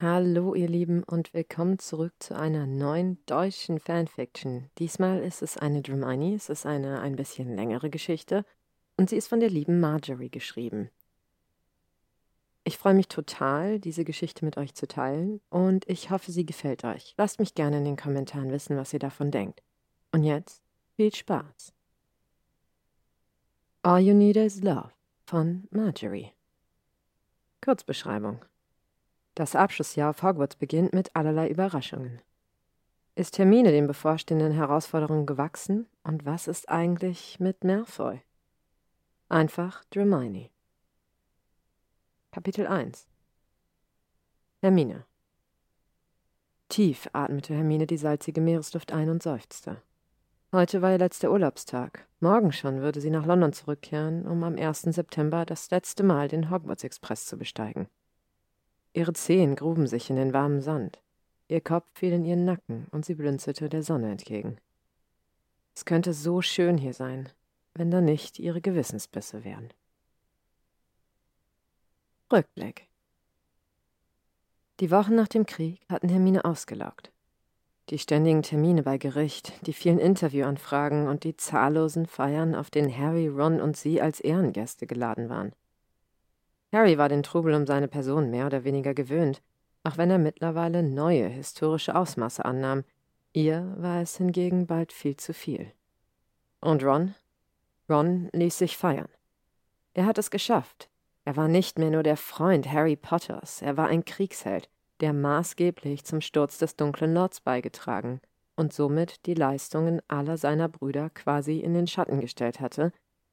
Hallo ihr Lieben und willkommen zurück zu einer neuen deutschen Fanfiction. Diesmal ist es eine Dramini, es ist eine ein bisschen längere Geschichte und sie ist von der lieben Marjorie geschrieben. Ich freue mich total, diese Geschichte mit euch zu teilen und ich hoffe, sie gefällt euch. Lasst mich gerne in den Kommentaren wissen, was ihr davon denkt. Und jetzt viel Spaß. All You Need Is Love von Marjorie. Kurzbeschreibung. Das Abschlussjahr auf Hogwarts beginnt mit allerlei Überraschungen. Ist Hermine den bevorstehenden Herausforderungen gewachsen? Und was ist eigentlich mit Malfoy? Einfach Dramini. Kapitel 1 Hermine Tief atmete Hermine die salzige Meeresluft ein und seufzte. Heute war ihr letzter Urlaubstag. Morgen schon würde sie nach London zurückkehren, um am 1. September das letzte Mal den Hogwarts Express zu besteigen. Ihre Zehen gruben sich in den warmen Sand. Ihr Kopf fiel in ihren Nacken und sie blinzelte der Sonne entgegen. Es könnte so schön hier sein, wenn da nicht ihre Gewissensbisse wären. Rückblick Die Wochen nach dem Krieg hatten Hermine ausgelaugt. Die ständigen Termine bei Gericht, die vielen Interviewanfragen und die zahllosen Feiern, auf denen Harry, Ron und sie als Ehrengäste geladen waren. Harry war den Trubel um seine Person mehr oder weniger gewöhnt, auch wenn er mittlerweile neue historische Ausmaße annahm. Ihr war es hingegen bald viel zu viel. Und Ron? Ron ließ sich feiern. Er hat es geschafft. Er war nicht mehr nur der Freund Harry Potters, er war ein Kriegsheld, der maßgeblich zum Sturz des dunklen Lords beigetragen und somit die Leistungen aller seiner Brüder quasi in den Schatten gestellt hatte,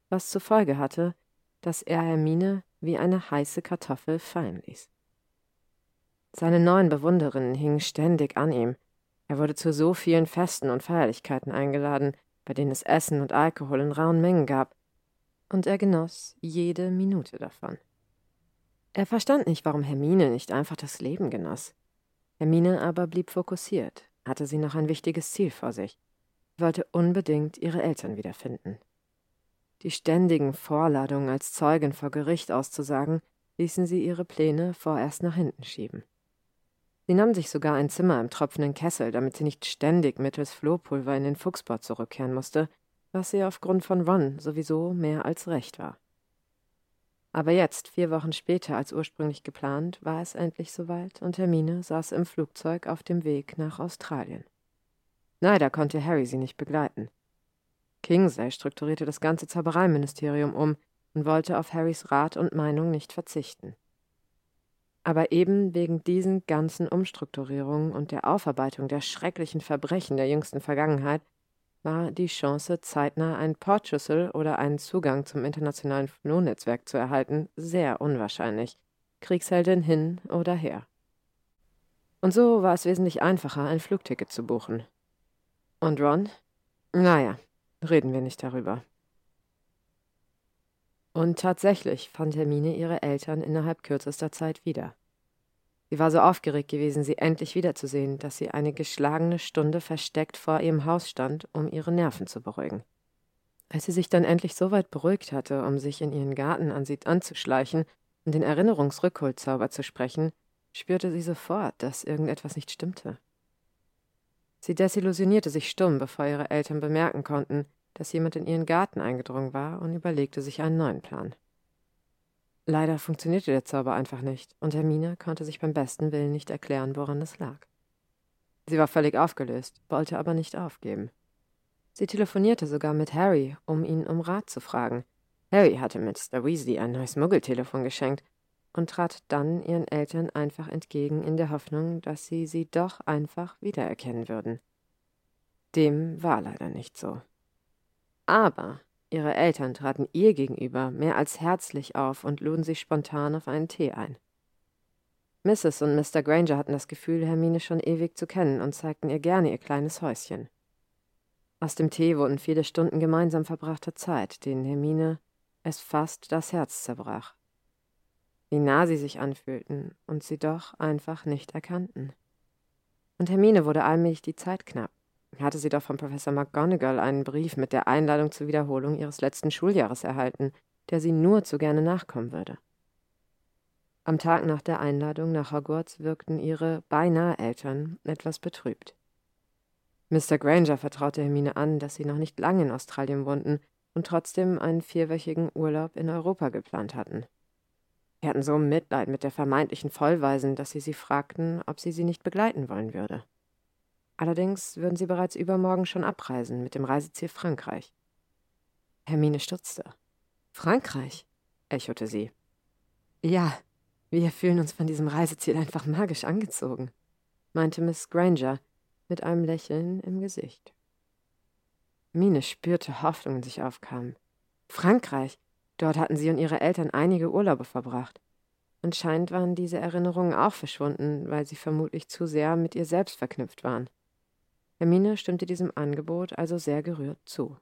was zur Folge hatte, dass er Hermine wie eine heiße Kartoffel fallen ließ. Seine neuen Bewunderinnen hingen ständig an ihm. Er wurde zu so vielen Festen und Feierlichkeiten eingeladen, bei denen es Essen und Alkohol in rauen Mengen gab, und er genoss jede Minute davon. Er verstand nicht, warum Hermine nicht einfach das Leben genoss. Hermine aber blieb fokussiert, hatte sie noch ein wichtiges Ziel vor sich, wollte unbedingt ihre Eltern wiederfinden. Die ständigen Vorladungen, als Zeugin vor Gericht auszusagen, ließen sie ihre Pläne vorerst nach hinten schieben. Sie nahm sich sogar ein Zimmer im tropfenden Kessel, damit sie nicht ständig mittels Flohpulver in den Fuchsbau zurückkehren musste, was ihr aufgrund von Ron sowieso mehr als recht war. Aber jetzt, vier Wochen später als ursprünglich geplant, war es endlich soweit und Hermine saß im Flugzeug auf dem Weg nach Australien. Leider konnte Harry sie nicht begleiten. Kingsley strukturierte das ganze Zaubereiministerium um und wollte auf Harrys Rat und Meinung nicht verzichten. Aber eben wegen diesen ganzen Umstrukturierungen und der Aufarbeitung der schrecklichen Verbrechen der jüngsten Vergangenheit war die Chance, zeitnah einen Portschlüssel oder einen Zugang zum internationalen Flohnetzwerk zu erhalten, sehr unwahrscheinlich. Kriegsheldin hin oder her. Und so war es wesentlich einfacher, ein Flugticket zu buchen. Und Ron? Naja, Reden wir nicht darüber. Und tatsächlich fand Hermine ihre Eltern innerhalb kürzester Zeit wieder. Sie war so aufgeregt gewesen, sie endlich wiederzusehen, dass sie eine geschlagene Stunde versteckt vor ihrem Haus stand, um ihre Nerven zu beruhigen. Als sie sich dann endlich so weit beruhigt hatte, um sich in ihren Garten an sie anzuschleichen und den Erinnerungsrückholzauber zu sprechen, spürte sie sofort, dass irgendetwas nicht stimmte. Sie desillusionierte sich stumm, bevor ihre Eltern bemerken konnten, dass jemand in ihren Garten eingedrungen war und überlegte sich einen neuen Plan. Leider funktionierte der Zauber einfach nicht, und Hermine konnte sich beim besten Willen nicht erklären, woran es lag. Sie war völlig aufgelöst, wollte aber nicht aufgeben. Sie telefonierte sogar mit Harry, um ihn um Rat zu fragen. Harry hatte Mr. Weasley ein neues Muggeltelefon geschenkt und trat dann ihren Eltern einfach entgegen in der Hoffnung, dass sie sie doch einfach wiedererkennen würden. Dem war leider nicht so. Aber ihre Eltern traten ihr gegenüber mehr als herzlich auf und luden sie spontan auf einen Tee ein. Mrs. und Mr. Granger hatten das Gefühl, Hermine schon ewig zu kennen und zeigten ihr gerne ihr kleines Häuschen. Aus dem Tee wurden viele Stunden gemeinsam verbrachter Zeit, denen Hermine es fast das Herz zerbrach wie nah sie sich anfühlten und sie doch einfach nicht erkannten. Und Hermine wurde allmählich die Zeit knapp. Hatte sie doch von Professor McGonagall einen Brief mit der Einladung zur Wiederholung ihres letzten Schuljahres erhalten, der sie nur zu gerne nachkommen würde. Am Tag nach der Einladung nach Hogwarts wirkten ihre beinahe Eltern etwas betrübt. Mr. Granger vertraute Hermine an, dass sie noch nicht lange in Australien wohnten und trotzdem einen vierwöchigen Urlaub in Europa geplant hatten. Sie hatten so Mitleid mit der vermeintlichen Vollweisen, dass sie sie fragten, ob sie sie nicht begleiten wollen würde. Allerdings würden sie bereits übermorgen schon abreisen mit dem Reiseziel Frankreich. Hermine stutzte. Frankreich? echote sie. Ja, wir fühlen uns von diesem Reiseziel einfach magisch angezogen, meinte Miss Granger mit einem Lächeln im Gesicht. Mine spürte Hoffnung in sich aufkamen. Frankreich, dort hatten sie und ihre Eltern einige Urlaube verbracht. Anscheinend waren diese Erinnerungen auch verschwunden, weil sie vermutlich zu sehr mit ihr selbst verknüpft waren. Hermine stimmte diesem Angebot also sehr gerührt zu.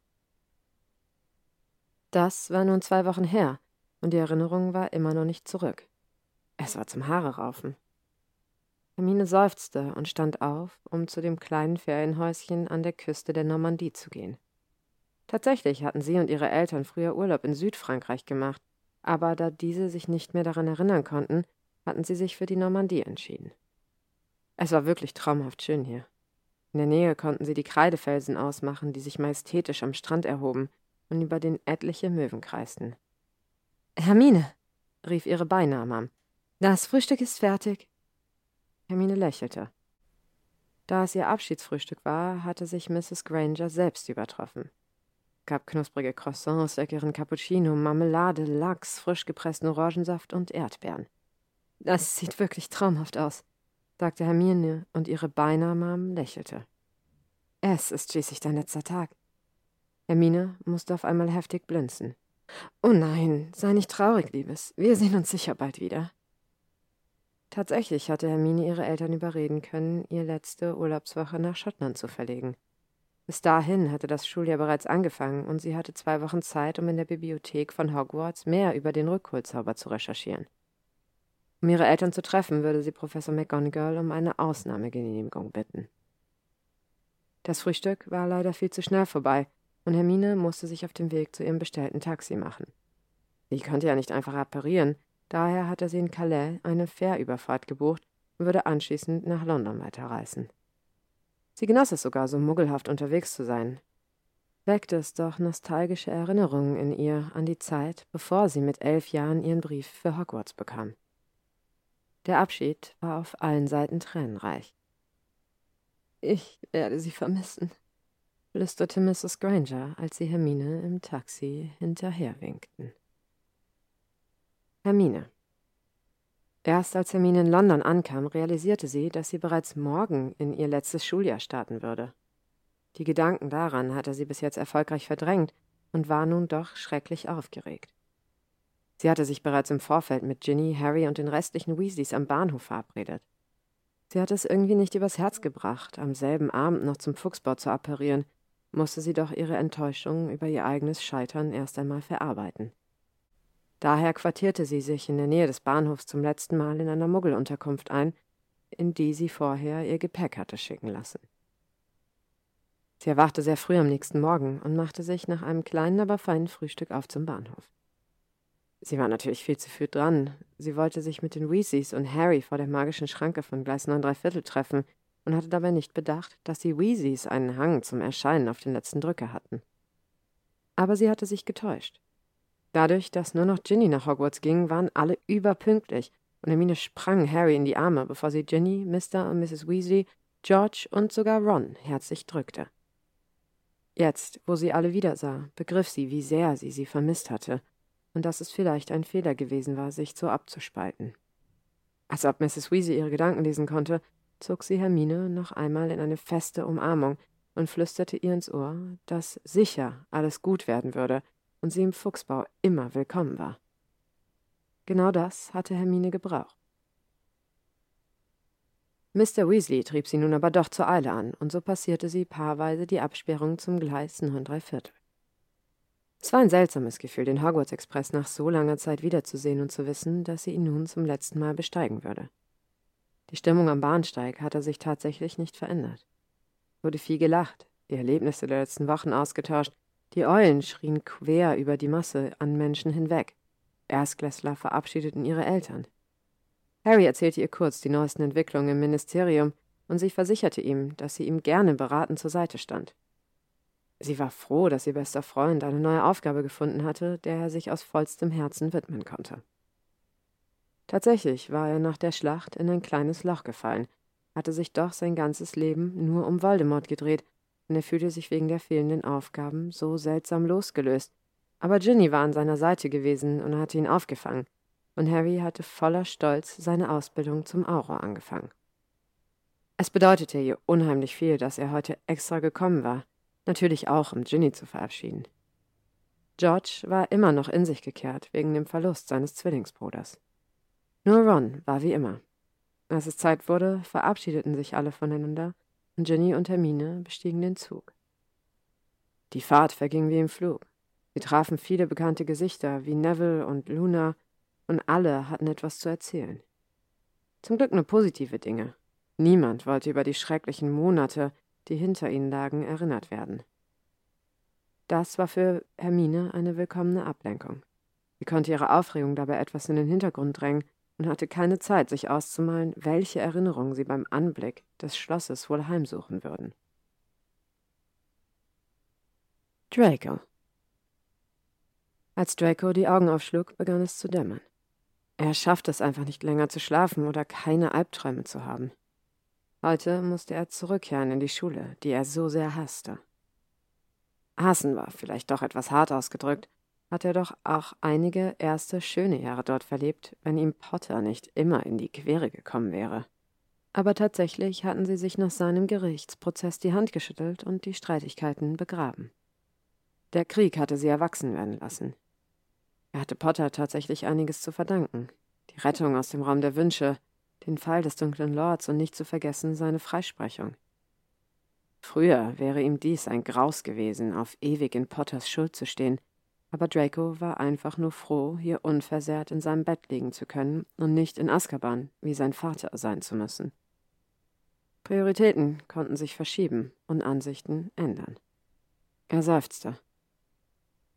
Das war nun zwei Wochen her, und die Erinnerung war immer noch nicht zurück. Es war zum Haare raufen. Hermine seufzte und stand auf, um zu dem kleinen Ferienhäuschen an der Küste der Normandie zu gehen. Tatsächlich hatten sie und ihre Eltern früher Urlaub in Südfrankreich gemacht, aber da diese sich nicht mehr daran erinnern konnten, hatten sie sich für die Normandie entschieden. Es war wirklich traumhaft schön hier. In der Nähe konnten sie die Kreidefelsen ausmachen, die sich majestätisch am Strand erhoben und über den etliche Möwen kreisten. Hermine, rief ihre Beinahmam, das Frühstück ist fertig. Hermine lächelte. Da es ihr Abschiedsfrühstück war, hatte sich Mrs. Granger selbst übertroffen. Gab knusprige Croissants, leckeren Cappuccino, Marmelade, Lachs, frisch gepressten Orangensaft und Erdbeeren. Das sieht wirklich traumhaft aus, sagte Hermine, und ihre Beinamam lächelte. Es ist schließlich dein letzter Tag. Hermine musste auf einmal heftig blinzen. Oh nein, sei nicht traurig, Liebes. Wir sehen uns sicher bald wieder. Tatsächlich hatte Hermine ihre Eltern überreden können, ihr letzte Urlaubswoche nach Schottland zu verlegen. Bis dahin hatte das Schuljahr bereits angefangen und sie hatte zwei Wochen Zeit, um in der Bibliothek von Hogwarts mehr über den Rückholzauber zu recherchieren. Um ihre Eltern zu treffen, würde sie Professor McGonagall um eine Ausnahmegenehmigung bitten. Das Frühstück war leider viel zu schnell vorbei, und Hermine musste sich auf den Weg zu ihrem bestellten Taxi machen. Sie konnte ja nicht einfach apparieren, Daher hatte sie in Calais eine Fährüberfahrt gebucht und würde anschließend nach London weiterreisen. Sie genoss es sogar, so muggelhaft unterwegs zu sein. Weckte es doch nostalgische Erinnerungen in ihr an die Zeit, bevor sie mit elf Jahren ihren Brief für Hogwarts bekam. Der Abschied war auf allen Seiten tränenreich. Ich werde sie vermissen, flüsterte Mrs. Granger, als sie Hermine im Taxi hinterherwinkten. Hermine. Erst als Hermine in London ankam, realisierte sie, dass sie bereits morgen in ihr letztes Schuljahr starten würde. Die Gedanken daran hatte sie bis jetzt erfolgreich verdrängt und war nun doch schrecklich aufgeregt. Sie hatte sich bereits im Vorfeld mit Ginny, Harry und den restlichen Weasleys am Bahnhof verabredet. Sie hatte es irgendwie nicht übers Herz gebracht, am selben Abend noch zum Fuchsbau zu apparieren, musste sie doch ihre Enttäuschung über ihr eigenes Scheitern erst einmal verarbeiten. Daher quartierte sie sich in der Nähe des Bahnhofs zum letzten Mal in einer Muggelunterkunft ein, in die sie vorher ihr Gepäck hatte schicken lassen. Sie erwachte sehr früh am nächsten Morgen und machte sich nach einem kleinen, aber feinen Frühstück auf zum Bahnhof. Sie war natürlich viel zu früh dran. Sie wollte sich mit den Weasleys und Harry vor der magischen Schranke von Gleis 9 Viertel treffen und hatte dabei nicht bedacht, dass die Weasleys einen Hang zum Erscheinen auf den letzten Drücker hatten. Aber sie hatte sich getäuscht. Dadurch, dass nur noch Ginny nach Hogwarts ging, waren alle überpünktlich, und Hermine sprang Harry in die Arme, bevor sie Ginny, Mr. und Mrs. Weasley, George und sogar Ron herzlich drückte. Jetzt, wo sie alle wiedersah, begriff sie, wie sehr sie sie vermisst hatte und dass es vielleicht ein Fehler gewesen war, sich so abzuspalten. Als ob Mrs. Weasley ihre Gedanken lesen konnte, zog sie Hermine noch einmal in eine feste Umarmung und flüsterte ihr ins Ohr, dass sicher alles gut werden würde, und sie im Fuchsbau immer willkommen war. Genau das hatte Hermine gebraucht. Mr. Weasley trieb sie nun aber doch zur Eile an, und so passierte sie paarweise die Absperrung zum Gleis 9 Viertel. Es war ein seltsames Gefühl, den Hogwarts Express nach so langer Zeit wiederzusehen und zu wissen, dass sie ihn nun zum letzten Mal besteigen würde. Die Stimmung am Bahnsteig hatte sich tatsächlich nicht verändert. Wurde viel gelacht, die Erlebnisse der letzten Wochen ausgetauscht die Eulen schrien quer über die Masse an Menschen hinweg. Erstklässler verabschiedeten ihre Eltern. Harry erzählte ihr kurz die neuesten Entwicklungen im Ministerium und sie versicherte ihm, dass sie ihm gerne beratend zur Seite stand. Sie war froh, dass ihr bester Freund eine neue Aufgabe gefunden hatte, der er sich aus vollstem Herzen widmen konnte. Tatsächlich war er nach der Schlacht in ein kleines Loch gefallen, hatte sich doch sein ganzes Leben nur um Voldemort gedreht, und er fühlte sich wegen der fehlenden Aufgaben so seltsam losgelöst. Aber Ginny war an seiner Seite gewesen und hatte ihn aufgefangen, und Harry hatte voller Stolz seine Ausbildung zum Auror angefangen. Es bedeutete ihr unheimlich viel, dass er heute extra gekommen war, natürlich auch, um Ginny zu verabschieden. George war immer noch in sich gekehrt wegen dem Verlust seines Zwillingsbruders. Nur Ron war wie immer. Als es Zeit wurde, verabschiedeten sich alle voneinander und Ginny und Hermine bestiegen den Zug. Die Fahrt verging wie im Flug. Sie trafen viele bekannte Gesichter wie Neville und Luna, und alle hatten etwas zu erzählen. Zum Glück nur positive Dinge. Niemand wollte über die schrecklichen Monate, die hinter ihnen lagen, erinnert werden. Das war für Hermine eine willkommene Ablenkung. Sie konnte ihre Aufregung dabei etwas in den Hintergrund drängen und hatte keine Zeit, sich auszumalen, welche Erinnerungen sie beim Anblick des Schlosses wohl heimsuchen würden. Draco Als Draco die Augen aufschlug, begann es zu dämmern. Er schaffte es einfach nicht länger zu schlafen oder keine Albträume zu haben. Heute musste er zurückkehren in die Schule, die er so sehr hasste. Hassen war vielleicht doch etwas hart ausgedrückt, hat er doch auch einige erste schöne Jahre dort verlebt, wenn ihm Potter nicht immer in die Quere gekommen wäre. Aber tatsächlich hatten sie sich nach seinem Gerichtsprozess die Hand geschüttelt und die Streitigkeiten begraben. Der Krieg hatte sie erwachsen werden lassen. Er hatte Potter tatsächlich einiges zu verdanken. Die Rettung aus dem Raum der Wünsche, den Fall des dunklen Lords und nicht zu vergessen seine Freisprechung. Früher wäre ihm dies ein Graus gewesen, auf ewig in Potters Schuld zu stehen, aber Draco war einfach nur froh, hier unversehrt in seinem Bett liegen zu können und nicht in Azkaban, wie sein Vater sein zu müssen. Prioritäten konnten sich verschieben und Ansichten ändern. Er seufzte.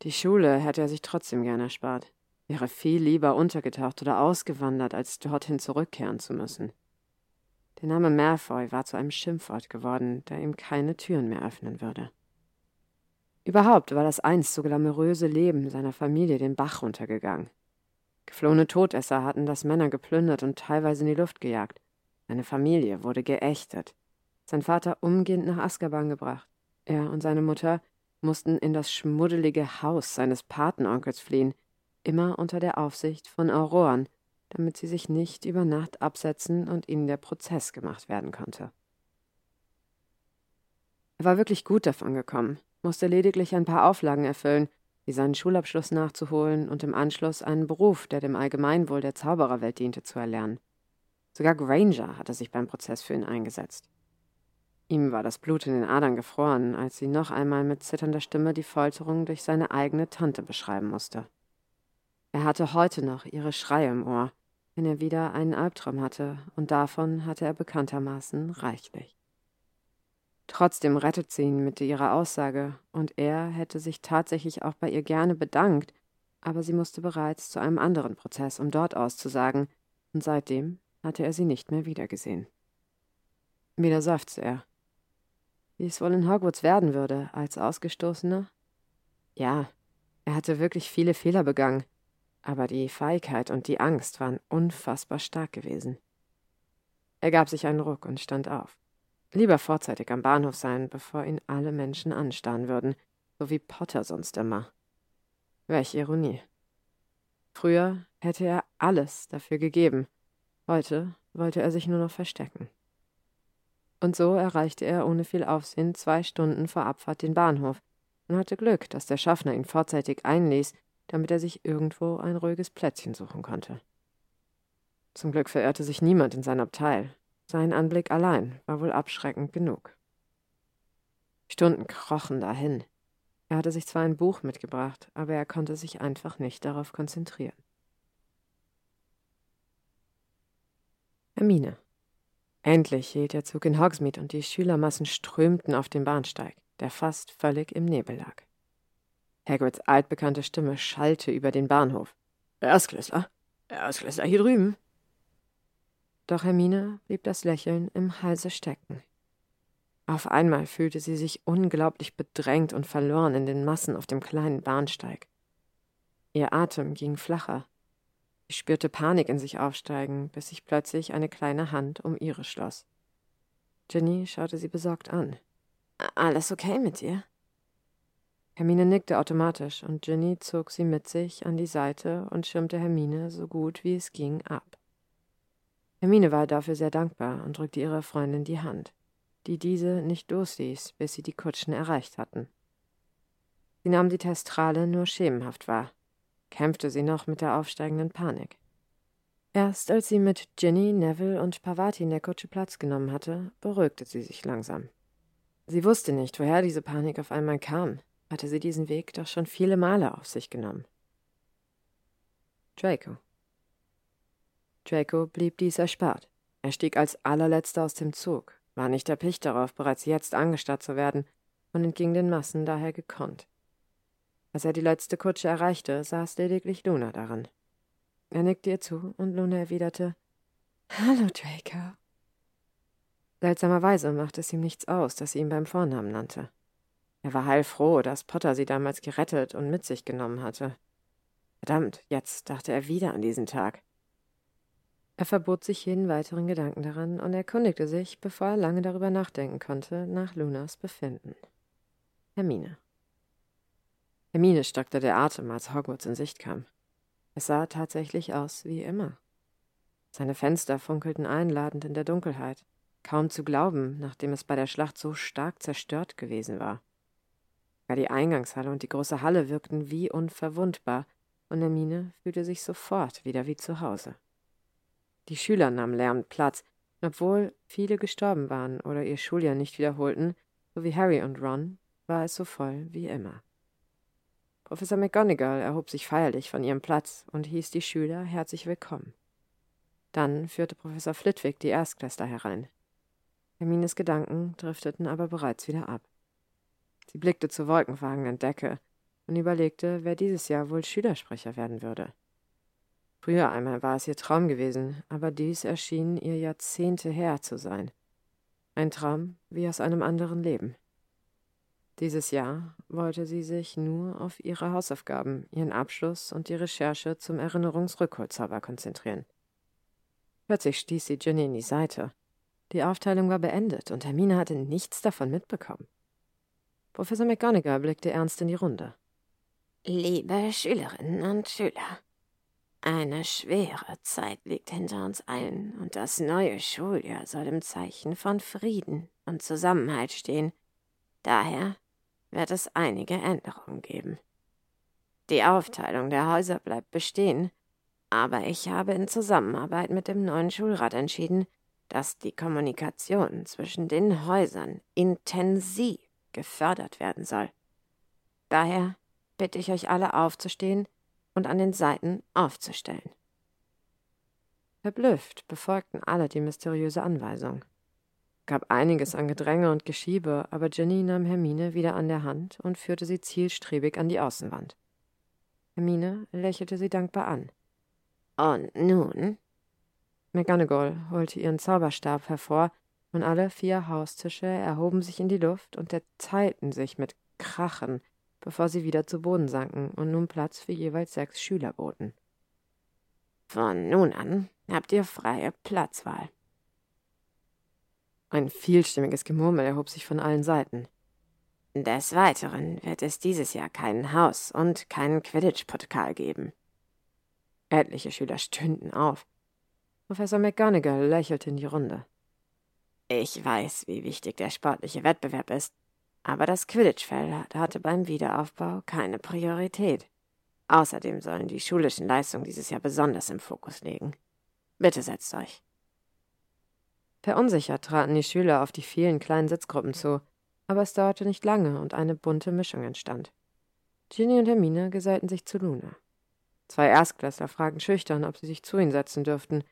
Die Schule hätte er sich trotzdem gern erspart, wäre viel lieber untergetaucht oder ausgewandert, als dorthin zurückkehren zu müssen. Der Name Malfoy war zu einem Schimpfwort geworden, der ihm keine Türen mehr öffnen würde. Überhaupt war das einst so glamouröse Leben seiner Familie den Bach runtergegangen. Geflohene Todesser hatten das Männer geplündert und teilweise in die Luft gejagt. Seine Familie wurde geächtet. Sein Vater umgehend nach Azkaban gebracht. Er und seine Mutter mussten in das schmuddelige Haus seines Patenonkels fliehen, immer unter der Aufsicht von Auroren, damit sie sich nicht über Nacht absetzen und ihnen der Prozess gemacht werden konnte. Er war wirklich gut davon gekommen musste lediglich ein paar Auflagen erfüllen, wie seinen Schulabschluss nachzuholen und im Anschluss einen Beruf, der dem Allgemeinwohl der Zaubererwelt diente, zu erlernen. Sogar Granger hatte sich beim Prozess für ihn eingesetzt. Ihm war das Blut in den Adern gefroren, als sie noch einmal mit zitternder Stimme die Folterung durch seine eigene Tante beschreiben musste. Er hatte heute noch ihre Schreie im Ohr, wenn er wieder einen Albtraum hatte, und davon hatte er bekanntermaßen reichlich. Trotzdem rettet sie ihn mit ihrer Aussage, und er hätte sich tatsächlich auch bei ihr gerne bedankt, aber sie musste bereits zu einem anderen Prozess, um dort auszusagen, und seitdem hatte er sie nicht mehr wiedergesehen. Wieder seufzte er. Wie es wohl in Hogwarts werden würde, als Ausgestoßener? Ja, er hatte wirklich viele Fehler begangen, aber die Feigheit und die Angst waren unfassbar stark gewesen. Er gab sich einen Ruck und stand auf. Lieber vorzeitig am Bahnhof sein, bevor ihn alle Menschen anstarren würden, so wie Potter sonst immer. Welch Ironie. Früher hätte er alles dafür gegeben, heute wollte er sich nur noch verstecken. Und so erreichte er ohne viel Aufsehen zwei Stunden vor Abfahrt den Bahnhof und hatte Glück, dass der Schaffner ihn vorzeitig einließ, damit er sich irgendwo ein ruhiges Plätzchen suchen konnte. Zum Glück verirrte sich niemand in sein Abteil, sein Anblick allein war wohl abschreckend genug. Stunden krochen dahin. Er hatte sich zwar ein Buch mitgebracht, aber er konnte sich einfach nicht darauf konzentrieren. Hermine. Endlich hielt der Zug in Hogsmeade und die Schülermassen strömten auf den Bahnsteig, der fast völlig im Nebel lag. Hagrids altbekannte Stimme schallte über den Bahnhof. Erstklässler? Erstklässler hier drüben? Doch Hermine blieb das Lächeln im Halse stecken. Auf einmal fühlte sie sich unglaublich bedrängt und verloren in den Massen auf dem kleinen Bahnsteig. Ihr Atem ging flacher. Sie spürte Panik in sich aufsteigen, bis sich plötzlich eine kleine Hand um ihre schloss. Jenny schaute sie besorgt an. Alles okay mit dir? Hermine nickte automatisch und Ginny zog sie mit sich an die Seite und schirmte Hermine so gut wie es ging ab. Hermine war dafür sehr dankbar und drückte ihrer Freundin die Hand, die diese nicht losließ, bis sie die Kutschen erreicht hatten. Sie nahm die Testrale nur schemenhaft wahr, kämpfte sie noch mit der aufsteigenden Panik. Erst als sie mit Ginny, Neville und Pavati in der Kutsche Platz genommen hatte, beruhigte sie sich langsam. Sie wusste nicht, woher diese Panik auf einmal kam, hatte sie diesen Weg doch schon viele Male auf sich genommen. Draco. Draco blieb dies erspart. Er stieg als allerletzter aus dem Zug, war nicht erpicht darauf, bereits jetzt angestarrt zu werden und entging den Massen daher gekonnt. Als er die letzte Kutsche erreichte, saß lediglich Luna darin. Er nickte ihr zu und Luna erwiderte Hallo, Draco. Seltsamerweise machte es ihm nichts aus, dass sie ihn beim Vornamen nannte. Er war heilfroh, dass Potter sie damals gerettet und mit sich genommen hatte. Verdammt, jetzt dachte er wieder an diesen Tag. Er verbot sich jeden weiteren Gedanken daran und erkundigte sich, bevor er lange darüber nachdenken konnte, nach Lunas Befinden. Hermine. Hermine stockte der Atem, als Hogwarts in Sicht kam. Es sah tatsächlich aus wie immer. Seine Fenster funkelten einladend in der Dunkelheit, kaum zu glauben, nachdem es bei der Schlacht so stark zerstört gewesen war. Gar die Eingangshalle und die große Halle wirkten wie unverwundbar, und Hermine fühlte sich sofort wieder wie zu Hause. Die Schüler nahmen lärmend Platz, obwohl viele gestorben waren oder ihr Schuljahr nicht wiederholten, so wie Harry und Ron, war es so voll wie immer. Professor McGonagall erhob sich feierlich von ihrem Platz und hieß die Schüler herzlich willkommen. Dann führte Professor Flitwick die Erstklässler herein. Hermines Gedanken drifteten aber bereits wieder ab. Sie blickte zur wolkenverhangenen Decke und überlegte, wer dieses Jahr wohl Schülersprecher werden würde. Früher einmal war es ihr Traum gewesen, aber dies erschien ihr Jahrzehnte her zu sein. Ein Traum wie aus einem anderen Leben. Dieses Jahr wollte sie sich nur auf ihre Hausaufgaben, ihren Abschluss und die Recherche zum Erinnerungsrückholzauber konzentrieren. Plötzlich stieß sie Ginny in die Seite. Die Aufteilung war beendet und Hermine hatte nichts davon mitbekommen. Professor McGonagall blickte ernst in die Runde. Liebe Schülerinnen und Schüler, eine schwere Zeit liegt hinter uns allen, und das neue Schuljahr soll im Zeichen von Frieden und Zusammenhalt stehen. Daher wird es einige Änderungen geben. Die Aufteilung der Häuser bleibt bestehen, aber ich habe in Zusammenarbeit mit dem neuen Schulrat entschieden, dass die Kommunikation zwischen den Häusern intensiv gefördert werden soll. Daher bitte ich euch alle aufzustehen und an den Seiten aufzustellen. Verblüfft befolgten alle die mysteriöse Anweisung. Gab einiges an Gedränge und Geschiebe, aber Jenny nahm Hermine wieder an der Hand und führte sie zielstrebig an die Außenwand. Hermine lächelte sie dankbar an. Und nun? McGonagall holte ihren Zauberstab hervor und alle vier Haustische erhoben sich in die Luft und erteilten sich mit Krachen, bevor sie wieder zu Boden sanken und nun Platz für jeweils sechs Schüler boten. Von nun an habt ihr freie Platzwahl. Ein vielstimmiges Gemurmel erhob sich von allen Seiten. Des Weiteren wird es dieses Jahr kein Haus und keinen Quidditch-Pokal geben. Etliche Schüler stöhnten auf. Professor McGonagall lächelte in die Runde. Ich weiß, wie wichtig der sportliche Wettbewerb ist, aber das Quidditch-Feld hatte beim Wiederaufbau keine Priorität. Außerdem sollen die schulischen Leistungen dieses Jahr besonders im Fokus liegen. Bitte setzt euch. Verunsichert traten die Schüler auf die vielen kleinen Sitzgruppen zu, aber es dauerte nicht lange und eine bunte Mischung entstand. Ginny und Hermine gesellten sich zu Luna. Zwei Erstklässler fragten schüchtern, ob sie sich zu ihnen setzen dürften,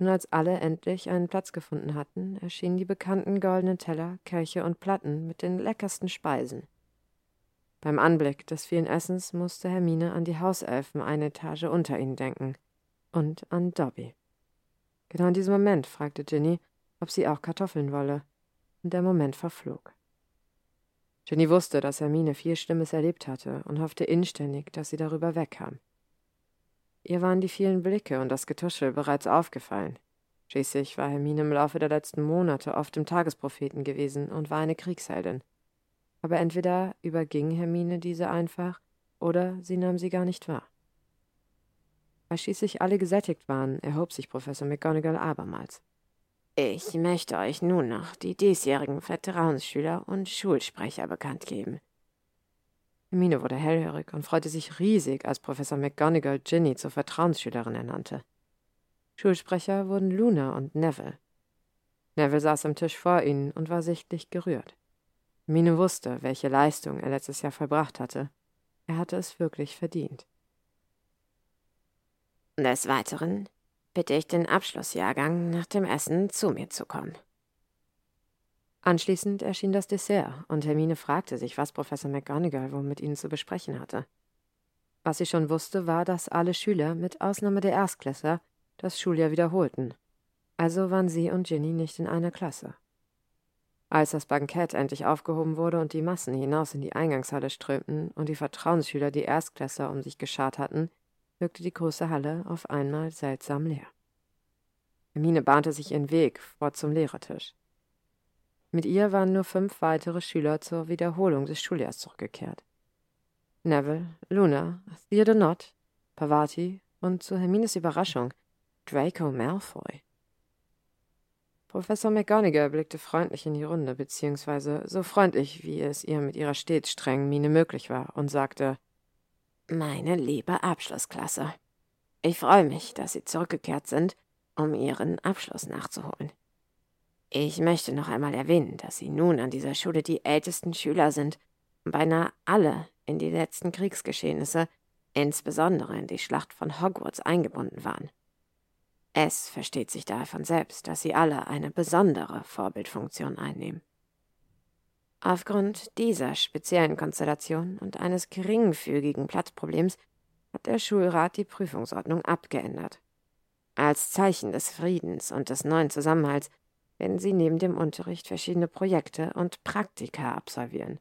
und als alle endlich einen Platz gefunden hatten, erschienen die bekannten goldenen Teller, Kelche und Platten mit den leckersten Speisen. Beim Anblick des vielen Essens musste Hermine an die Hauselfen eine Etage unter ihnen denken und an Dobby. Genau in diesem Moment fragte Ginny, ob sie auch Kartoffeln wolle, und der Moment verflog. Ginny wusste, dass Hermine viel Schlimmes erlebt hatte und hoffte inständig, dass sie darüber wegkam. Ihr waren die vielen Blicke und das Getuschel bereits aufgefallen. Schließlich war Hermine im Laufe der letzten Monate oft im Tagespropheten gewesen und war eine Kriegsheldin. Aber entweder überging Hermine diese einfach, oder sie nahm sie gar nicht wahr. Als schließlich alle gesättigt waren, erhob sich Professor McGonagall abermals. Ich möchte euch nun noch die diesjährigen Vertrauensschüler und Schulsprecher bekannt geben. Hermine wurde hellhörig und freute sich riesig, als Professor McGonagall Ginny zur Vertrauensschülerin ernannte. Schulsprecher wurden Luna und Neville. Neville saß am Tisch vor ihnen und war sichtlich gerührt. Hermine wusste, welche Leistung er letztes Jahr vollbracht hatte. Er hatte es wirklich verdient. Des Weiteren bitte ich den Abschlussjahrgang nach dem Essen zu mir zu kommen. Anschließend erschien das Dessert, und Hermine fragte sich, was Professor McGonagall wohl mit ihnen zu besprechen hatte. Was sie schon wusste, war, dass alle Schüler, mit Ausnahme der Erstklässler, das Schuljahr wiederholten. Also waren sie und Ginny nicht in einer Klasse. Als das Bankett endlich aufgehoben wurde und die Massen hinaus in die Eingangshalle strömten und die Vertrauensschüler die Erstklässler um sich geschart hatten, wirkte die große Halle auf einmal seltsam leer. Hermine bahnte sich ihren Weg vor zum Lehrertisch. Mit ihr waren nur fünf weitere Schüler zur Wiederholung des Schuljahrs zurückgekehrt. Neville, Luna, Theodore Nott, Pavati und zu Hermines Überraschung Draco Malfoy. Professor McGonagall blickte freundlich in die Runde, beziehungsweise so freundlich, wie es ihr mit ihrer stets strengen Miene möglich war, und sagte meine liebe Abschlussklasse. Ich freue mich, dass Sie zurückgekehrt sind, um Ihren Abschluss nachzuholen. Ich möchte noch einmal erwähnen, dass Sie nun an dieser Schule die ältesten Schüler sind beinahe alle in die letzten Kriegsgeschehnisse, insbesondere in die Schlacht von Hogwarts, eingebunden waren. Es versteht sich daher von selbst, dass Sie alle eine besondere Vorbildfunktion einnehmen. Aufgrund dieser speziellen Konstellation und eines geringfügigen Platzproblems hat der Schulrat die Prüfungsordnung abgeändert. Als Zeichen des Friedens und des neuen Zusammenhalts werden sie neben dem Unterricht verschiedene Projekte und Praktika absolvieren.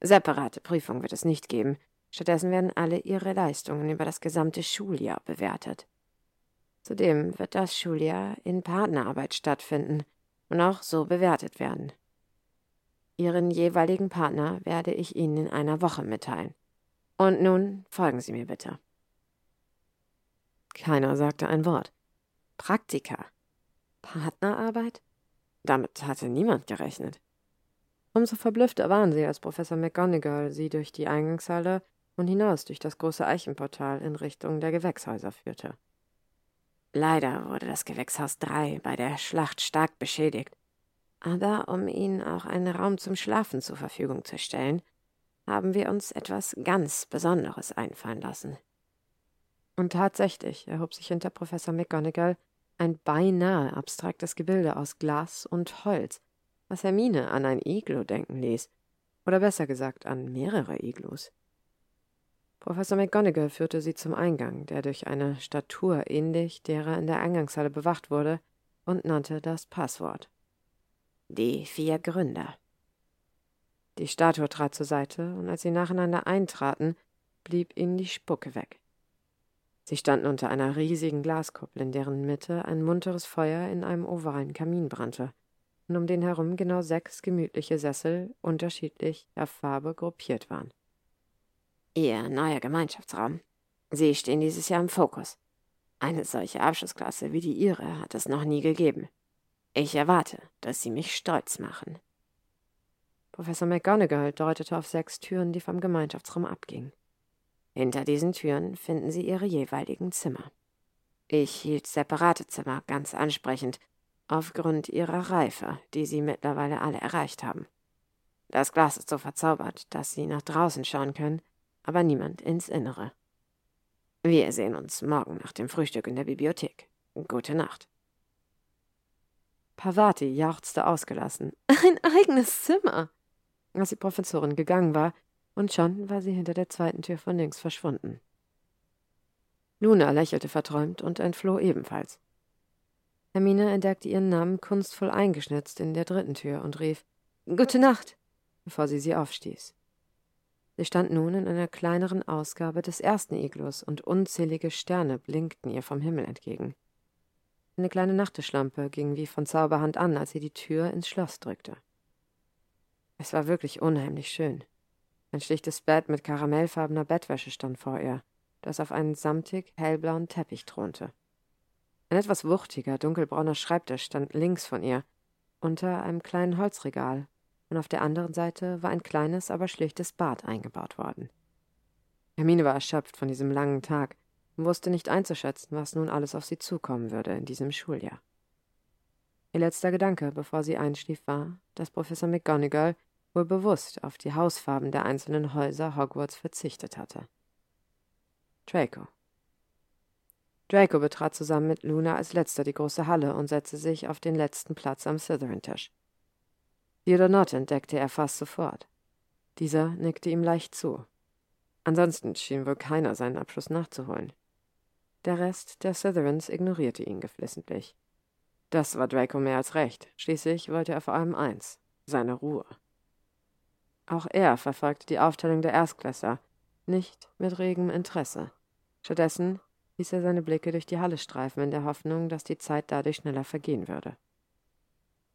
Separate Prüfung wird es nicht geben, stattdessen werden alle ihre Leistungen über das gesamte Schuljahr bewertet. Zudem wird das Schuljahr in Partnerarbeit stattfinden und auch so bewertet werden. Ihren jeweiligen Partner werde ich Ihnen in einer Woche mitteilen. Und nun folgen Sie mir bitte. Keiner sagte ein Wort. Praktika. Partnerarbeit? Damit hatte niemand gerechnet. Umso verblüffter waren sie, als Professor McGonagall sie durch die Eingangshalle und hinaus durch das große Eichenportal in Richtung der Gewächshäuser führte. Leider wurde das Gewächshaus 3 bei der Schlacht stark beschädigt. Aber um Ihnen auch einen Raum zum Schlafen zur Verfügung zu stellen, haben wir uns etwas ganz Besonderes einfallen lassen. Und tatsächlich erhob sich hinter Professor McGonagall ein beinahe abstraktes Gebilde aus Glas und Holz, was Hermine an ein Iglo denken ließ, oder besser gesagt an mehrere Iglus. Professor McGonagall führte sie zum Eingang, der durch eine Statur ähnlich derer in der Eingangshalle bewacht wurde, und nannte das Passwort. Die vier Gründer. Die Statue trat zur Seite, und als sie nacheinander eintraten, blieb ihnen die Spucke weg. Sie standen unter einer riesigen Glaskuppel, in deren Mitte ein munteres Feuer in einem ovalen Kamin brannte, und um den herum genau sechs gemütliche Sessel unterschiedlich der Farbe gruppiert waren. Ihr neuer Gemeinschaftsraum. Sie stehen dieses Jahr im Fokus. Eine solche Abschlussklasse wie die Ihre hat es noch nie gegeben. Ich erwarte, dass Sie mich stolz machen. Professor McGonagall deutete auf sechs Türen, die vom Gemeinschaftsraum abgingen. Hinter diesen Türen finden Sie Ihre jeweiligen Zimmer. Ich hielt separate Zimmer ganz ansprechend, aufgrund ihrer Reife, die Sie mittlerweile alle erreicht haben. Das Glas ist so verzaubert, dass Sie nach draußen schauen können, aber niemand ins Innere. Wir sehen uns morgen nach dem Frühstück in der Bibliothek. Gute Nacht. Pavati jauchzte ausgelassen. Ein eigenes Zimmer! Als die Professorin gegangen war, und schon war sie hinter der zweiten Tür von links verschwunden. Luna lächelte verträumt und entfloh ebenfalls. Hermine entdeckte ihren Namen kunstvoll eingeschnitzt in der dritten Tür und rief Gute Nacht, bevor sie sie aufstieß. Sie stand nun in einer kleineren Ausgabe des ersten Iglus und unzählige Sterne blinkten ihr vom Himmel entgegen. Eine kleine Nachttischlampe ging wie von Zauberhand an, als sie die Tür ins Schloss drückte. Es war wirklich unheimlich schön. Ein schlichtes Bett mit karamellfarbener Bettwäsche stand vor ihr, das auf einem samtig hellblauen Teppich thronte. Ein etwas wuchtiger, dunkelbrauner Schreibtisch stand links von ihr, unter einem kleinen Holzregal, und auf der anderen Seite war ein kleines, aber schlichtes Bad eingebaut worden. Hermine war erschöpft von diesem langen Tag und wusste nicht einzuschätzen, was nun alles auf sie zukommen würde in diesem Schuljahr. Ihr letzter Gedanke, bevor sie einschlief, war, dass Professor McGonagall wohl bewusst auf die Hausfarben der einzelnen Häuser Hogwarts verzichtet hatte. Draco. Draco betrat zusammen mit Luna als letzter die große Halle und setzte sich auf den letzten Platz am Slytherin-Tisch. Theodore Nott entdeckte er fast sofort. Dieser nickte ihm leicht zu. Ansonsten schien wohl keiner seinen Abschluss nachzuholen. Der Rest der Slytherins ignorierte ihn geflissentlich. Das war Draco mehr als recht. Schließlich wollte er vor allem eins: seine Ruhe. Auch er verfolgte die Aufteilung der Erstklässler, nicht mit regem Interesse. Stattdessen ließ er seine Blicke durch die Halle streifen, in der Hoffnung, dass die Zeit dadurch schneller vergehen würde.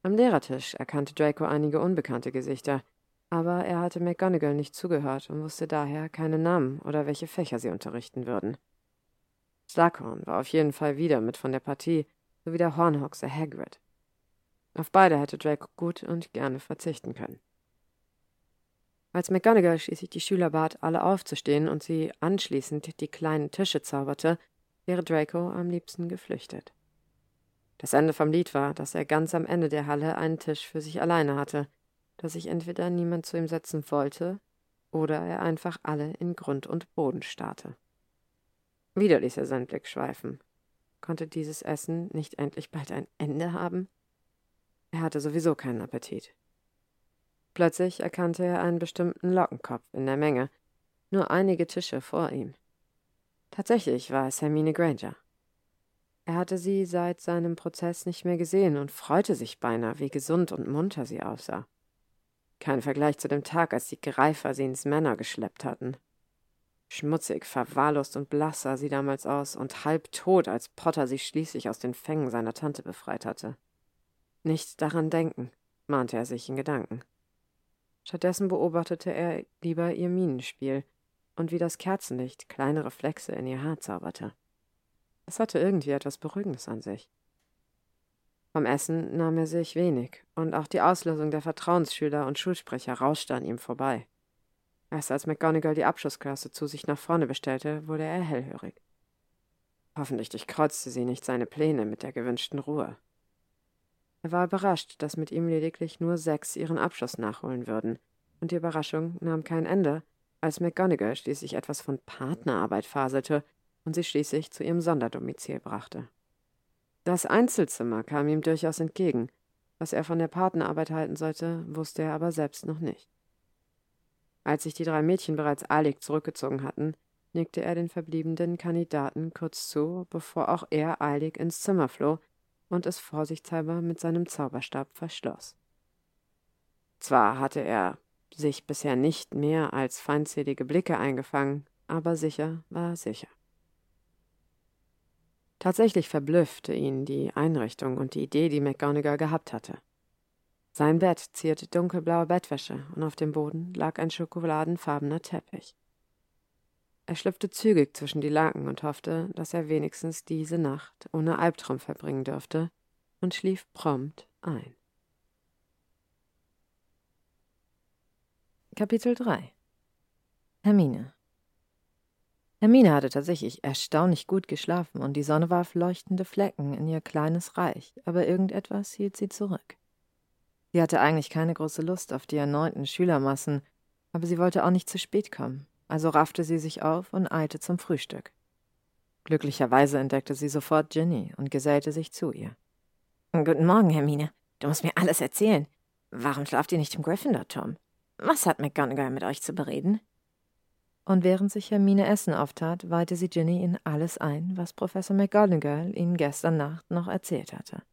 Am Lehrertisch erkannte Draco einige unbekannte Gesichter, aber er hatte McGonagall nicht zugehört und wusste daher keine Namen oder welche Fächer sie unterrichten würden. Slughorn war auf jeden Fall wieder mit von der Partie, sowie der Hornhochse Hagrid. Auf beide hätte Draco gut und gerne verzichten können. Als McGonagall schließlich die Schüler bat, alle aufzustehen und sie anschließend die kleinen Tische zauberte, wäre Draco am liebsten geflüchtet. Das Ende vom Lied war, dass er ganz am Ende der Halle einen Tisch für sich alleine hatte, dass sich entweder niemand zu ihm setzen wollte oder er einfach alle in Grund und Boden starrte. Wieder ließ er seinen Blick schweifen. Konnte dieses Essen nicht endlich bald ein Ende haben? Er hatte sowieso keinen Appetit. Plötzlich erkannte er einen bestimmten Lockenkopf in der Menge, nur einige Tische vor ihm. Tatsächlich war es Hermine Granger. Er hatte sie seit seinem Prozess nicht mehr gesehen und freute sich beinahe, wie gesund und munter sie aussah. Kein Vergleich zu dem Tag, als die Greifer sie ins Männer geschleppt hatten. Schmutzig, verwahrlost und blass sah sie damals aus und halb tot, als Potter sie schließlich aus den Fängen seiner Tante befreit hatte. Nicht daran denken, mahnte er sich in Gedanken. Stattdessen beobachtete er lieber ihr Minenspiel und wie das Kerzenlicht kleine Reflexe in ihr Haar zauberte. Es hatte irgendwie etwas Beruhigendes an sich. Vom Essen nahm er sich wenig, und auch die Auslösung der Vertrauensschüler und Schulsprecher rauschte an ihm vorbei. Erst als McGonagall die Abschlussklasse zu sich nach vorne bestellte, wurde er hellhörig. Hoffentlich durchkreuzte sie nicht seine Pläne mit der gewünschten Ruhe. Er war überrascht, dass mit ihm lediglich nur sechs ihren Abschluss nachholen würden, und die Überraschung nahm kein Ende, als McGonagall schließlich etwas von Partnerarbeit faselte und sie schließlich zu ihrem Sonderdomizil brachte. Das Einzelzimmer kam ihm durchaus entgegen. Was er von der Partnerarbeit halten sollte, wusste er aber selbst noch nicht. Als sich die drei Mädchen bereits eilig zurückgezogen hatten, nickte er den verbliebenen Kandidaten kurz zu, bevor auch er eilig ins Zimmer floh und es vorsichtshalber mit seinem Zauberstab verschloss. Zwar hatte er sich bisher nicht mehr als feindselige Blicke eingefangen, aber sicher war sicher. Tatsächlich verblüffte ihn die Einrichtung und die Idee, die McGonagall gehabt hatte. Sein Bett zierte dunkelblaue Bettwäsche und auf dem Boden lag ein schokoladenfarbener Teppich. Er schlüpfte zügig zwischen die Laken und hoffte, dass er wenigstens diese Nacht ohne Albtraum verbringen dürfte, und schlief prompt ein. Kapitel 3 Hermine Hermine hatte tatsächlich erstaunlich gut geschlafen und die Sonne warf leuchtende Flecken in ihr kleines Reich, aber irgendetwas hielt sie zurück. Sie hatte eigentlich keine große Lust auf die erneuten Schülermassen, aber sie wollte auch nicht zu spät kommen also raffte sie sich auf und eilte zum Frühstück. Glücklicherweise entdeckte sie sofort Ginny und gesellte sich zu ihr. Guten Morgen, Hermine. Du musst mir alles erzählen. Warum schlaft ihr nicht im Gryffindor-Turm? Was hat McGonagall mit euch zu bereden? und während sich Hermine Essen auftat, weihte sie Ginny in alles ein, was Professor McGonagall ihnen gestern Nacht noch erzählt hatte.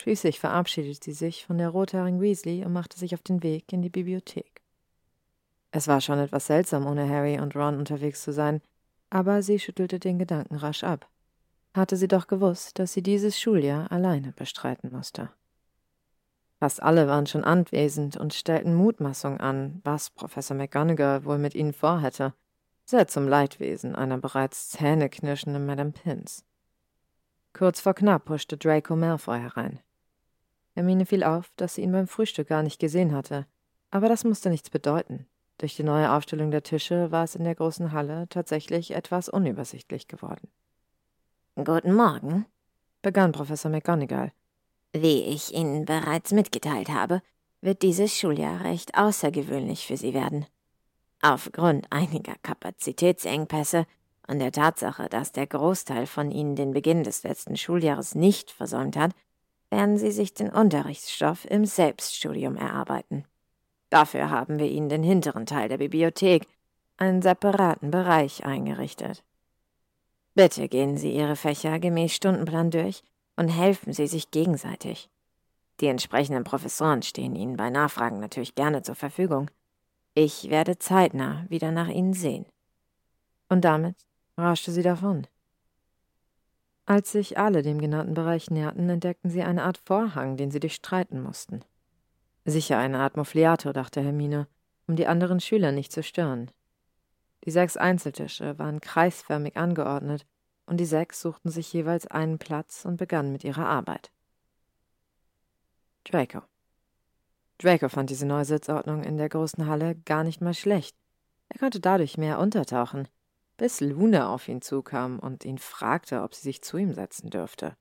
Schließlich verabschiedete sie sich von der rothaarigen Weasley und machte sich auf den Weg in die Bibliothek. Es war schon etwas seltsam, ohne Harry und Ron unterwegs zu sein, aber sie schüttelte den Gedanken rasch ab. Hatte sie doch gewusst, dass sie dieses Schuljahr alleine bestreiten musste. Fast alle waren schon anwesend und stellten Mutmaßung an, was Professor McGonagall wohl mit ihnen vorhätte, sehr zum Leidwesen einer bereits zähneknirschenden Madame Pins. Kurz vor knapp huschte Draco Malfoy herein. Hermine fiel auf, dass sie ihn beim Frühstück gar nicht gesehen hatte, aber das musste nichts bedeuten. Durch die neue Aufstellung der Tische war es in der großen Halle tatsächlich etwas unübersichtlich geworden. Guten Morgen, begann Professor McGonagall. Wie ich Ihnen bereits mitgeteilt habe, wird dieses Schuljahr recht außergewöhnlich für Sie werden. Aufgrund einiger Kapazitätsengpässe und der Tatsache, dass der Großteil von Ihnen den Beginn des letzten Schuljahres nicht versäumt hat, werden Sie sich den Unterrichtsstoff im Selbststudium erarbeiten. Dafür haben wir Ihnen den hinteren Teil der Bibliothek, einen separaten Bereich eingerichtet. Bitte gehen Sie Ihre Fächer gemäß Stundenplan durch und helfen Sie sich gegenseitig. Die entsprechenden Professoren stehen Ihnen bei Nachfragen natürlich gerne zur Verfügung. Ich werde zeitnah wieder nach Ihnen sehen. Und damit rauschte sie davon. Als sich alle dem genannten Bereich näherten, entdeckten sie eine Art Vorhang, den sie durchstreiten mussten. Sicher eine Art Mofliato, dachte Hermine, um die anderen Schüler nicht zu stören. Die sechs Einzeltische waren kreisförmig angeordnet, und die sechs suchten sich jeweils einen Platz und begannen mit ihrer Arbeit. Draco. Draco fand diese neue Sitzordnung in der großen Halle gar nicht mal schlecht. Er konnte dadurch mehr untertauchen, bis Luna auf ihn zukam und ihn fragte, ob sie sich zu ihm setzen dürfte.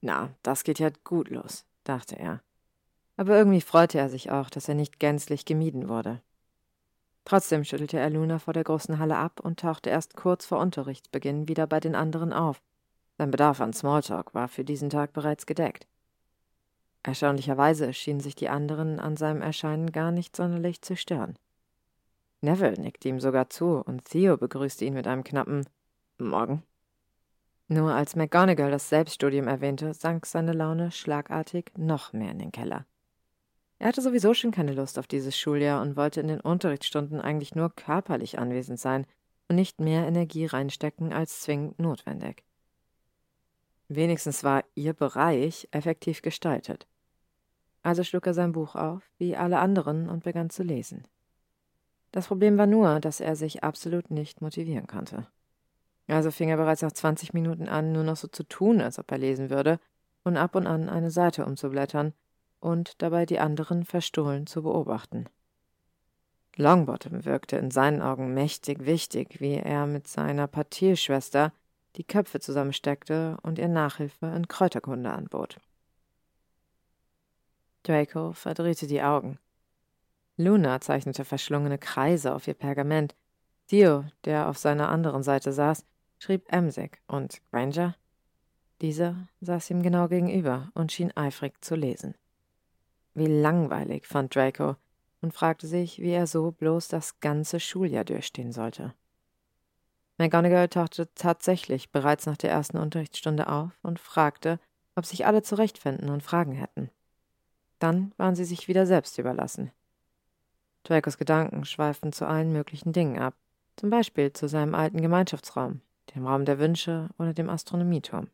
Na, das geht ja gut los, dachte er aber irgendwie freute er sich auch, dass er nicht gänzlich gemieden wurde. Trotzdem schüttelte er Luna vor der großen Halle ab und tauchte erst kurz vor Unterrichtsbeginn wieder bei den anderen auf. Sein Bedarf an Smalltalk war für diesen Tag bereits gedeckt. Erstaunlicherweise schienen sich die anderen an seinem Erscheinen gar nicht sonderlich zu stören. Neville nickte ihm sogar zu und Theo begrüßte ihn mit einem knappen Morgen. Nur als McGonagall das Selbststudium erwähnte, sank seine Laune schlagartig noch mehr in den Keller. Er hatte sowieso schon keine Lust auf dieses Schuljahr und wollte in den Unterrichtsstunden eigentlich nur körperlich anwesend sein und nicht mehr Energie reinstecken als zwingend notwendig. Wenigstens war ihr Bereich effektiv gestaltet. Also schlug er sein Buch auf, wie alle anderen, und begann zu lesen. Das Problem war nur, dass er sich absolut nicht motivieren konnte. Also fing er bereits nach 20 Minuten an, nur noch so zu tun, als ob er lesen würde, und ab und an eine Seite umzublättern, und dabei die anderen verstohlen zu beobachten. Longbottom wirkte in seinen Augen mächtig wichtig, wie er mit seiner Partilschwester die Köpfe zusammensteckte und ihr Nachhilfe in Kräuterkunde anbot. Draco verdrehte die Augen. Luna zeichnete verschlungene Kreise auf ihr Pergament. Theo, der auf seiner anderen Seite saß, schrieb emsig und Granger? Dieser saß ihm genau gegenüber und schien eifrig zu lesen. Wie langweilig, fand Draco und fragte sich, wie er so bloß das ganze Schuljahr durchstehen sollte. McGonagall tauchte tatsächlich bereits nach der ersten Unterrichtsstunde auf und fragte, ob sich alle zurechtfinden und Fragen hätten. Dann waren sie sich wieder selbst überlassen. Dracos Gedanken schweiften zu allen möglichen Dingen ab, zum Beispiel zu seinem alten Gemeinschaftsraum, dem Raum der Wünsche oder dem Astronomieturm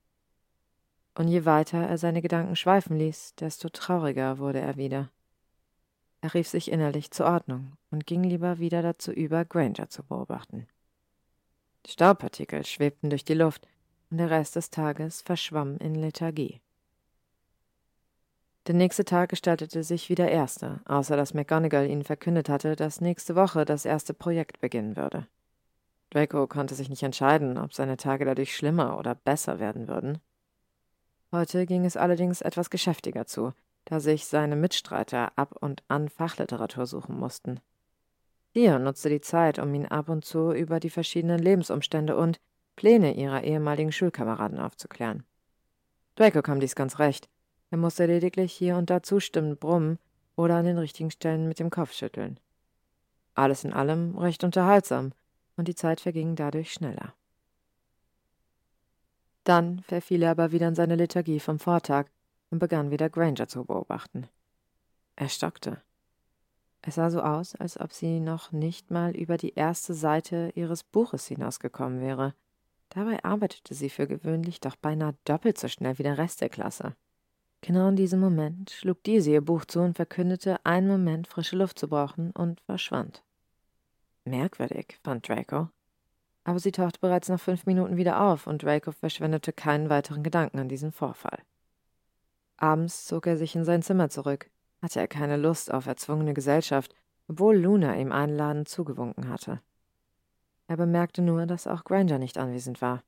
und je weiter er seine Gedanken schweifen ließ, desto trauriger wurde er wieder. Er rief sich innerlich zur Ordnung und ging lieber wieder dazu über, Granger zu beobachten. Staubpartikel schwebten durch die Luft, und der Rest des Tages verschwamm in Lethargie. Der nächste Tag gestaltete sich wie der erste, außer dass McGonagall ihnen verkündet hatte, dass nächste Woche das erste Projekt beginnen würde. Draco konnte sich nicht entscheiden, ob seine Tage dadurch schlimmer oder besser werden würden. Heute ging es allerdings etwas geschäftiger zu, da sich seine Mitstreiter ab und an Fachliteratur suchen mussten. Theo nutzte die Zeit, um ihn ab und zu über die verschiedenen Lebensumstände und Pläne ihrer ehemaligen Schulkameraden aufzuklären. Draco kam dies ganz recht. Er musste lediglich hier und da zustimmend brummen oder an den richtigen Stellen mit dem Kopf schütteln. Alles in allem recht unterhaltsam, und die Zeit verging dadurch schneller. Dann verfiel er aber wieder in seine Lethargie vom Vortag und begann wieder Granger zu beobachten. Er stockte. Es sah so aus, als ob sie noch nicht mal über die erste Seite ihres Buches hinausgekommen wäre. Dabei arbeitete sie für gewöhnlich doch beinahe doppelt so schnell wie der Rest der Klasse. Genau in diesem Moment schlug diese ihr Buch zu und verkündete, einen Moment frische Luft zu brauchen und verschwand. Merkwürdig, fand Draco. Aber sie tauchte bereits nach fünf Minuten wieder auf und Draco verschwendete keinen weiteren Gedanken an diesen Vorfall. Abends zog er sich in sein Zimmer zurück, hatte er keine Lust auf erzwungene Gesellschaft, obwohl Luna ihm einladend zugewunken hatte. Er bemerkte nur, dass auch Granger nicht anwesend war,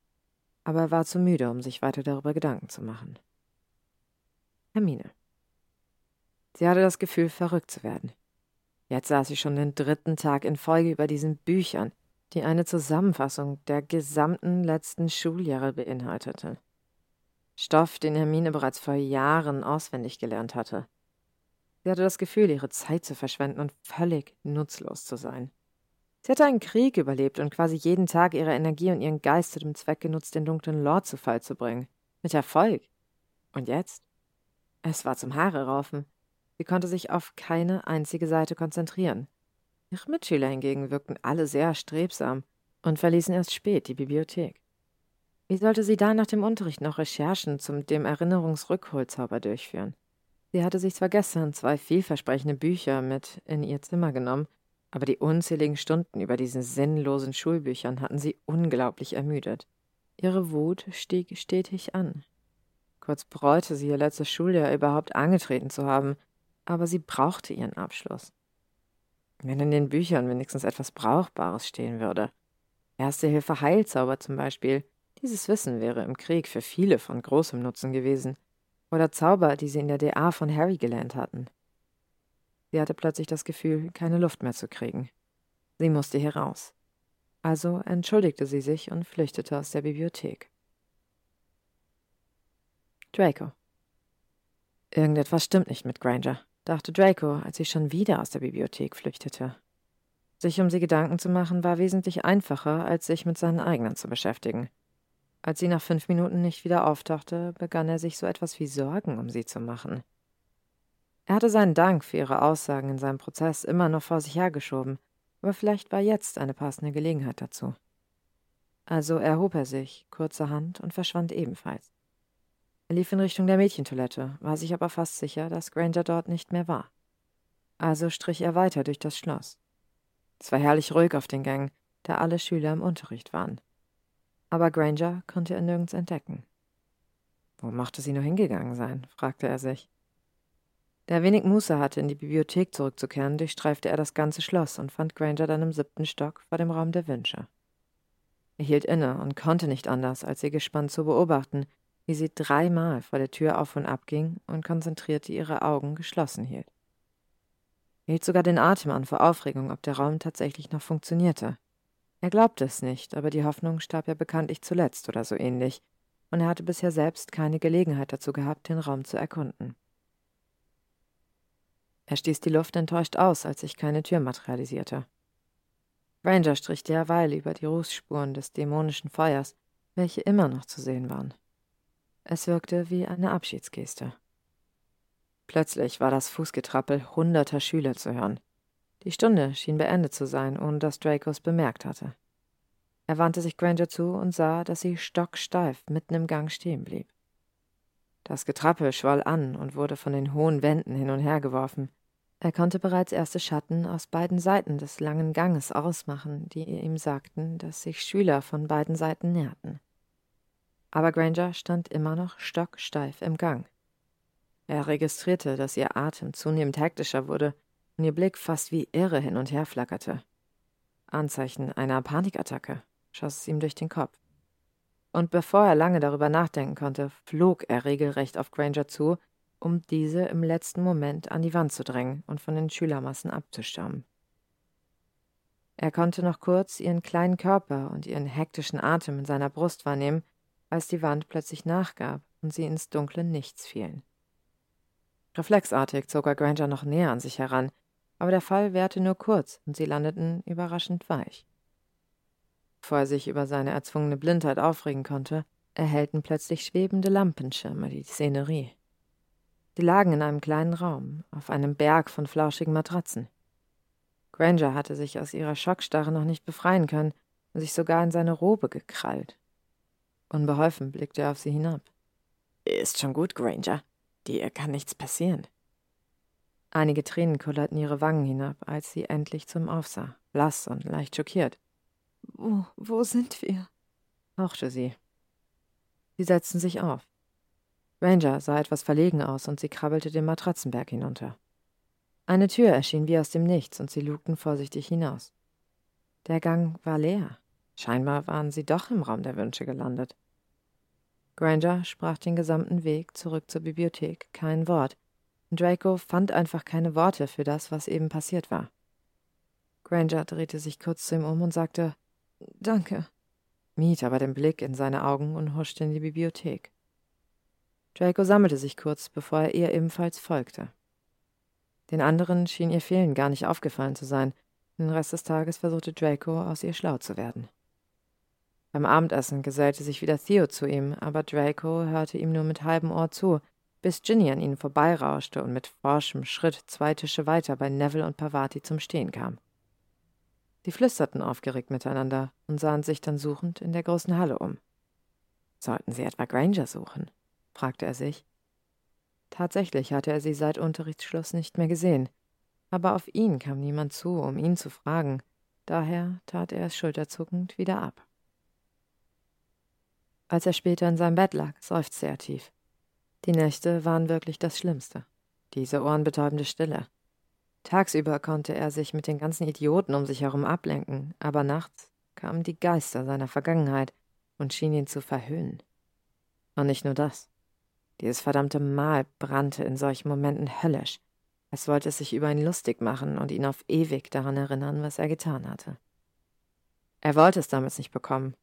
aber er war zu müde, um sich weiter darüber Gedanken zu machen. Hermine. Sie hatte das Gefühl, verrückt zu werden. Jetzt saß sie schon den dritten Tag in Folge über diesen Büchern, die eine Zusammenfassung der gesamten letzten Schuljahre beinhaltete. Stoff, den Hermine bereits vor Jahren auswendig gelernt hatte. Sie hatte das Gefühl, ihre Zeit zu verschwenden und völlig nutzlos zu sein. Sie hatte einen Krieg überlebt und quasi jeden Tag ihre Energie und ihren Geist zu dem Zweck genutzt, den dunklen Lord zu Fall zu bringen. Mit Erfolg. Und jetzt? Es war zum Haare raufen. Sie konnte sich auf keine einzige Seite konzentrieren. Ihre Mitschüler hingegen wirkten alle sehr strebsam und verließen erst spät die Bibliothek. Wie sollte sie da nach dem Unterricht noch Recherchen zum dem Erinnerungsrückholzauber durchführen? Sie hatte sich zwar gestern zwei vielversprechende Bücher mit in ihr Zimmer genommen, aber die unzähligen Stunden über diesen sinnlosen Schulbüchern hatten sie unglaublich ermüdet. Ihre Wut stieg stetig an. Kurz bereute sie ihr letztes Schuljahr überhaupt angetreten zu haben, aber sie brauchte ihren Abschluss. Wenn in den Büchern wenigstens etwas Brauchbares stehen würde. Erste Hilfe Heilzauber zum Beispiel. Dieses Wissen wäre im Krieg für viele von großem Nutzen gewesen oder Zauber, die sie in der DA von Harry gelernt hatten. Sie hatte plötzlich das Gefühl, keine Luft mehr zu kriegen. Sie musste hier raus. Also entschuldigte sie sich und flüchtete aus der Bibliothek. Draco. Irgendetwas stimmt nicht mit Granger, dachte Draco, als sie schon wieder aus der Bibliothek flüchtete. Sich um sie Gedanken zu machen, war wesentlich einfacher, als sich mit seinen eigenen zu beschäftigen. Als sie nach fünf Minuten nicht wieder auftauchte, begann er sich so etwas wie Sorgen um sie zu machen. Er hatte seinen Dank für ihre Aussagen in seinem Prozess immer noch vor sich hergeschoben, aber vielleicht war jetzt eine passende Gelegenheit dazu. Also erhob er sich, kurzerhand, und verschwand ebenfalls. Er lief in Richtung der Mädchentoilette, war sich aber fast sicher, dass Granger dort nicht mehr war. Also strich er weiter durch das Schloss. Es war herrlich ruhig auf den Gängen, da alle Schüler im Unterricht waren aber Granger konnte er nirgends entdecken. Wo mochte sie nur hingegangen sein? fragte er sich. Da er wenig Muße hatte, in die Bibliothek zurückzukehren, durchstreifte er das ganze Schloss und fand Granger dann im siebten Stock vor dem Raum der Wünsche. Er hielt inne und konnte nicht anders, als sie gespannt zu beobachten, wie sie dreimal vor der Tür auf und ab ging und konzentrierte ihre Augen geschlossen hielt. Er hielt sogar den Atem an vor Aufregung, ob der Raum tatsächlich noch funktionierte. Er glaubte es nicht, aber die Hoffnung starb ja bekanntlich zuletzt oder so ähnlich, und er hatte bisher selbst keine Gelegenheit dazu gehabt, den Raum zu erkunden. Er stieß die Luft enttäuscht aus, als sich keine Tür materialisierte. Ranger strich derweil über die Rußspuren des dämonischen Feuers, welche immer noch zu sehen waren. Es wirkte wie eine Abschiedsgeste. Plötzlich war das Fußgetrappel hunderter Schüler zu hören. Die Stunde schien beendet zu sein, ohne dass Draco es bemerkt hatte. Er wandte sich Granger zu und sah, dass sie stocksteif mitten im Gang stehen blieb. Das Getrappel schwoll an und wurde von den hohen Wänden hin und her geworfen. Er konnte bereits erste Schatten aus beiden Seiten des langen Ganges ausmachen, die ihm sagten, dass sich Schüler von beiden Seiten näherten. Aber Granger stand immer noch stocksteif im Gang. Er registrierte, dass ihr Atem zunehmend hektischer wurde und ihr Blick fast wie irre hin und her flackerte. Anzeichen einer Panikattacke schoss es ihm durch den Kopf. Und bevor er lange darüber nachdenken konnte, flog er regelrecht auf Granger zu, um diese im letzten Moment an die Wand zu drängen und von den Schülermassen abzustürmen. Er konnte noch kurz ihren kleinen Körper und ihren hektischen Atem in seiner Brust wahrnehmen, als die Wand plötzlich nachgab und sie ins dunkle Nichts fielen. Reflexartig zog er Granger noch näher an sich heran, aber der Fall währte nur kurz und sie landeten überraschend weich. Bevor er sich über seine erzwungene Blindheit aufregen konnte, erhellten plötzlich schwebende Lampenschirme die Szenerie. Sie lagen in einem kleinen Raum, auf einem Berg von flauschigen Matratzen. Granger hatte sich aus ihrer Schockstarre noch nicht befreien können und sich sogar in seine Robe gekrallt. Unbeholfen blickte er auf sie hinab. Ist schon gut, Granger. Dir kann nichts passieren. Einige Tränen kullerten ihre Wangen hinab, als sie endlich zum Aufsah, blass und leicht schockiert. Wo, wo sind wir? hauchte sie. Sie setzten sich auf. Ranger sah etwas verlegen aus und sie krabbelte den Matratzenberg hinunter. Eine Tür erschien wie aus dem Nichts und sie lugten vorsichtig hinaus. Der Gang war leer. Scheinbar waren sie doch im Raum der Wünsche gelandet. Granger sprach den gesamten Weg zurück zur Bibliothek kein Wort, Draco fand einfach keine Worte für das, was eben passiert war. Granger drehte sich kurz zu ihm um und sagte Danke, mied aber den Blick in seine Augen und huschte in die Bibliothek. Draco sammelte sich kurz, bevor er ihr ebenfalls folgte. Den anderen schien ihr Fehlen gar nicht aufgefallen zu sein. Den Rest des Tages versuchte Draco, aus ihr schlau zu werden. Beim Abendessen gesellte sich wieder Theo zu ihm, aber Draco hörte ihm nur mit halbem Ohr zu, bis Ginny an ihnen vorbeirauschte und mit forschem Schritt zwei Tische weiter bei Neville und Pavati zum Stehen kam. Sie flüsterten aufgeregt miteinander und sahen sich dann suchend in der großen Halle um. Sollten sie etwa Granger suchen? fragte er sich. Tatsächlich hatte er sie seit Unterrichtsschluss nicht mehr gesehen, aber auf ihn kam niemand zu, um ihn zu fragen, daher tat er es schulterzuckend wieder ab. Als er später in seinem Bett lag, seufzte er tief. Die Nächte waren wirklich das Schlimmste. Diese ohrenbetäubende Stille. Tagsüber konnte er sich mit den ganzen Idioten um sich herum ablenken, aber nachts kamen die Geister seiner Vergangenheit und schienen ihn zu verhöhnen. Und nicht nur das. Dieses verdammte Mal brannte in solchen Momenten höllisch, als wollte es sich über ihn lustig machen und ihn auf ewig daran erinnern, was er getan hatte. Er wollte es damals nicht bekommen,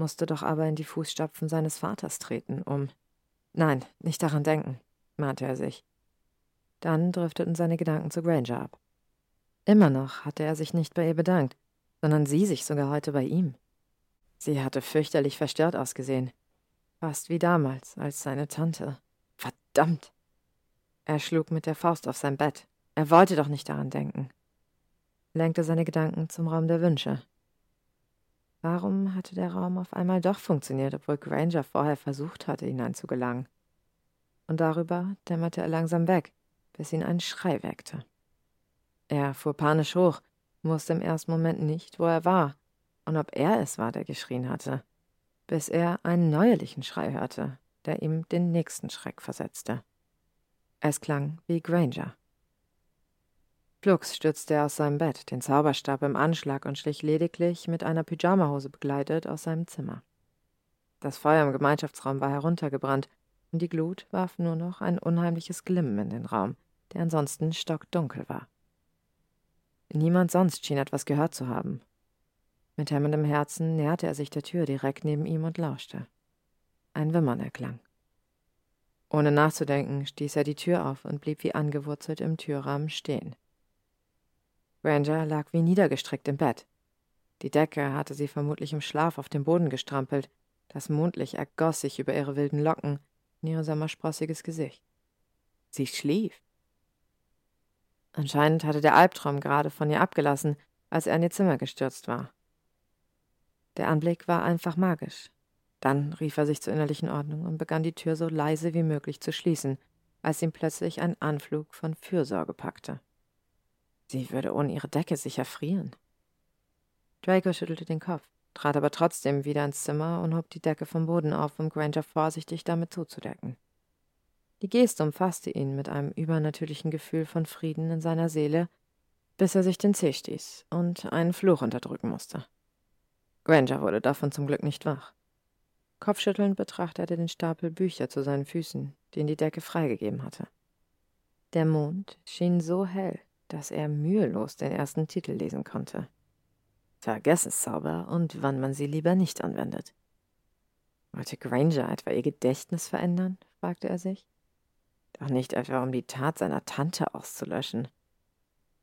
musste doch aber in die Fußstapfen seines Vaters treten, um. Nein, nicht daran denken, mahnte er sich. Dann drifteten seine Gedanken zu Granger ab. Immer noch hatte er sich nicht bei ihr bedankt, sondern sie sich sogar heute bei ihm. Sie hatte fürchterlich verstört ausgesehen. Fast wie damals, als seine Tante. Verdammt! Er schlug mit der Faust auf sein Bett. Er wollte doch nicht daran denken. Lenkte seine Gedanken zum Raum der Wünsche. Warum hatte der Raum auf einmal doch funktioniert, obwohl Granger vorher versucht hatte, hineinzugelangen? Und darüber dämmerte er langsam weg, bis ihn ein Schrei weckte. Er fuhr panisch hoch, wusste im ersten Moment nicht, wo er war und ob er es war, der geschrien hatte, bis er einen neuerlichen Schrei hörte, der ihm den nächsten Schreck versetzte. Es klang wie Granger. Flugs stürzte er aus seinem Bett, den Zauberstab im Anschlag und schlich lediglich, mit einer Pyjamahose begleitet, aus seinem Zimmer. Das Feuer im Gemeinschaftsraum war heruntergebrannt, und die Glut warf nur noch ein unheimliches Glimmen in den Raum, der ansonsten stockdunkel war. Niemand sonst schien etwas gehört zu haben. Mit hämmendem Herzen näherte er sich der Tür direkt neben ihm und lauschte. Ein Wimmern erklang. Ohne nachzudenken stieß er die Tür auf und blieb wie angewurzelt im Türrahmen stehen. Granger lag wie niedergestreckt im Bett. Die Decke hatte sie vermutlich im Schlaf auf den Boden gestrampelt, das Mondlicht ergoss sich über ihre wilden Locken in ihr sommersprossiges Gesicht. Sie schlief. Anscheinend hatte der Albtraum gerade von ihr abgelassen, als er in ihr Zimmer gestürzt war. Der Anblick war einfach magisch. Dann rief er sich zur innerlichen Ordnung und begann die Tür so leise wie möglich zu schließen, als ihn plötzlich ein Anflug von Fürsorge packte. Sie würde ohne ihre Decke sicher frieren. Draco schüttelte den Kopf, trat aber trotzdem wieder ins Zimmer und hob die Decke vom Boden auf, um Granger vorsichtig damit zuzudecken. Die Geste umfasste ihn mit einem übernatürlichen Gefühl von Frieden in seiner Seele, bis er sich den Zeh stieß und einen Fluch unterdrücken musste. Granger wurde davon zum Glück nicht wach. Kopfschüttelnd betrachtete er den Stapel Bücher zu seinen Füßen, den die Decke freigegeben hatte. Der Mond schien so hell, dass er mühelos den ersten Titel lesen konnte. Vergessenszauber und wann man sie lieber nicht anwendet. Wollte Granger etwa ihr Gedächtnis verändern? fragte er sich. Doch nicht etwa, um die Tat seiner Tante auszulöschen.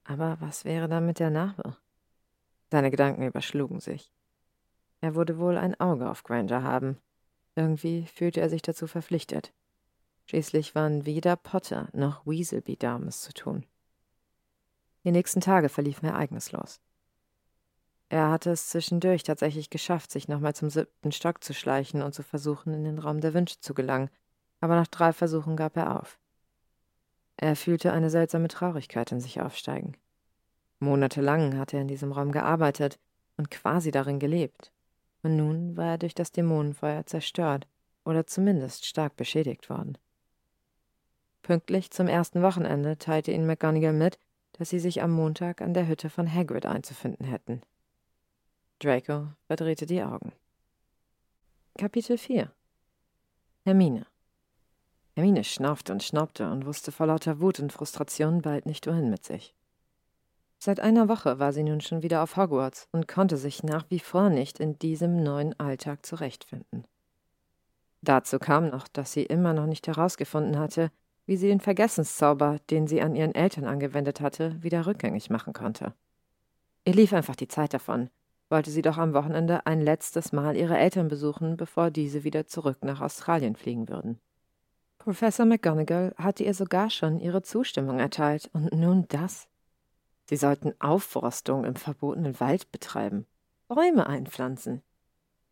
Aber was wäre dann mit der Narbe? Seine Gedanken überschlugen sich. Er würde wohl ein Auge auf Granger haben. Irgendwie fühlte er sich dazu verpflichtet. Schließlich waren weder Potter noch Weaselby da, es zu tun. Die nächsten Tage verliefen ereignislos. Er hatte es zwischendurch tatsächlich geschafft, sich nochmal zum siebten Stock zu schleichen und zu versuchen, in den Raum der Wünsche zu gelangen, aber nach drei Versuchen gab er auf. Er fühlte eine seltsame Traurigkeit in sich aufsteigen. Monatelang hatte er in diesem Raum gearbeitet und quasi darin gelebt, und nun war er durch das Dämonenfeuer zerstört oder zumindest stark beschädigt worden. Pünktlich zum ersten Wochenende teilte ihn McGonagall mit, dass sie sich am Montag an der Hütte von Hagrid einzufinden hätten. Draco verdrehte die Augen. Kapitel 4 Hermine Hermine schnaufte und schnaubte und wusste vor lauter Wut und Frustration bald nicht wohin mit sich. Seit einer Woche war sie nun schon wieder auf Hogwarts und konnte sich nach wie vor nicht in diesem neuen Alltag zurechtfinden. Dazu kam noch, dass sie immer noch nicht herausgefunden hatte, wie sie den Vergessenszauber, den sie an ihren Eltern angewendet hatte, wieder rückgängig machen konnte. Ihr lief einfach die Zeit davon, wollte sie doch am Wochenende ein letztes Mal ihre Eltern besuchen, bevor diese wieder zurück nach Australien fliegen würden. Professor McGonagall hatte ihr sogar schon ihre Zustimmung erteilt, und nun das. Sie sollten Aufforstung im verbotenen Wald betreiben, Bäume einpflanzen.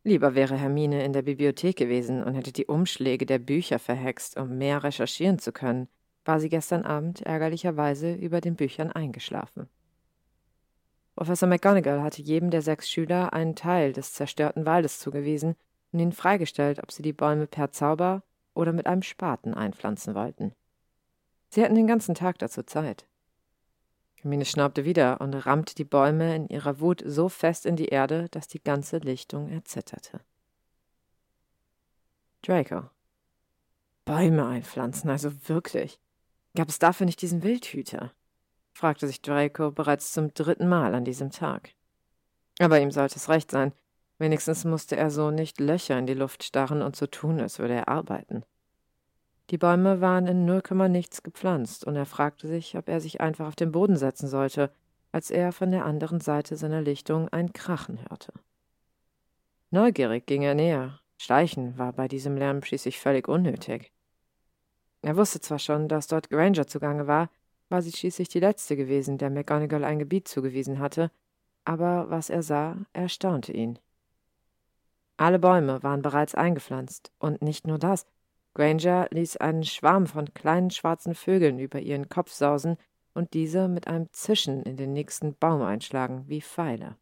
Lieber wäre Hermine in der Bibliothek gewesen und hätte die Umschläge der Bücher verhext, um mehr recherchieren zu können, war sie gestern Abend ärgerlicherweise über den Büchern eingeschlafen. Professor McGonagall hatte jedem der sechs Schüler einen Teil des zerstörten Waldes zugewiesen und ihnen freigestellt, ob sie die Bäume per Zauber oder mit einem Spaten einpflanzen wollten. Sie hatten den ganzen Tag dazu Zeit. Hermine schnaubte wieder und rammte die Bäume in ihrer Wut so fest in die Erde, dass die ganze Lichtung erzitterte. Draco. Bäume einpflanzen, also wirklich. Gab es dafür nicht diesen Wildhüter? fragte sich Draco bereits zum dritten Mal an diesem Tag. Aber ihm sollte es recht sein. Wenigstens musste er so nicht Löcher in die Luft starren und so tun, als würde er arbeiten. Die Bäume waren in Komma nichts gepflanzt, und er fragte sich, ob er sich einfach auf den Boden setzen sollte, als er von der anderen Seite seiner Lichtung ein Krachen hörte. Neugierig ging er näher. Schleichen war bei diesem Lärm schließlich völlig unnötig. Er wusste zwar schon, dass dort Granger zugange war, war sie schließlich die letzte gewesen, der McGonagall ein Gebiet zugewiesen hatte, aber was er sah, erstaunte ihn. Alle Bäume waren bereits eingepflanzt, und nicht nur das. Granger ließ einen Schwarm von kleinen schwarzen Vögeln über ihren Kopf sausen und diese mit einem Zischen in den nächsten Baum einschlagen, wie Pfeile.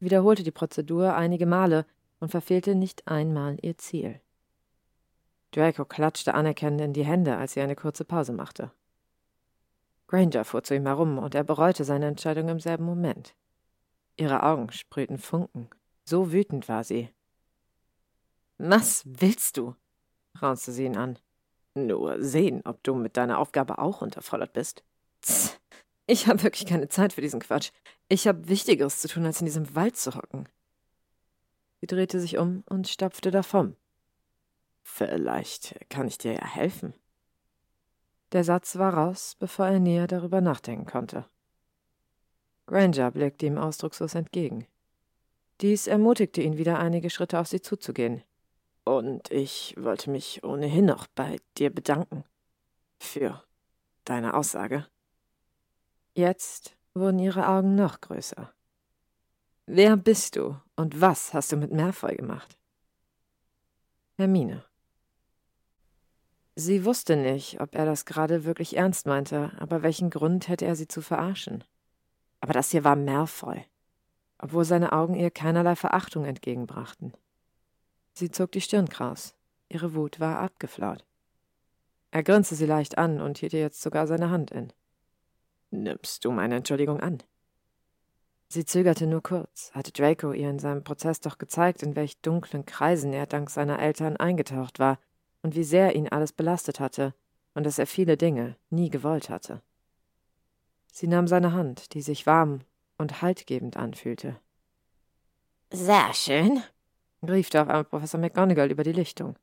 Wiederholte die Prozedur einige Male und verfehlte nicht einmal ihr Ziel. Draco klatschte anerkennend in die Hände, als sie eine kurze Pause machte. Granger fuhr zu ihm herum, und er bereute seine Entscheidung im selben Moment. Ihre Augen sprühten Funken. So wütend war sie. Was willst du? raunzte sie ihn an. Nur sehen, ob du mit deiner Aufgabe auch unterfordert bist. Tss, ich habe wirklich keine Zeit für diesen Quatsch. Ich habe Wichtigeres zu tun, als in diesem Wald zu hocken. Sie drehte sich um und stapfte davon. Vielleicht kann ich dir ja helfen. Der Satz war raus, bevor er näher darüber nachdenken konnte. Granger blickte ihm ausdruckslos entgegen. Dies ermutigte ihn wieder einige Schritte auf sie zuzugehen. Und ich wollte mich ohnehin noch bei dir bedanken. Für deine Aussage. Jetzt wurden ihre Augen noch größer. Wer bist du und was hast du mit Merfoy gemacht? Hermine. Sie wusste nicht, ob er das gerade wirklich ernst meinte, aber welchen Grund hätte er sie zu verarschen? Aber das hier war Merfoy obwohl seine Augen ihr keinerlei Verachtung entgegenbrachten. Sie zog die Stirn kraus. Ihre Wut war abgeflaut. Er grinste sie leicht an und hielt ihr jetzt sogar seine Hand in. Nimmst du meine Entschuldigung an? Sie zögerte nur kurz. Hatte Draco ihr in seinem Prozess doch gezeigt, in welch dunklen Kreisen er dank seiner Eltern eingetaucht war und wie sehr ihn alles belastet hatte und dass er viele Dinge nie gewollt hatte. Sie nahm seine Hand, die sich warm und haltgebend anfühlte. Sehr schön, rief auf einmal Professor McGonagall über die Lichtung.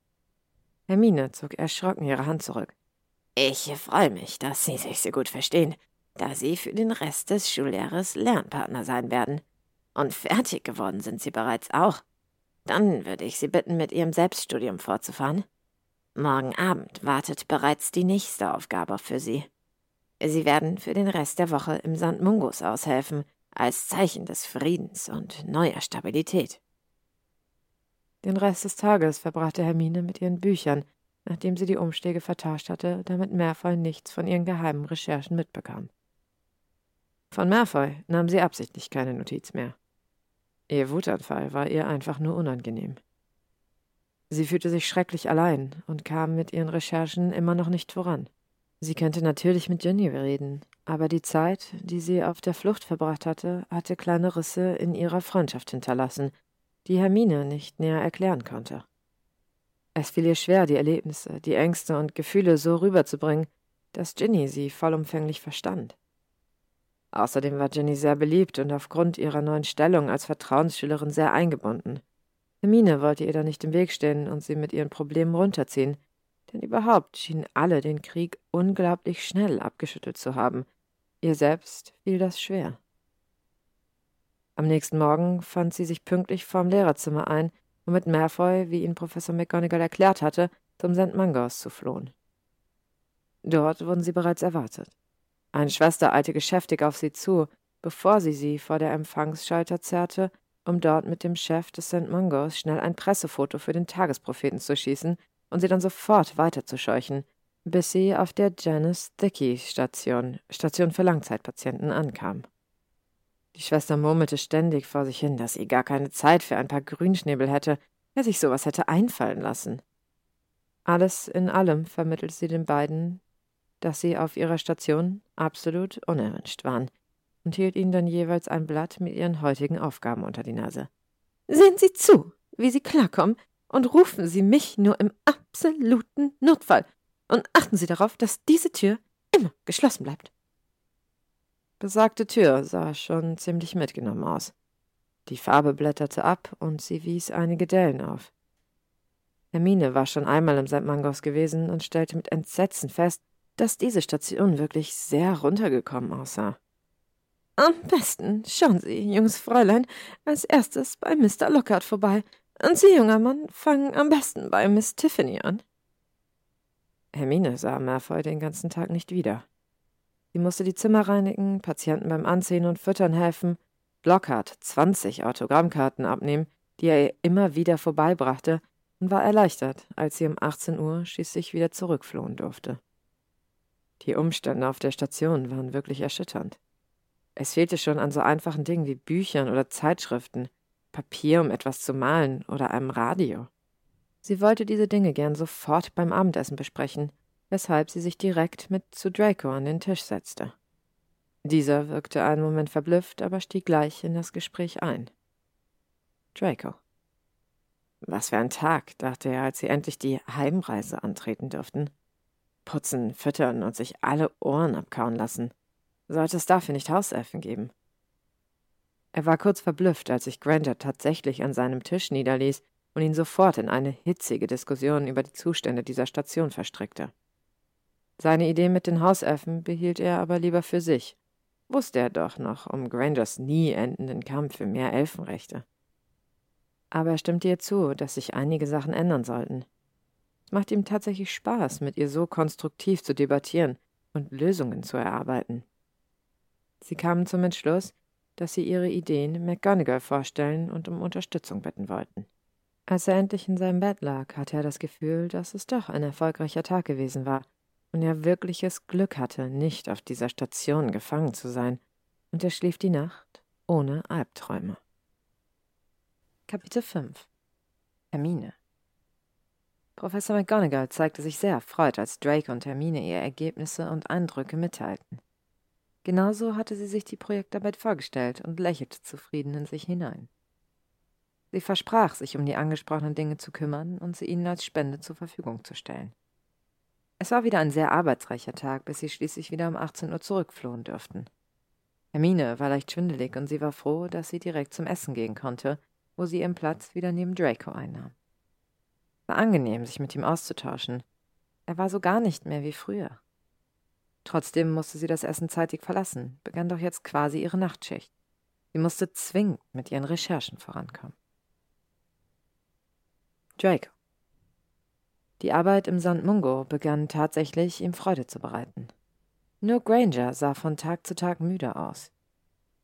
Hermine zog erschrocken ihre Hand zurück. Ich freue mich, dass Sie sich so gut verstehen, da Sie für den Rest des Schuljahres Lernpartner sein werden. Und fertig geworden sind Sie bereits auch. Dann würde ich Sie bitten, mit Ihrem Selbststudium fortzufahren. Morgen Abend wartet bereits die nächste Aufgabe für Sie. Sie werden für den Rest der Woche im St. Mungus aushelfen, als Zeichen des Friedens und neuer Stabilität. Den Rest des Tages verbrachte Hermine mit ihren Büchern, nachdem sie die Umschläge vertauscht hatte, damit Malfoy nichts von ihren geheimen Recherchen mitbekam. Von Malfoy nahm sie absichtlich keine Notiz mehr. Ihr Wutanfall war ihr einfach nur unangenehm. Sie fühlte sich schrecklich allein und kam mit ihren Recherchen immer noch nicht voran. Sie könnte natürlich mit Jenny reden, aber die Zeit, die sie auf der Flucht verbracht hatte, hatte kleine Risse in ihrer Freundschaft hinterlassen, die Hermine nicht näher erklären konnte. Es fiel ihr schwer, die Erlebnisse, die Ängste und Gefühle so rüberzubringen, dass Ginny sie vollumfänglich verstand. Außerdem war Ginny sehr beliebt und aufgrund ihrer neuen Stellung als Vertrauensschülerin sehr eingebunden. Hermine wollte ihr da nicht im Weg stehen und sie mit ihren Problemen runterziehen, denn überhaupt schienen alle den Krieg unglaublich schnell abgeschüttelt zu haben. Ihr selbst fiel das schwer. Am nächsten Morgen fand sie sich pünktlich vorm Lehrerzimmer ein um mit Malfoy, wie ihn Professor McGonagall erklärt hatte, zum St. Mangors zu flohen. Dort wurden sie bereits erwartet. Eine Schwester eilte geschäftig auf sie zu, bevor sie sie vor der Empfangsschalter zerrte, um dort mit dem Chef des St. Mangors schnell ein Pressefoto für den Tagespropheten zu schießen und sie dann sofort weiterzuscheuchen, bis sie auf der Janice Thickey Station, Station für Langzeitpatienten, ankam. Die Schwester murmelte ständig vor sich hin, dass sie gar keine Zeit für ein paar Grünschnäbel hätte, wer sich sowas hätte einfallen lassen. Alles in allem vermittelte sie den beiden, dass sie auf ihrer Station absolut unerwünscht waren und hielt ihnen dann jeweils ein Blatt mit ihren heutigen Aufgaben unter die Nase. Sehen Sie zu, wie Sie klarkommen, und rufen Sie mich nur im absoluten Notfall. Und achten Sie darauf, dass diese Tür immer geschlossen bleibt. Besagte Tür sah schon ziemlich mitgenommen aus. Die Farbe blätterte ab und sie wies einige Dellen auf. Hermine war schon einmal im St. Mangos gewesen und stellte mit Entsetzen fest, dass diese Station wirklich sehr runtergekommen aussah. Am besten schauen Sie, junges Fräulein, als erstes bei Mr. Lockhart vorbei. Und Sie, junger Mann, fangen am besten bei Miss Tiffany an. Hermine sah Malfoy den ganzen Tag nicht wieder. Sie musste die Zimmer reinigen, Patienten beim Anziehen und Füttern helfen, Lockhart 20 Autogrammkarten abnehmen, die er ihr immer wieder vorbeibrachte, und war erleichtert, als sie um 18 Uhr schließlich wieder zurückflohen durfte. Die Umstände auf der Station waren wirklich erschütternd. Es fehlte schon an so einfachen Dingen wie Büchern oder Zeitschriften, Papier, um etwas zu malen oder einem Radio. Sie wollte diese Dinge gern sofort beim Abendessen besprechen, weshalb sie sich direkt mit zu Draco an den Tisch setzte. Dieser wirkte einen Moment verblüfft, aber stieg gleich in das Gespräch ein. Draco. Was für ein Tag, dachte er, als sie endlich die Heimreise antreten dürften. Putzen, füttern und sich alle Ohren abkauen lassen. Sollte es dafür nicht Hauselfen geben? Er war kurz verblüfft, als sich Granger tatsächlich an seinem Tisch niederließ und ihn sofort in eine hitzige Diskussion über die Zustände dieser Station verstrickte. Seine Idee mit den Hauselfen behielt er aber lieber für sich. Wusste er doch noch um Grangers nie endenden Kampf für mehr Elfenrechte. Aber er stimmte ihr zu, dass sich einige Sachen ändern sollten. Es macht ihm tatsächlich Spaß, mit ihr so konstruktiv zu debattieren und Lösungen zu erarbeiten. Sie kamen zum Entschluss, dass sie ihre Ideen McGonagall vorstellen und um Unterstützung bitten wollten. Als er endlich in seinem Bett lag, hatte er das Gefühl, dass es doch ein erfolgreicher Tag gewesen war und er wirkliches Glück hatte, nicht auf dieser Station gefangen zu sein, und er schlief die Nacht ohne Albträume. Kapitel 5 Hermine Professor McGonagall zeigte sich sehr erfreut, als Drake und Hermine ihr Ergebnisse und Eindrücke mitteilten. Genauso hatte sie sich die Projektarbeit vorgestellt und lächelte zufrieden in sich hinein. Sie versprach, sich um die angesprochenen Dinge zu kümmern und sie ihnen als Spende zur Verfügung zu stellen. Es war wieder ein sehr arbeitsreicher Tag, bis sie schließlich wieder um 18 Uhr zurückflohen dürften. Hermine war leicht schwindelig und sie war froh, dass sie direkt zum Essen gehen konnte, wo sie ihren Platz wieder neben Draco einnahm. Es war angenehm, sich mit ihm auszutauschen. Er war so gar nicht mehr wie früher. Trotzdem musste sie das Essen zeitig verlassen, begann doch jetzt quasi ihre Nachtschicht. Sie musste zwingend mit ihren Recherchen vorankommen. Draco. Die Arbeit im St. Mungo begann tatsächlich, ihm Freude zu bereiten. Nur Granger sah von Tag zu Tag müde aus.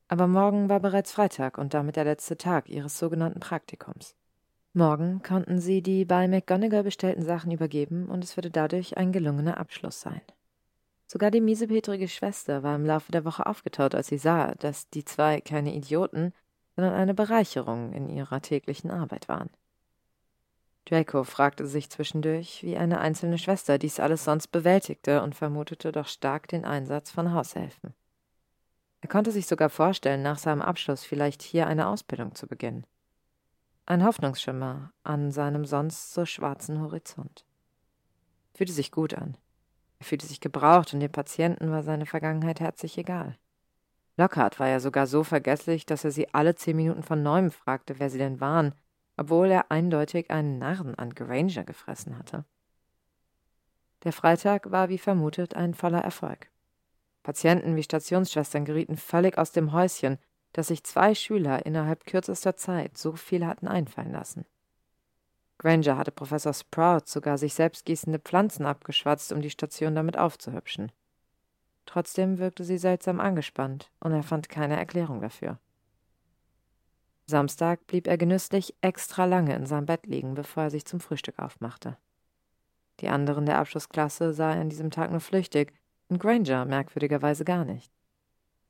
Aber morgen war bereits Freitag und damit der letzte Tag ihres sogenannten Praktikums. Morgen konnten sie die bei McGonagall bestellten Sachen übergeben und es würde dadurch ein gelungener Abschluss sein. Sogar die miesepetrige Schwester war im Laufe der Woche aufgetaut, als sie sah, dass die zwei keine Idioten, sondern eine Bereicherung in ihrer täglichen Arbeit waren. Draco fragte sich zwischendurch, wie eine einzelne Schwester dies alles sonst bewältigte und vermutete doch stark den Einsatz von Haushelfen. Er konnte sich sogar vorstellen, nach seinem Abschluss vielleicht hier eine Ausbildung zu beginnen. Ein Hoffnungsschimmer an seinem sonst so schwarzen Horizont. Fühlte sich gut an. Er fühlte sich gebraucht und dem Patienten war seine Vergangenheit herzlich egal. Lockhart war ja sogar so vergesslich, dass er sie alle zehn Minuten von neuem fragte, wer sie denn waren, obwohl er eindeutig einen Narren an Granger gefressen hatte. Der Freitag war wie vermutet ein voller Erfolg. Patienten wie Stationsschwestern gerieten völlig aus dem Häuschen, dass sich zwei Schüler innerhalb kürzester Zeit so viel hatten einfallen lassen. Granger hatte Professor Sprout sogar sich selbst gießende Pflanzen abgeschwatzt, um die Station damit aufzuhübschen. Trotzdem wirkte sie seltsam angespannt, und er fand keine Erklärung dafür. Samstag blieb er genüsslich extra lange in seinem Bett liegen, bevor er sich zum Frühstück aufmachte. Die anderen der Abschlussklasse sah er an diesem Tag nur flüchtig, und Granger merkwürdigerweise gar nicht.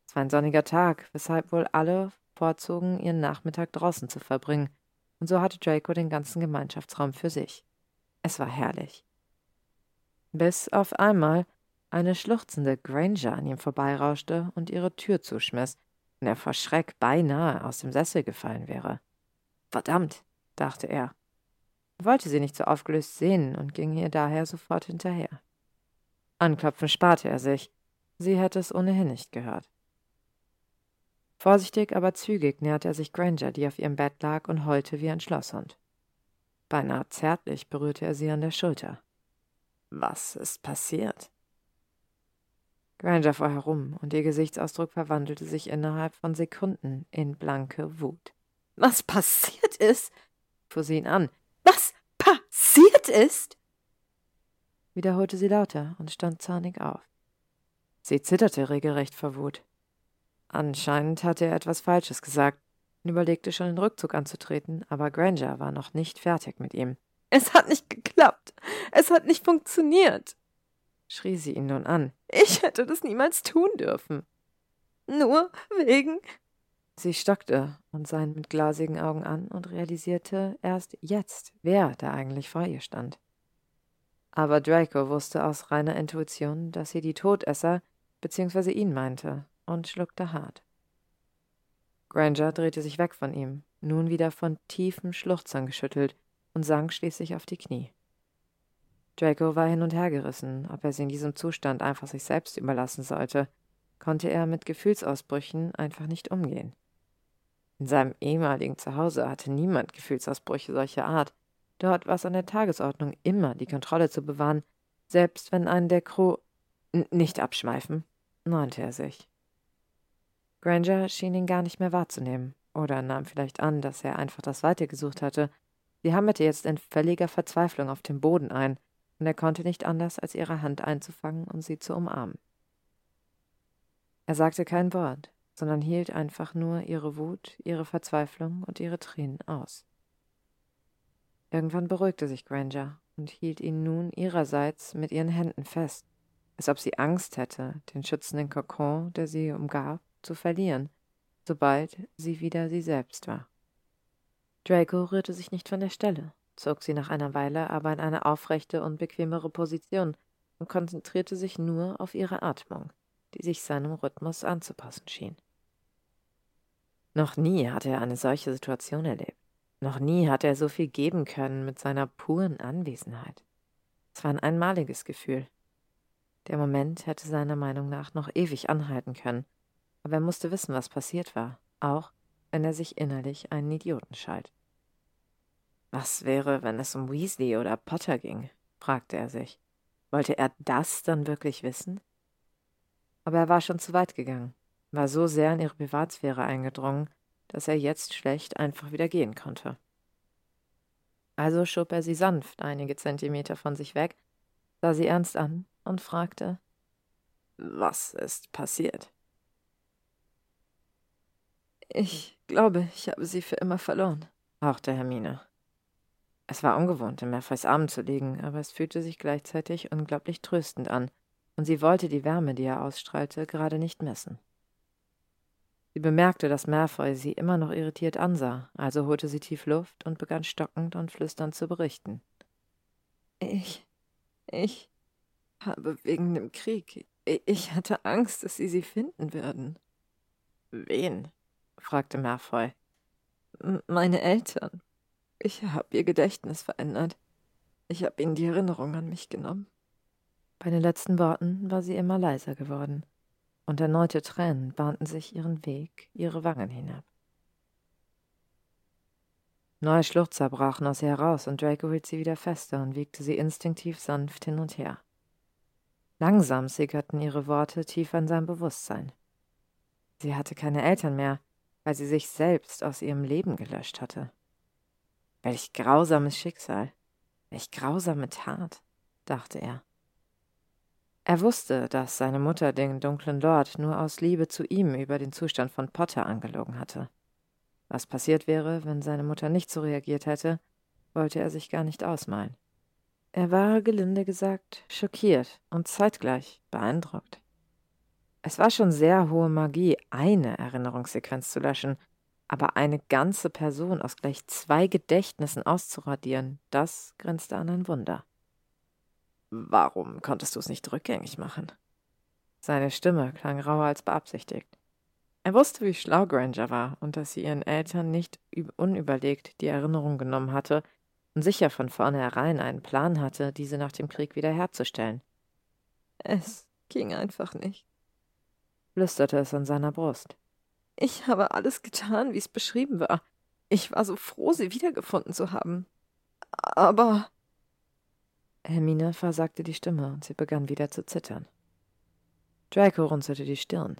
Es war ein sonniger Tag, weshalb wohl alle vorzogen, ihren Nachmittag draußen zu verbringen, und so hatte Draco den ganzen Gemeinschaftsraum für sich. Es war herrlich. Bis auf einmal eine schluchzende Granger an ihm vorbeirauschte und ihre Tür zuschmiss, er vor Schreck beinahe aus dem Sessel gefallen wäre. Verdammt, dachte er. Er wollte sie nicht so aufgelöst sehen und ging ihr daher sofort hinterher. Anklopfen sparte er sich. Sie hätte es ohnehin nicht gehört. Vorsichtig, aber zügig näherte er sich Granger, die auf ihrem Bett lag und heulte wie ein Schlosshund. Beinahe zärtlich berührte er sie an der Schulter. Was ist passiert? Granger fuhr herum, und ihr Gesichtsausdruck verwandelte sich innerhalb von Sekunden in blanke Wut. Was passiert ist? fuhr sie ihn an. Was passiert ist? wiederholte sie lauter und stand zornig auf. Sie zitterte regelrecht vor Wut. Anscheinend hatte er etwas Falsches gesagt und überlegte schon den Rückzug anzutreten, aber Granger war noch nicht fertig mit ihm. Es hat nicht geklappt. Es hat nicht funktioniert schrie sie ihn nun an. Ich hätte das niemals tun dürfen. Nur wegen. Sie stockte und sah ihn mit glasigen Augen an und realisierte erst jetzt, wer da eigentlich vor ihr stand. Aber Draco wusste aus reiner Intuition, dass sie die Todesser bzw. ihn meinte und schluckte hart. Granger drehte sich weg von ihm, nun wieder von tiefen Schluchzern geschüttelt und sank schließlich auf die Knie. Draco war hin und her gerissen, ob er sie in diesem Zustand einfach sich selbst überlassen sollte, konnte er mit Gefühlsausbrüchen einfach nicht umgehen. In seinem ehemaligen Zuhause hatte niemand Gefühlsausbrüche solcher Art. Dort war es an der Tagesordnung, immer die Kontrolle zu bewahren, selbst wenn einen der Crew nicht abschmeifen, mahnte er sich. Granger schien ihn gar nicht mehr wahrzunehmen, oder nahm vielleicht an, dass er einfach das Weite gesucht hatte. Sie hammerte jetzt in völliger Verzweiflung auf dem Boden ein, und er konnte nicht anders, als ihre Hand einzufangen und sie zu umarmen. Er sagte kein Wort, sondern hielt einfach nur ihre Wut, ihre Verzweiflung und ihre Tränen aus. Irgendwann beruhigte sich Granger und hielt ihn nun ihrerseits mit ihren Händen fest, als ob sie Angst hätte, den schützenden Kokon, der sie umgab, zu verlieren, sobald sie wieder sie selbst war. Draco rührte sich nicht von der Stelle zog sie nach einer Weile aber in eine aufrechte und bequemere Position und konzentrierte sich nur auf ihre Atmung, die sich seinem Rhythmus anzupassen schien. Noch nie hatte er eine solche Situation erlebt. Noch nie hatte er so viel geben können mit seiner puren Anwesenheit. Es war ein einmaliges Gefühl. Der Moment hätte seiner Meinung nach noch ewig anhalten können, aber er musste wissen, was passiert war, auch wenn er sich innerlich einen Idioten schalt. Was wäre, wenn es um Weasley oder Potter ging? fragte er sich. Wollte er das dann wirklich wissen? Aber er war schon zu weit gegangen, war so sehr in ihre Privatsphäre eingedrungen, dass er jetzt schlecht einfach wieder gehen konnte. Also schob er sie sanft einige Zentimeter von sich weg, sah sie ernst an und fragte Was ist passiert? Ich glaube, ich habe sie für immer verloren, hauchte Hermine. Es war ungewohnt, in Malfoys Armen zu liegen, aber es fühlte sich gleichzeitig unglaublich tröstend an, und sie wollte die Wärme, die er ausstrahlte, gerade nicht messen. Sie bemerkte, dass Malfoy sie immer noch irritiert ansah, also holte sie tief Luft und begann stockend und flüsternd zu berichten. Ich. ich habe wegen dem Krieg. Ich hatte Angst, dass sie sie finden würden. Wen? fragte Malfoy. Meine Eltern. Ich habe ihr Gedächtnis verändert. Ich habe ihnen die Erinnerung an mich genommen. Bei den letzten Worten war sie immer leiser geworden und erneute Tränen bahnten sich ihren Weg ihre Wangen hinab. Neue Schluchzer brachen aus ihr heraus, und Draco hielt sie wieder fester und wiegte sie instinktiv sanft hin und her. Langsam sickerten ihre Worte tief in sein Bewusstsein. Sie hatte keine Eltern mehr, weil sie sich selbst aus ihrem Leben gelöscht hatte. Welch grausames Schicksal, welch grausame Tat, dachte er. Er wusste, dass seine Mutter den dunklen Lord nur aus Liebe zu ihm über den Zustand von Potter angelogen hatte. Was passiert wäre, wenn seine Mutter nicht so reagiert hätte, wollte er sich gar nicht ausmalen. Er war, gelinde gesagt, schockiert und zeitgleich beeindruckt. Es war schon sehr hohe Magie, eine Erinnerungssequenz zu löschen, aber eine ganze Person aus gleich zwei Gedächtnissen auszuradieren, das grenzte an ein Wunder. Warum konntest du es nicht rückgängig machen? Seine Stimme klang rauer als beabsichtigt. Er wusste, wie schlau Granger war und dass sie ihren Eltern nicht unüberlegt die Erinnerung genommen hatte und sicher von vornherein einen Plan hatte, diese nach dem Krieg wiederherzustellen. Es ging einfach nicht, flüsterte es an seiner Brust. Ich habe alles getan, wie es beschrieben war. Ich war so froh, sie wiedergefunden zu haben. Aber Hermine versagte die Stimme und sie begann wieder zu zittern. Draco runzelte die Stirn.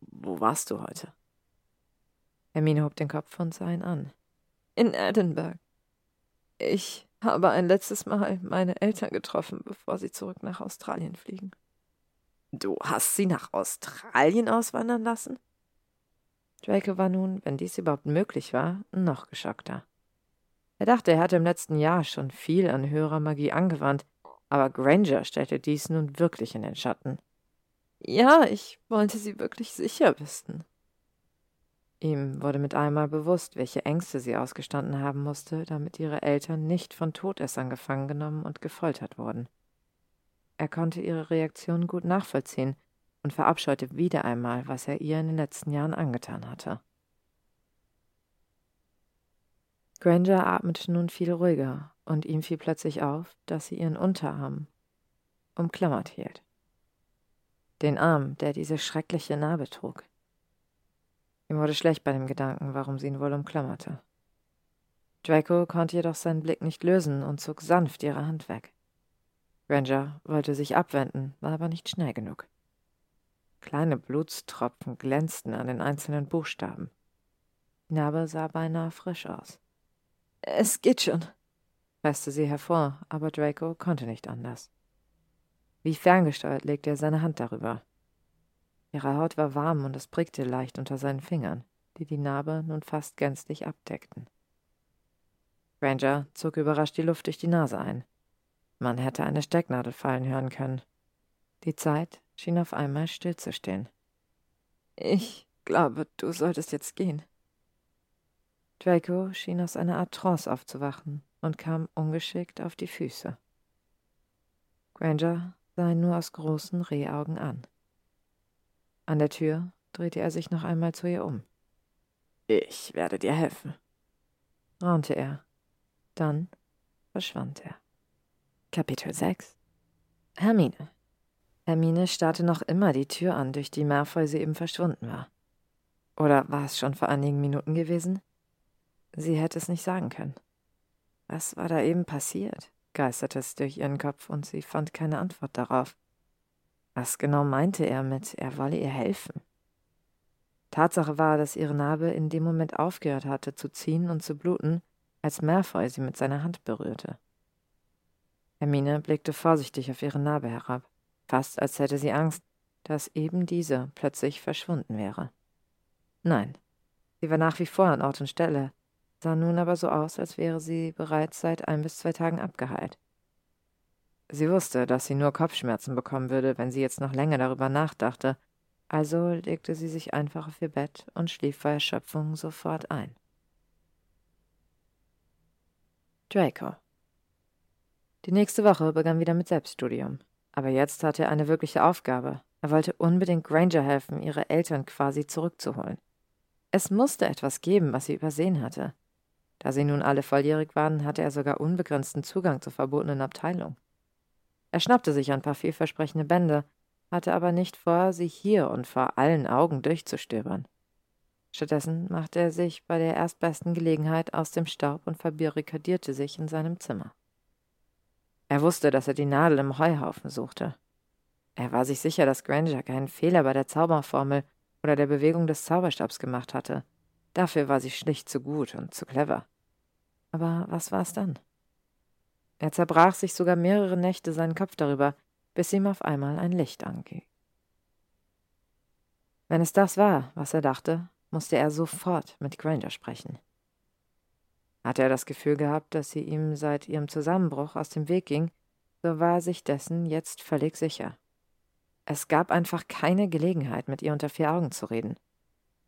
Wo warst du heute? Hermine hob den Kopf und sah ihn an. In Edinburgh. Ich habe ein letztes Mal meine Eltern getroffen, bevor sie zurück nach Australien fliegen. Du hast sie nach Australien auswandern lassen? Draco war nun, wenn dies überhaupt möglich war, noch geschockter. Er dachte, er hatte im letzten Jahr schon viel an höherer Magie angewandt, aber Granger stellte dies nun wirklich in den Schatten. Ja, ich wollte sie wirklich sicher wissen. Ihm wurde mit einmal bewusst, welche Ängste sie ausgestanden haben musste, damit ihre Eltern nicht von Todessern gefangen genommen und gefoltert wurden. Er konnte ihre Reaktion gut nachvollziehen und verabscheute wieder einmal, was er ihr in den letzten Jahren angetan hatte. Granger atmete nun viel ruhiger, und ihm fiel plötzlich auf, dass sie ihren Unterarm umklammert hielt. Den Arm, der diese schreckliche Narbe trug. Ihm wurde schlecht bei dem Gedanken, warum sie ihn wohl umklammerte. Draco konnte jedoch seinen Blick nicht lösen und zog sanft ihre Hand weg. Granger wollte sich abwenden, war aber nicht schnell genug. Kleine Blutstropfen glänzten an den einzelnen Buchstaben. Die Narbe sah beinahe frisch aus. Es geht schon, presste sie hervor, aber Draco konnte nicht anders. Wie ferngesteuert legte er seine Hand darüber. Ihre Haut war warm und es prickte leicht unter seinen Fingern, die die Narbe nun fast gänzlich abdeckten. Granger zog überrascht die Luft durch die Nase ein. Man hätte eine Stecknadel fallen hören können. Die Zeit schien auf einmal stillzustehen. Ich glaube, du solltest jetzt gehen, Draco schien aus einer Art Trance aufzuwachen und kam ungeschickt auf die Füße. Granger sah ihn nur aus großen Rehaugen an. An der Tür drehte er sich noch einmal zu ihr um. Ich werde dir helfen, raunte er. Dann verschwand er. Kapitel 6 Hermine. Hermine starrte noch immer die Tür an, durch die Malfoy soeben verschwunden war. Oder war es schon vor einigen Minuten gewesen? Sie hätte es nicht sagen können. Was war da eben passiert? geisterte es durch ihren Kopf, und sie fand keine Antwort darauf. Was genau meinte er mit, er wolle ihr helfen? Tatsache war, dass ihre Narbe in dem Moment aufgehört hatte zu ziehen und zu bluten, als Malfoy sie mit seiner Hand berührte. Hermine blickte vorsichtig auf ihre Narbe herab, fast als hätte sie Angst, dass eben diese plötzlich verschwunden wäre. Nein, sie war nach wie vor an Ort und Stelle, sah nun aber so aus, als wäre sie bereits seit ein bis zwei Tagen abgeheilt. Sie wusste, dass sie nur Kopfschmerzen bekommen würde, wenn sie jetzt noch länger darüber nachdachte, also legte sie sich einfach auf ihr Bett und schlief vor Erschöpfung sofort ein. Draco. Die nächste Woche begann wieder mit Selbststudium. Aber jetzt hatte er eine wirkliche Aufgabe. Er wollte unbedingt Granger helfen, ihre Eltern quasi zurückzuholen. Es musste etwas geben, was sie übersehen hatte. Da sie nun alle volljährig waren, hatte er sogar unbegrenzten Zugang zur verbotenen Abteilung. Er schnappte sich ein paar vielversprechende Bände, hatte aber nicht vor, sie hier und vor allen Augen durchzustöbern. Stattdessen machte er sich bei der erstbesten Gelegenheit aus dem Staub und verbarrikadierte sich in seinem Zimmer. Er wusste, dass er die Nadel im Heuhaufen suchte. Er war sich sicher, dass Granger keinen Fehler bei der Zauberformel oder der Bewegung des Zauberstabs gemacht hatte. Dafür war sie schlicht zu gut und zu clever. Aber was war es dann? Er zerbrach sich sogar mehrere Nächte seinen Kopf darüber, bis ihm auf einmal ein Licht anging. Wenn es das war, was er dachte, musste er sofort mit Granger sprechen. Hatte er das Gefühl gehabt, dass sie ihm seit ihrem Zusammenbruch aus dem Weg ging, so war sich dessen jetzt völlig sicher. Es gab einfach keine Gelegenheit, mit ihr unter vier Augen zu reden.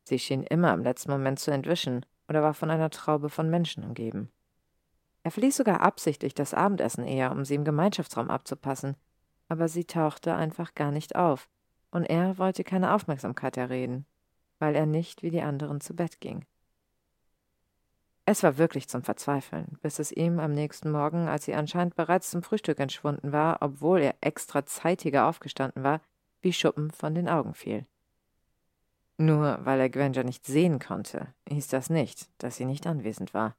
Sie schien immer im letzten Moment zu entwischen oder war von einer Traube von Menschen umgeben. Er verließ sogar absichtlich das Abendessen eher, um sie im Gemeinschaftsraum abzupassen, aber sie tauchte einfach gar nicht auf, und er wollte keine Aufmerksamkeit erreden, weil er nicht wie die anderen zu Bett ging. Es war wirklich zum Verzweifeln, bis es ihm am nächsten Morgen, als sie anscheinend bereits zum Frühstück entschwunden war, obwohl er extra zeitiger aufgestanden war, wie Schuppen von den Augen fiel. Nur weil er Granger nicht sehen konnte, hieß das nicht, dass sie nicht anwesend war.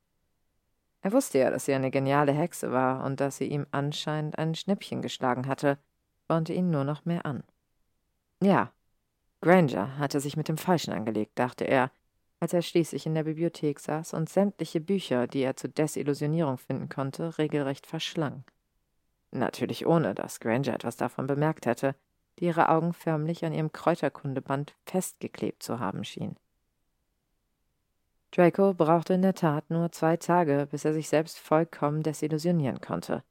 Er wusste ja, dass sie eine geniale Hexe war und dass sie ihm anscheinend ein Schnippchen geschlagen hatte, spornte ihn nur noch mehr an. Ja, Granger hatte sich mit dem Falschen angelegt, dachte er, als er schließlich in der Bibliothek saß und sämtliche Bücher, die er zur Desillusionierung finden konnte, regelrecht verschlang. Natürlich ohne, dass Granger etwas davon bemerkt hätte, die ihre Augen förmlich an ihrem Kräuterkundeband festgeklebt zu haben schien. Draco brauchte in der Tat nur zwei Tage, bis er sich selbst vollkommen desillusionieren konnte.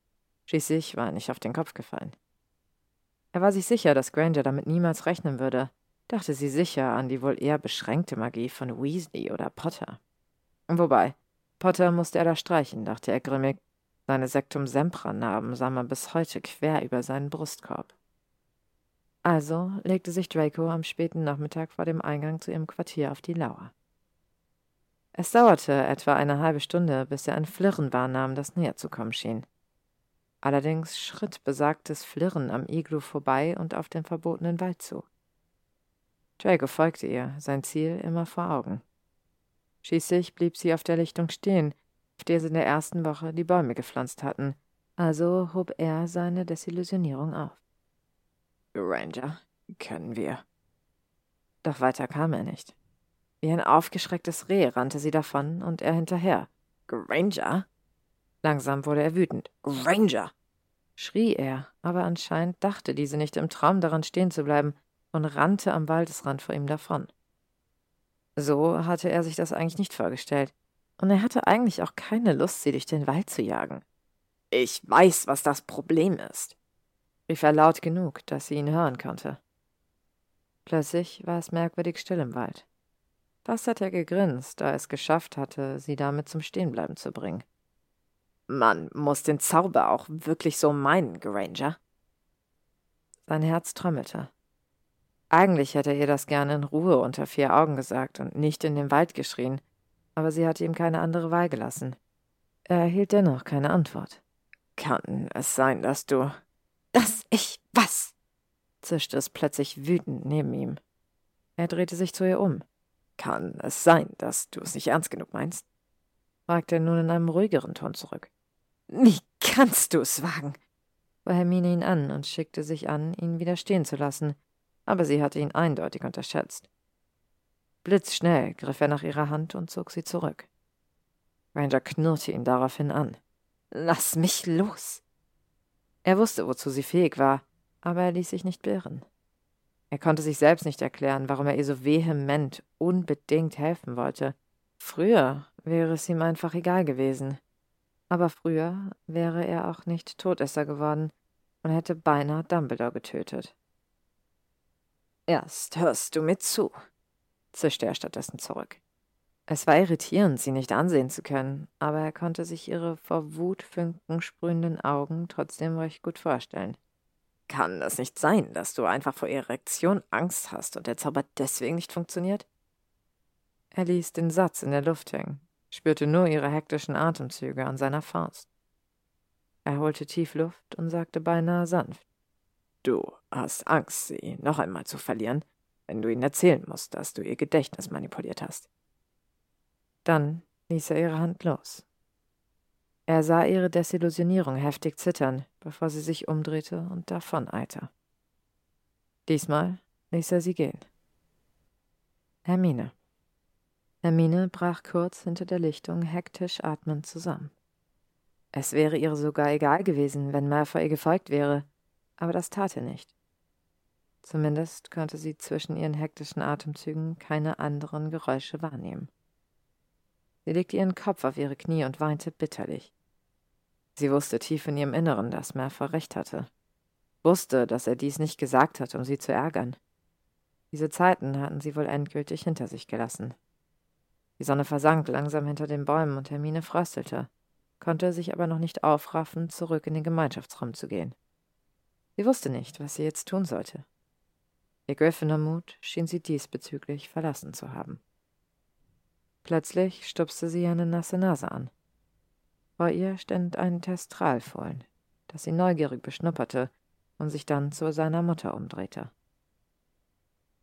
Schließlich war er nicht auf den Kopf gefallen. Er war sich sicher, dass Granger damit niemals rechnen würde, dachte sie sicher an die wohl eher beschränkte Magie von Weasley oder Potter. Wobei, Potter musste er da streichen, dachte er grimmig. Seine Sektum Sempra-Narben sah man bis heute quer über seinen Brustkorb. Also legte sich Draco am späten Nachmittag vor dem Eingang zu ihrem Quartier auf die Lauer. Es dauerte etwa eine halbe Stunde, bis er ein Flirren wahrnahm, das näher zu kommen schien. Allerdings schritt besagtes Flirren am Iglu vorbei und auf den verbotenen Wald zu. Draco folgte ihr, sein Ziel immer vor Augen. Schließlich blieb sie auf der Lichtung stehen, auf der sie in der ersten Woche die Bäume gepflanzt hatten, also hob er seine Desillusionierung auf. Ranger, können wir. Doch weiter kam er nicht. Wie ein aufgeschrecktes Reh rannte sie davon und er hinterher. Granger? Langsam wurde er wütend. Granger! schrie er, aber anscheinend dachte diese nicht im Traum daran stehen zu bleiben und rannte am Waldesrand vor ihm davon. So hatte er sich das eigentlich nicht vorgestellt, und er hatte eigentlich auch keine Lust, sie durch den Wald zu jagen. Ich weiß, was das Problem ist, rief er laut genug, dass sie ihn hören konnte. Plötzlich war es merkwürdig still im Wald. Fast hat er gegrinst, da er es geschafft hatte, sie damit zum Stehenbleiben zu bringen. Man muss den Zauber auch wirklich so meinen, Granger. Sein Herz trommelte. Eigentlich hätte er ihr das gerne in Ruhe unter vier Augen gesagt und nicht in den Wald geschrien, aber sie hatte ihm keine andere Wahl gelassen. Er erhielt dennoch keine Antwort. Kann es sein, dass du. Dass ich was? zischte es plötzlich wütend neben ihm. Er drehte sich zu ihr um. Kann es sein, dass du es nicht ernst genug meinst? fragte er nun in einem ruhigeren Ton zurück. Wie kannst du es wagen? fuhr Hermine ihn an und schickte sich an, ihn wieder stehen zu lassen, aber sie hatte ihn eindeutig unterschätzt. Blitzschnell griff er nach ihrer Hand und zog sie zurück. Ranger knurrte ihn daraufhin an. Lass mich los! Er wusste, wozu sie fähig war, aber er ließ sich nicht beirren. Er konnte sich selbst nicht erklären, warum er ihr so vehement, unbedingt helfen wollte. Früher wäre es ihm einfach egal gewesen. Aber früher wäre er auch nicht Todesser geworden und hätte beinahe Dumbledore getötet. Erst hörst du mir zu, zischte er stattdessen zurück. Es war irritierend, sie nicht ansehen zu können, aber er konnte sich ihre vor Wut sprühenden Augen trotzdem recht gut vorstellen. Kann das nicht sein, dass du einfach vor Erektion Angst hast und der Zauber deswegen nicht funktioniert? Er ließ den Satz in der Luft hängen, spürte nur ihre hektischen Atemzüge an seiner Faust. Er holte tief Luft und sagte beinahe sanft. Du hast Angst, sie noch einmal zu verlieren, wenn du ihnen erzählen musst, dass du ihr Gedächtnis manipuliert hast. Dann ließ er ihre Hand los. Er sah ihre Desillusionierung heftig zittern, bevor sie sich umdrehte und davoneilte. Diesmal ließ er sie gehen. Hermine. Hermine brach kurz hinter der Lichtung hektisch atmend zusammen. Es wäre ihr sogar egal gewesen, wenn Malfoy ihr gefolgt wäre, aber das tat er nicht. Zumindest konnte sie zwischen ihren hektischen Atemzügen keine anderen Geräusche wahrnehmen. Sie legte ihren Kopf auf ihre Knie und weinte bitterlich. Sie wusste tief in ihrem Inneren, dass Malfoy recht hatte. Wusste, dass er dies nicht gesagt hat, um sie zu ärgern. Diese Zeiten hatten sie wohl endgültig hinter sich gelassen. Die Sonne versank langsam hinter den Bäumen und Hermine fröstelte, konnte sich aber noch nicht aufraffen, zurück in den Gemeinschaftsraum zu gehen. Sie wusste nicht, was sie jetzt tun sollte. Ihr Gryffindor-Mut schien sie diesbezüglich verlassen zu haben. Plötzlich stupste sie eine nasse Nase an. Vor ihr stand ein Testralfohlen, das sie neugierig beschnupperte und sich dann zu seiner Mutter umdrehte.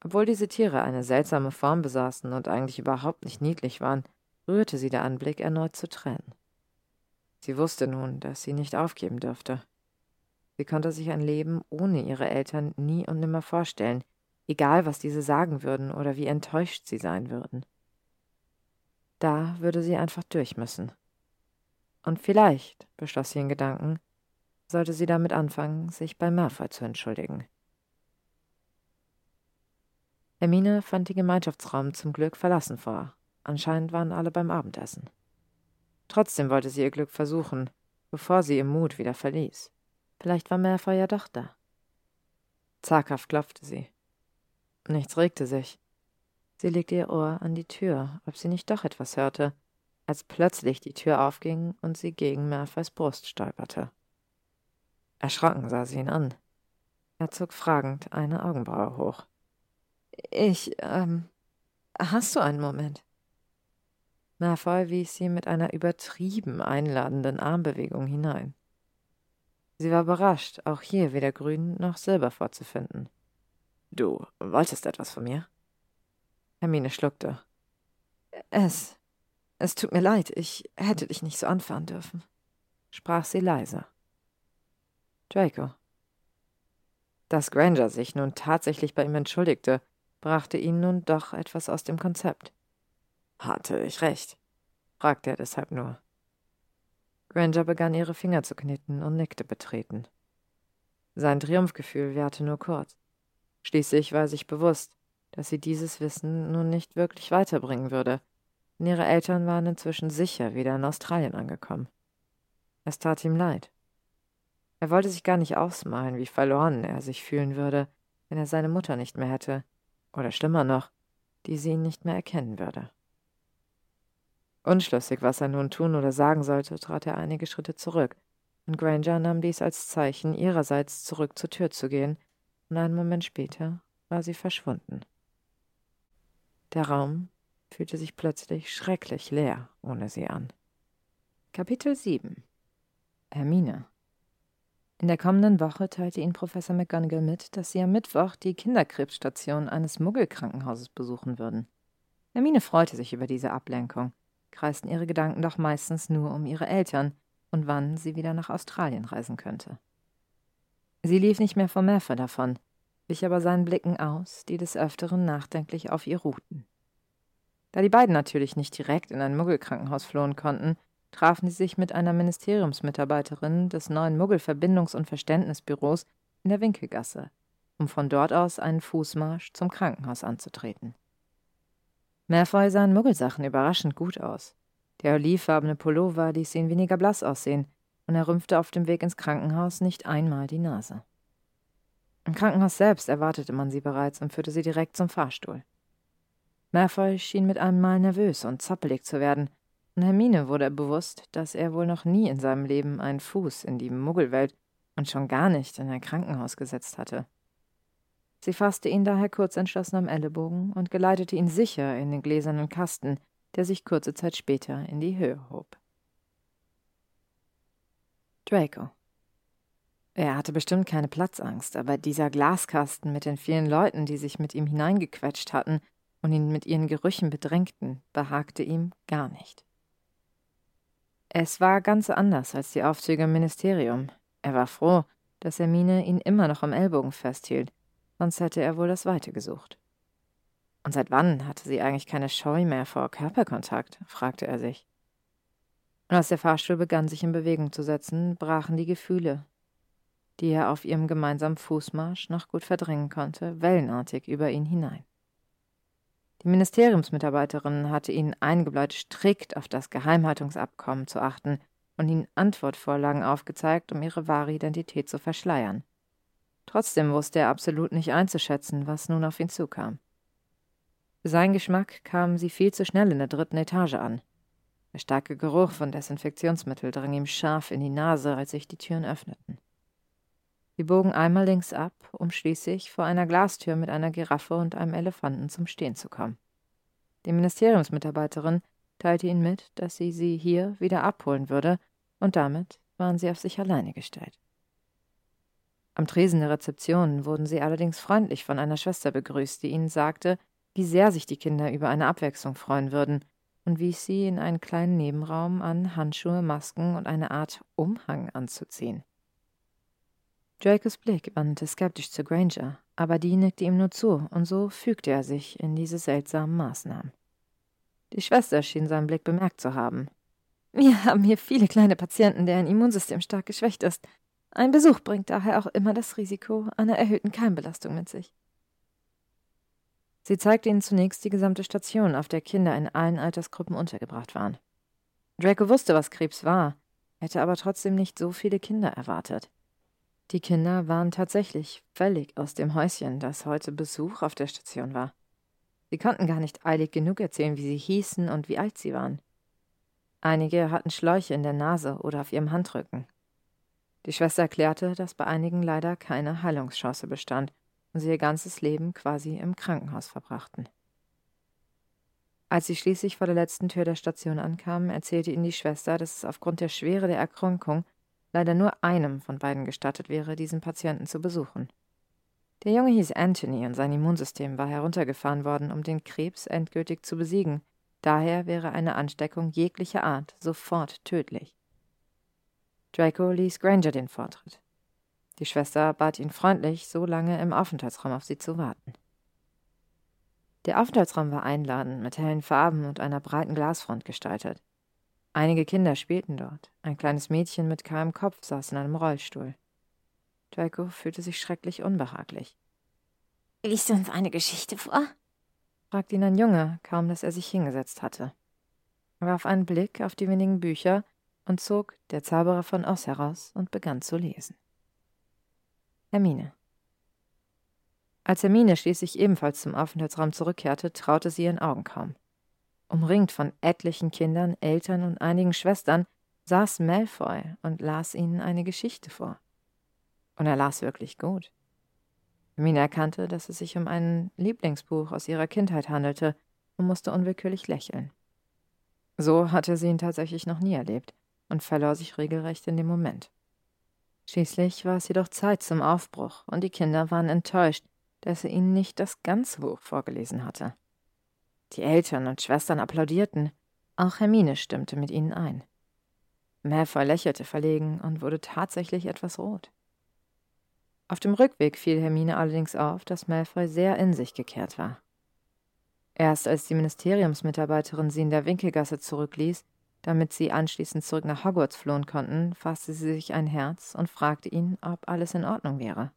Obwohl diese Tiere eine seltsame Form besaßen und eigentlich überhaupt nicht niedlich waren, rührte sie der Anblick erneut zu Tränen. Sie wusste nun, dass sie nicht aufgeben dürfte. Sie konnte sich ein Leben ohne ihre Eltern nie und nimmer vorstellen, egal was diese sagen würden oder wie enttäuscht sie sein würden. Da würde sie einfach durch müssen. Und vielleicht, beschloss sie in Gedanken, sollte sie damit anfangen, sich bei Malfoy zu entschuldigen. Hermine fand den Gemeinschaftsraum zum Glück verlassen vor. Anscheinend waren alle beim Abendessen. Trotzdem wollte sie ihr Glück versuchen, bevor sie ihr Mut wieder verließ. Vielleicht war Malfoy ja doch da. Zaghaft klopfte sie. Nichts regte sich. Sie legte ihr Ohr an die Tür, ob sie nicht doch etwas hörte, als plötzlich die Tür aufging und sie gegen Malfoys Brust stolperte. Erschrocken sah sie ihn an. Er zog fragend eine Augenbraue hoch. Ich, ähm, hast du einen Moment? Malfoy wies sie mit einer übertrieben einladenden Armbewegung hinein. Sie war überrascht, auch hier weder Grün noch Silber vorzufinden. Du wolltest etwas von mir? Hermine schluckte. Es. Es tut mir leid, ich hätte dich nicht so anfahren dürfen, sprach sie leise. Draco. Dass Granger sich nun tatsächlich bei ihm entschuldigte, brachte ihn nun doch etwas aus dem Konzept. Hatte ich recht? fragte er deshalb nur. Granger begann ihre Finger zu knitten und nickte betreten. Sein Triumphgefühl währte nur kurz. Schließlich war er sich bewusst, dass sie dieses Wissen nun nicht wirklich weiterbringen würde, denn ihre Eltern waren inzwischen sicher wieder in Australien angekommen. Es tat ihm leid. Er wollte sich gar nicht ausmalen, wie verloren er sich fühlen würde, wenn er seine Mutter nicht mehr hätte, oder schlimmer noch, die sie ihn nicht mehr erkennen würde. Unschlüssig, was er nun tun oder sagen sollte, trat er einige Schritte zurück, und Granger nahm dies als Zeichen, ihrerseits zurück zur Tür zu gehen und einen Moment später war sie verschwunden. Der Raum fühlte sich plötzlich schrecklich leer ohne sie an. Kapitel 7 Hermine In der kommenden Woche teilte ihnen Professor McGonagall mit, dass sie am Mittwoch die Kinderkrebsstation eines Muggelkrankenhauses besuchen würden. Hermine freute sich über diese Ablenkung, kreisten ihre Gedanken doch meistens nur um ihre Eltern und wann sie wieder nach Australien reisen könnte. Sie lief nicht mehr vor Malfoy davon, wich aber seinen Blicken aus, die des Öfteren nachdenklich auf ihr ruhten. Da die beiden natürlich nicht direkt in ein Muggelkrankenhaus flohen konnten, trafen sie sich mit einer Ministeriumsmitarbeiterin des neuen Muggel-Verbindungs- und Verständnisbüros in der Winkelgasse, um von dort aus einen Fußmarsch zum Krankenhaus anzutreten. Malfoy sahen Muggelsachen überraschend gut aus. Der olivfarbene Pullover ließ ihn weniger blass aussehen, und er rümpfte auf dem Weg ins Krankenhaus nicht einmal die Nase. Im Krankenhaus selbst erwartete man sie bereits und führte sie direkt zum Fahrstuhl. Malfoy schien mit einem Mal nervös und zappelig zu werden, und Hermine wurde bewusst, dass er wohl noch nie in seinem Leben einen Fuß in die Muggelwelt und schon gar nicht in ein Krankenhaus gesetzt hatte. Sie fasste ihn daher kurz entschlossen am Ellenbogen und geleitete ihn sicher in den gläsernen Kasten, der sich kurze Zeit später in die Höhe hob. Draco. Er hatte bestimmt keine Platzangst, aber dieser Glaskasten mit den vielen Leuten, die sich mit ihm hineingequetscht hatten und ihn mit ihren Gerüchen bedrängten, behagte ihm gar nicht. Es war ganz anders als die Aufzüge im Ministerium. Er war froh, dass Hermine ihn immer noch am Ellbogen festhielt, sonst hätte er wohl das Weite gesucht. Und seit wann hatte sie eigentlich keine Scheu mehr vor Körperkontakt? fragte er sich. Und als der Fahrstuhl begann, sich in Bewegung zu setzen, brachen die Gefühle, die er auf ihrem gemeinsamen Fußmarsch noch gut verdrängen konnte, wellenartig über ihn hinein. Die Ministeriumsmitarbeiterin hatte ihn eingebläut, strikt auf das Geheimhaltungsabkommen zu achten und ihnen Antwortvorlagen aufgezeigt, um ihre wahre Identität zu verschleiern. Trotzdem wusste er absolut nicht einzuschätzen, was nun auf ihn zukam. Seinen Geschmack kamen sie viel zu schnell in der dritten Etage an. Der starke Geruch von Desinfektionsmittel drang ihm scharf in die Nase, als sich die Türen öffneten. Sie bogen einmal links ab, um schließlich vor einer Glastür mit einer Giraffe und einem Elefanten zum Stehen zu kommen. Die Ministeriumsmitarbeiterin teilte ihnen mit, dass sie sie hier wieder abholen würde, und damit waren sie auf sich alleine gestellt. Am Tresen der Rezeption wurden sie allerdings freundlich von einer Schwester begrüßt, die ihnen sagte, wie sehr sich die Kinder über eine Abwechslung freuen würden, und wies sie in einen kleinen Nebenraum an, Handschuhe, Masken und eine Art Umhang anzuziehen. Dracos Blick wandte skeptisch zu Granger, aber die nickte ihm nur zu, und so fügte er sich in diese seltsamen Maßnahmen. Die Schwester schien seinen Blick bemerkt zu haben. Wir haben hier viele kleine Patienten, deren Immunsystem stark geschwächt ist. Ein Besuch bringt daher auch immer das Risiko einer erhöhten Keimbelastung mit sich. Sie zeigte ihnen zunächst die gesamte Station, auf der Kinder in allen Altersgruppen untergebracht waren. Draco wusste, was Krebs war, hätte aber trotzdem nicht so viele Kinder erwartet. Die Kinder waren tatsächlich völlig aus dem Häuschen, das heute Besuch auf der Station war. Sie konnten gar nicht eilig genug erzählen, wie sie hießen und wie alt sie waren. Einige hatten Schläuche in der Nase oder auf ihrem Handrücken. Die Schwester erklärte, dass bei einigen leider keine Heilungschance bestand und sie ihr ganzes Leben quasi im Krankenhaus verbrachten. Als sie schließlich vor der letzten Tür der Station ankamen, erzählte ihnen die Schwester, dass es aufgrund der Schwere der Erkrankung leider nur einem von beiden gestattet wäre, diesen Patienten zu besuchen. Der Junge hieß Anthony und sein Immunsystem war heruntergefahren worden, um den Krebs endgültig zu besiegen. Daher wäre eine Ansteckung jeglicher Art sofort tödlich. Draco ließ Granger den Vortritt. Die Schwester bat ihn freundlich, so lange im Aufenthaltsraum auf sie zu warten. Der Aufenthaltsraum war einladend, mit hellen Farben und einer breiten Glasfront gestaltet. Einige Kinder spielten dort. Ein kleines Mädchen mit kahlem Kopf saß in einem Rollstuhl. Draco fühlte sich schrecklich unbehaglich. Liest du uns eine Geschichte vor? fragte ihn ein Junge, kaum dass er sich hingesetzt hatte. Er warf einen Blick auf die wenigen Bücher und zog Der Zauberer von Oz heraus und begann zu lesen. Hermine. Als Hermine schließlich ebenfalls zum Aufenthaltsraum zurückkehrte, traute sie ihren Augen kaum. Umringt von etlichen Kindern, Eltern und einigen Schwestern saß Malfoy und las ihnen eine Geschichte vor. Und er las wirklich gut. Hermine erkannte, dass es sich um ein Lieblingsbuch aus ihrer Kindheit handelte und musste unwillkürlich lächeln. So hatte sie ihn tatsächlich noch nie erlebt und verlor sich regelrecht in dem Moment. Schließlich war es jedoch Zeit zum Aufbruch, und die Kinder waren enttäuscht, dass er ihnen nicht das ganze Buch vorgelesen hatte. Die Eltern und Schwestern applaudierten. Auch Hermine stimmte mit ihnen ein. Malfoy lächelte verlegen und wurde tatsächlich etwas rot. Auf dem Rückweg fiel Hermine allerdings auf, dass Malfoy sehr in sich gekehrt war. Erst als die Ministeriumsmitarbeiterin sie in der Winkelgasse zurückließ, damit sie anschließend zurück nach Hogwarts flohen konnten, fasste sie sich ein Herz und fragte ihn, ob alles in Ordnung wäre.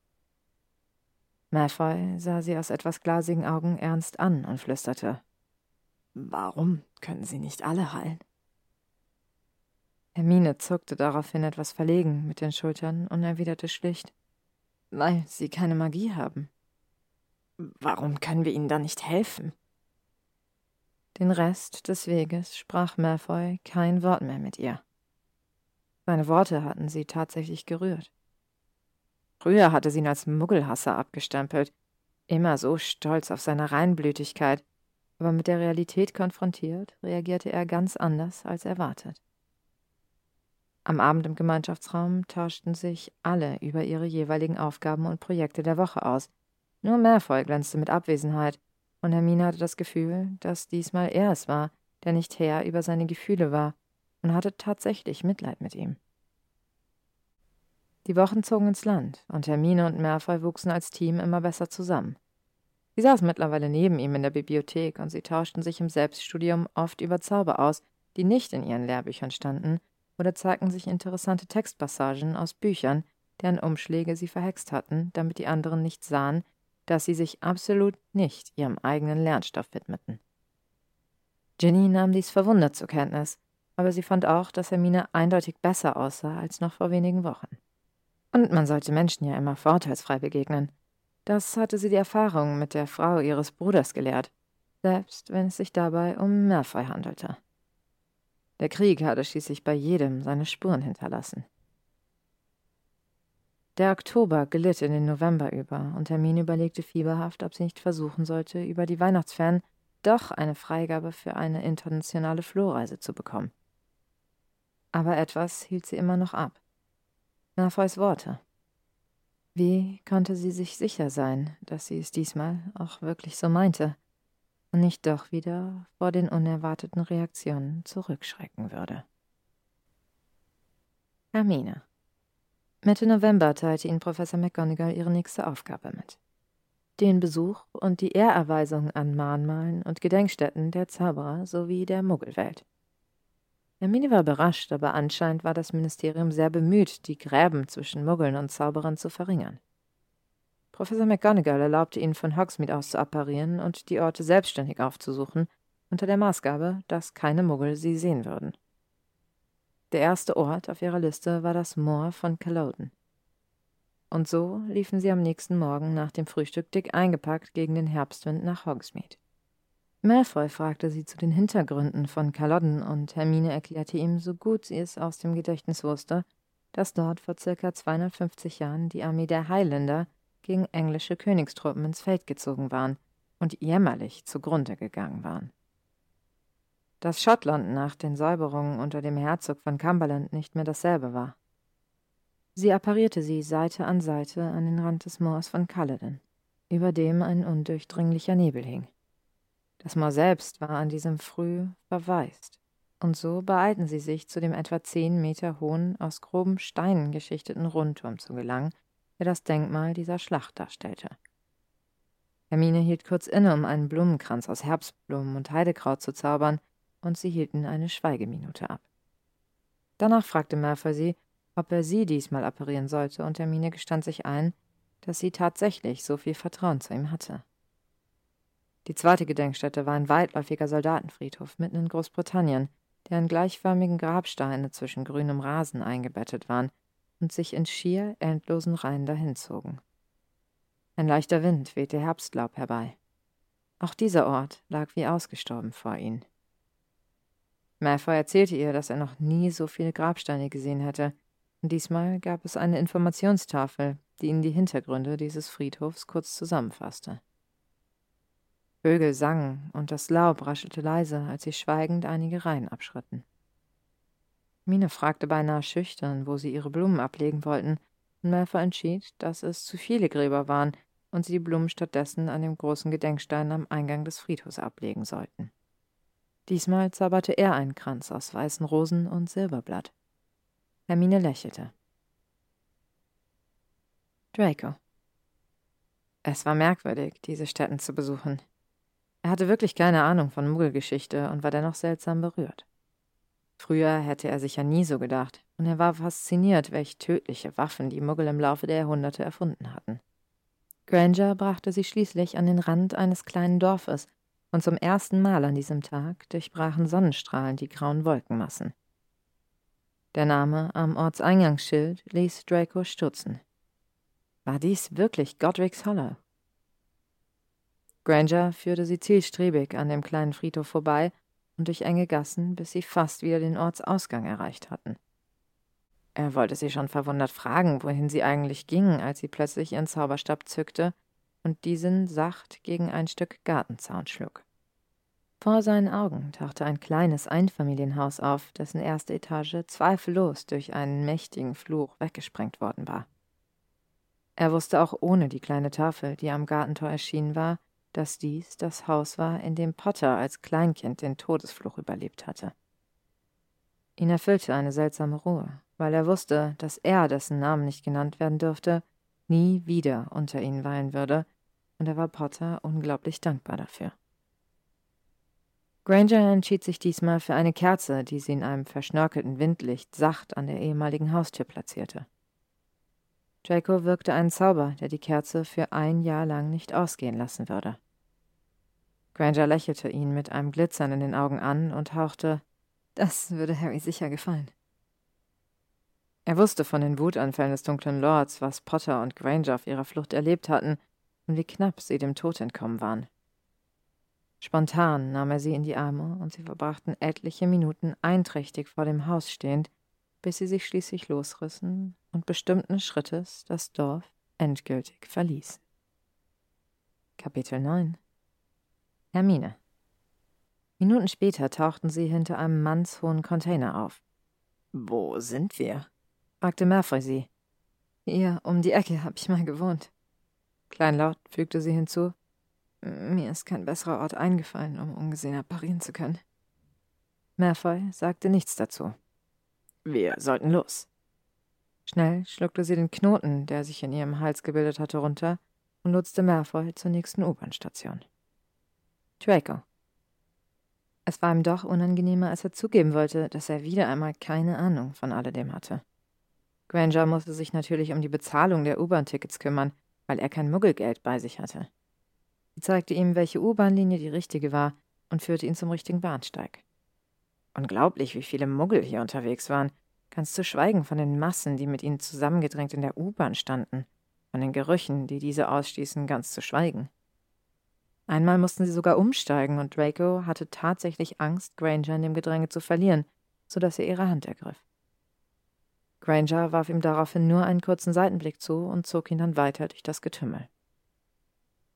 Malfoy sah sie aus etwas glasigen Augen ernst an und flüsterte: Warum können sie nicht alle heilen? Hermine zuckte daraufhin etwas verlegen mit den Schultern und erwiderte schlicht: Weil sie keine Magie haben. Warum können wir ihnen da nicht helfen? Den Rest des Weges sprach Malfoy kein Wort mehr mit ihr. Seine Worte hatten sie tatsächlich gerührt. Früher hatte sie ihn als Muggelhasser abgestempelt, immer so stolz auf seine Reinblütigkeit, aber mit der Realität konfrontiert, reagierte er ganz anders als erwartet. Am Abend im Gemeinschaftsraum tauschten sich alle über ihre jeweiligen Aufgaben und Projekte der Woche aus. Nur Malfoy glänzte mit Abwesenheit, und Hermine hatte das Gefühl, dass diesmal er es war, der nicht Herr über seine Gefühle war, und hatte tatsächlich Mitleid mit ihm. Die Wochen zogen ins Land, und Hermine und Malfoy wuchsen als Team immer besser zusammen. Sie saß mittlerweile neben ihm in der Bibliothek, und sie tauschten sich im Selbststudium oft über Zauber aus, die nicht in ihren Lehrbüchern standen, oder zeigten sich interessante Textpassagen aus Büchern, deren Umschläge sie verhext hatten, damit die anderen nicht sahen, dass sie sich absolut nicht ihrem eigenen Lernstoff widmeten. Ginny nahm dies verwundert zur Kenntnis, aber sie fand auch, dass Hermine eindeutig besser aussah als noch vor wenigen Wochen. Und man sollte Menschen ja immer vorteilsfrei begegnen. Das hatte sie die Erfahrung mit der Frau ihres Bruders gelehrt, selbst wenn es sich dabei um Malfoy handelte. Der Krieg hatte schließlich bei jedem seine Spuren hinterlassen. Der Oktober glitt in den November über, und Hermine überlegte fieberhaft, ob sie nicht versuchen sollte, über die Weihnachtsferien doch eine Freigabe für eine internationale Flohreise zu bekommen. Aber etwas hielt sie immer noch ab. Malfoys Worte. Wie konnte sie sich sicher sein, dass sie es diesmal auch wirklich so meinte und nicht doch wieder vor den unerwarteten Reaktionen zurückschrecken würde? Hermine Mitte November teilte ihnen Professor McGonagall ihre nächste Aufgabe mit. Den Besuch und die Ehrerweisung an Mahnmalen und Gedenkstätten der Zauberer sowie der Muggelwelt. Hermine war überrascht, aber anscheinend war das Ministerium sehr bemüht, die Gräben zwischen Muggeln und Zauberern zu verringern. Professor McGonagall erlaubte ihnen von Hogsmeade aus zu apparieren und die Orte selbstständig aufzusuchen, unter der Maßgabe, dass keine Muggel sie sehen würden. Der erste Ort auf ihrer Liste war das Moor von Culloden. Und so liefen sie am nächsten Morgen nach dem Frühstück dick eingepackt gegen den Herbstwind nach Hogsmeade. Malfoy fragte sie zu den Hintergründen von Culloden und Hermine erklärte ihm, so gut sie es aus dem Gedächtnis wusste, dass dort vor circa 250 Jahren die Armee der Highlander gegen englische Königstruppen ins Feld gezogen waren und jämmerlich zugrunde gegangen waren dass Schottland nach den Säuberungen unter dem Herzog von Cumberland nicht mehr dasselbe war. Sie apparierte sie Seite an Seite an den Rand des Moors von Culloden, über dem ein undurchdringlicher Nebel hing. Das Moor selbst war an diesem Früh verwaist, und so beeilten sie sich, zu dem etwa zehn Meter hohen, aus groben Steinen geschichteten Rundturm zu gelangen, der das Denkmal dieser Schlacht darstellte. Hermine hielt kurz inne, um einen Blumenkranz aus Herbstblumen und Heidekraut zu zaubern, und sie hielten eine Schweigeminute ab. Danach fragte Malfoy sie, ob er sie diesmal apparieren sollte, und Hermine gestand sich ein, dass sie tatsächlich so viel Vertrauen zu ihm hatte. Die zweite Gedenkstätte war ein weitläufiger Soldatenfriedhof mitten in Großbritannien, deren gleichförmigen Grabsteine zwischen grünem Rasen eingebettet waren und sich in schier endlosen Reihen dahinzogen. Ein leichter Wind wehte Herbstlaub herbei. Auch dieser Ort lag wie ausgestorben vor ihnen. Malfoy erzählte ihr, dass er noch nie so viele Grabsteine gesehen hätte, und diesmal gab es eine Informationstafel, die ihnen die Hintergründe dieses Friedhofs kurz zusammenfasste. Vögel sangen und das Laub raschelte leise, als sie schweigend einige Reihen abschritten. Mine fragte beinahe schüchtern, wo sie ihre Blumen ablegen wollten, und Malfoy entschied, dass es zu viele Gräber waren und sie die Blumen stattdessen an dem großen Gedenkstein am Eingang des Friedhofs ablegen sollten. Diesmal zauberte er einen Kranz aus weißen Rosen und Silberblatt. Hermine lächelte. Draco. Es war merkwürdig, diese Stätten zu besuchen. Er hatte wirklich keine Ahnung von Muggelgeschichte und war dennoch seltsam berührt. Früher hätte er sicher nie so gedacht, und er war fasziniert, welch tödliche Waffen die Muggel im Laufe der Jahrhunderte erfunden hatten. Granger brachte sie schließlich an den Rand eines kleinen Dorfes, und zum ersten Mal an diesem Tag durchbrachen Sonnenstrahlen die grauen Wolkenmassen. Der Name am Ortseingangsschild ließ Draco stutzen. War dies wirklich Godric's Hollow? Granger führte sie zielstrebig an dem kleinen Friedhof vorbei und durch enge Gassen, bis sie fast wieder den Ortsausgang erreicht hatten. Er wollte sie schon verwundert fragen, wohin sie eigentlich gingen, als sie plötzlich ihren Zauberstab zückte und diesen sacht gegen ein Stück Gartenzaun schlug. Vor seinen Augen tauchte ein kleines Einfamilienhaus auf, dessen erste Etage zweifellos durch einen mächtigen Fluch weggesprengt worden war. Er wusste auch ohne die kleine Tafel, die am Gartentor erschienen war, dass dies das Haus war, in dem Potter als Kleinkind den Todesfluch überlebt hatte. Ihn erfüllte eine seltsame Ruhe, weil er wusste, dass er, dessen Namen nicht genannt werden dürfte, nie wieder unter ihnen weilen würde, und er war Potter unglaublich dankbar dafür. Granger entschied sich diesmal für eine Kerze, die sie in einem verschnörkelten Windlicht sacht an der ehemaligen Haustür platzierte. Draco wirkte einen Zauber, der die Kerze für ein Jahr lang nicht ausgehen lassen würde. Granger lächelte ihn mit einem Glitzern in den Augen an und hauchte, das würde Harry sicher gefallen. Er wusste von den Wutanfällen des dunklen Lords, was Potter und Granger auf ihrer Flucht erlebt hatten und wie knapp sie dem Tod entkommen waren. Spontan nahm er sie in die Arme und sie verbrachten etliche Minuten einträchtig vor dem Haus stehend, bis sie sich schließlich losrissen und bestimmten Schrittes das Dorf endgültig verließen. Kapitel 9 Hermine Minuten später tauchten sie hinter einem mannshohen Container auf. Wo sind wir? fragte Malfoy sie. Hier, um die Ecke, hab ich mal gewohnt. Kleinlaut fügte sie hinzu. Mir ist kein besserer Ort eingefallen, um ungesehen apparieren zu können. Malfoy sagte nichts dazu. Wir sollten los. Schnell schluckte sie den Knoten, der sich in ihrem Hals gebildet hatte, runter und nutzte Malfoy zur nächsten U-Bahn-Station. Draco. Es war ihm doch unangenehmer, als er zugeben wollte, dass er wieder einmal keine Ahnung von alledem hatte. Granger musste sich natürlich um die Bezahlung der U-Bahn-Tickets kümmern, weil er kein Muggelgeld bei sich hatte. Sie zeigte ihm, welche U-Bahn-Linie die richtige war und führte ihn zum richtigen Bahnsteig. Unglaublich, wie viele Muggel hier unterwegs waren, ganz zu schweigen von den Massen, die mit ihnen zusammengedrängt in der U-Bahn standen, von den Gerüchen, die diese ausstießen, ganz zu schweigen. Einmal mussten sie sogar umsteigen, und Draco hatte tatsächlich Angst, Granger in dem Gedränge zu verlieren, so dass er ihre Hand ergriff. Granger warf ihm daraufhin nur einen kurzen Seitenblick zu und zog ihn dann weiter durch das Getümmel.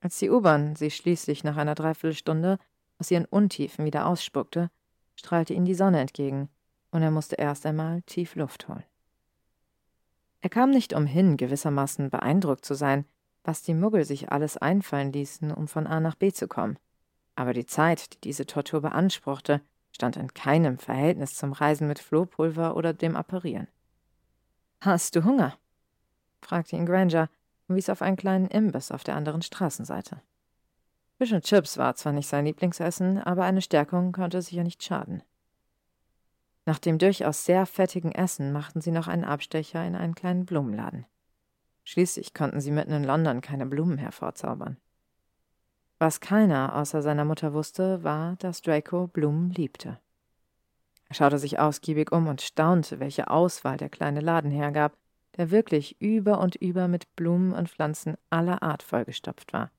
Als die U-Bahn sie schließlich nach einer Dreiviertelstunde aus ihren Untiefen wieder ausspuckte, strahlte ihm die Sonne entgegen, und er musste erst einmal tief Luft holen. Er kam nicht umhin, gewissermaßen beeindruckt zu sein, was die Muggel sich alles einfallen ließen, um von A nach B zu kommen. Aber die Zeit, die diese Tortur beanspruchte, stand in keinem Verhältnis zum Reisen mit Flohpulver oder dem Apparieren. Hast du Hunger? fragte ihn Granger und wies auf einen kleinen Imbiss auf der anderen Straßenseite. Fisch und Chips war zwar nicht sein Lieblingsessen, aber eine Stärkung konnte sicher nicht schaden. Nach dem durchaus sehr fettigen Essen machten sie noch einen Abstecher in einen kleinen Blumenladen. Schließlich konnten sie mitten in London keine Blumen hervorzaubern. Was keiner außer seiner Mutter wusste, war, dass Draco Blumen liebte. Er schaute sich ausgiebig um und staunte, welche Auswahl der kleine Laden hergab, der wirklich über und über mit Blumen und Pflanzen aller Art vollgestopft war.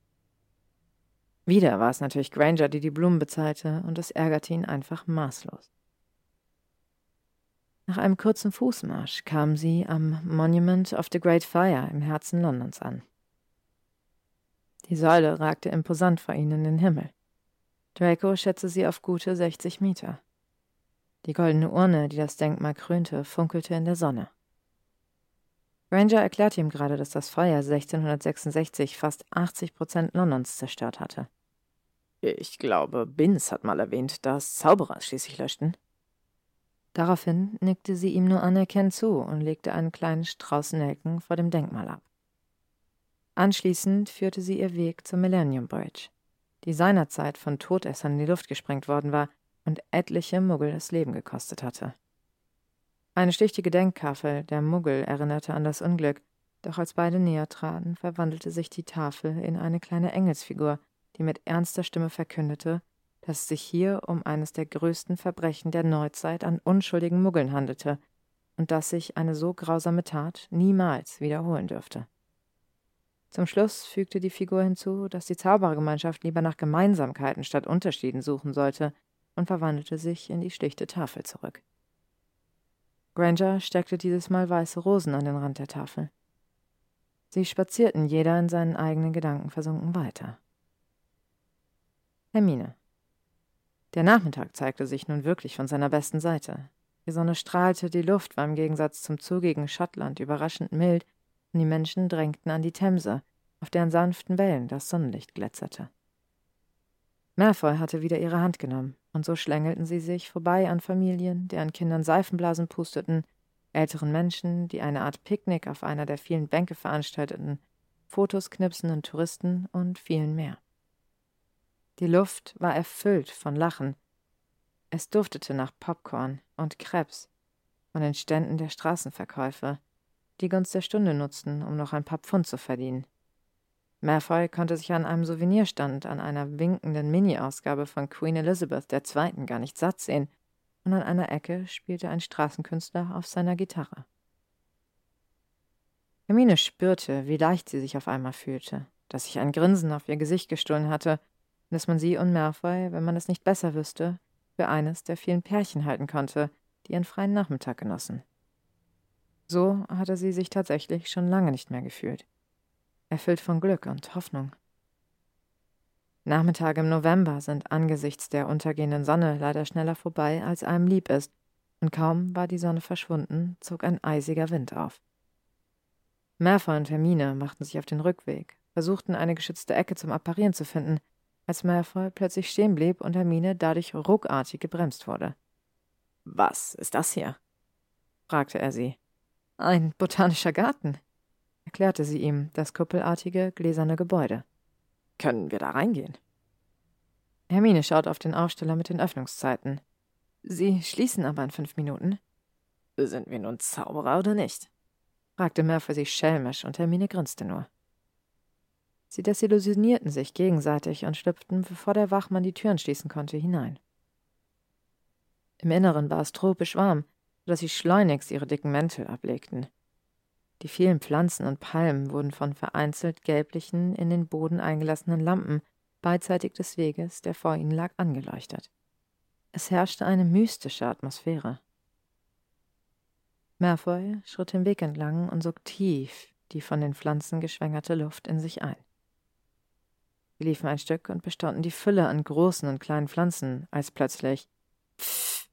Wieder war es natürlich Granger, die die Blumen bezahlte, und es ärgerte ihn einfach maßlos. Nach einem kurzen Fußmarsch kamen sie am Monument of the Great Fire im Herzen Londons an. Die Säule ragte imposant vor ihnen in den Himmel. Draco schätzte sie auf gute 60 Meter. Die goldene Urne, die das Denkmal krönte, funkelte in der Sonne. Ranger erklärte ihm gerade, dass das Feuer 1666 fast 80 Prozent Londons zerstört hatte. Ich glaube, Binz hat mal erwähnt, dass Zauberer schließlich löschten. Daraufhin nickte sie ihm nur anerkennend zu und legte einen kleinen Strauß Nelken vor dem Denkmal ab. Anschließend führte sie ihr Weg zur Millennium Bridge, die seinerzeit von Todessern in die Luft gesprengt worden war und etliche Muggel das Leben gekostet hatte. Eine stichtige Denktafel der Muggel erinnerte an das Unglück, doch als beide näher traten, verwandelte sich die Tafel in eine kleine Engelsfigur, die mit ernster Stimme verkündete, dass es sich hier um eines der größten Verbrechen der Neuzeit an unschuldigen Muggeln handelte und dass sich eine so grausame Tat niemals wiederholen dürfte. Zum Schluss fügte die Figur hinzu, dass die Zauberergemeinschaft lieber nach Gemeinsamkeiten statt Unterschieden suchen sollte und verwandelte sich in die schlichte Tafel zurück. Granger steckte dieses Mal weiße Rosen an den Rand der Tafel. Sie spazierten jeder in seinen eigenen Gedanken versunken weiter. Hermine. Der Nachmittag zeigte sich nun wirklich von seiner besten Seite. Die Sonne strahlte, die Luft war im Gegensatz zum zugigen Schottland überraschend mild und die Menschen drängten an die Themse, auf deren sanften Wellen das Sonnenlicht glitzerte. Malfoy hatte wieder ihre Hand genommen, und so schlängelten sie sich vorbei an Familien, deren Kindern Seifenblasen pusteten, älteren Menschen, die eine Art Picknick auf einer der vielen Bänke veranstalteten, Fotos knipsenden Touristen und vielen mehr. Die Luft war erfüllt von Lachen. Es duftete nach Popcorn und Krebs von den Ständen der Straßenverkäufer, die Gunst der Stunde nutzten, um noch ein paar Pfund zu verdienen. Malfoy konnte sich an einem Souvenirstand an einer winkenden Mini-Ausgabe von Queen Elizabeth II. gar nicht satt sehen, und an einer Ecke spielte ein Straßenkünstler auf seiner Gitarre. Hermine spürte, wie leicht sie sich auf einmal fühlte, dass sich ein Grinsen auf ihr Gesicht gestohlen hatte und dass man sie und Malfoy, wenn man es nicht besser wüsste, für eines der vielen Pärchen halten konnte, die ihren freien Nachmittag genossen. So hatte sie sich tatsächlich schon lange nicht mehr gefühlt erfüllt von Glück und Hoffnung. Nachmittage im November sind angesichts der untergehenden Sonne leider schneller vorbei, als einem lieb ist, und kaum war die Sonne verschwunden, zog ein eisiger Wind auf. Malfoy und Hermine machten sich auf den Rückweg, versuchten eine geschützte Ecke zum Apparieren zu finden, als Malfoy plötzlich stehen blieb und Hermine dadurch ruckartig gebremst wurde. Was ist das hier? fragte er sie. Ein botanischer Garten, erklärte sie ihm das kuppelartige, gläserne Gebäude. Können wir da reingehen? Hermine schaut auf den Aufsteller mit den Öffnungszeiten. Sie schließen aber in fünf Minuten. Sind wir nun Zauberer oder nicht? fragte Murphy sich schelmisch und Hermine grinste nur. Sie desillusionierten sich gegenseitig und schlüpften, bevor der Wachmann die Türen schließen konnte, hinein. Im Inneren war es tropisch warm, sodass sie schleunigst ihre dicken Mäntel ablegten. Die vielen Pflanzen und Palmen wurden von vereinzelt gelblichen, in den Boden eingelassenen Lampen beidseitig des Weges, der vor ihnen lag, angeleuchtet. Es herrschte eine mystische Atmosphäre. Malfoy schritt den Weg entlang und sog tief die von den Pflanzen geschwängerte Luft in sich ein. Sie liefen ein Stück und bestaunten die Fülle an großen und kleinen Pflanzen, als plötzlich Pfff.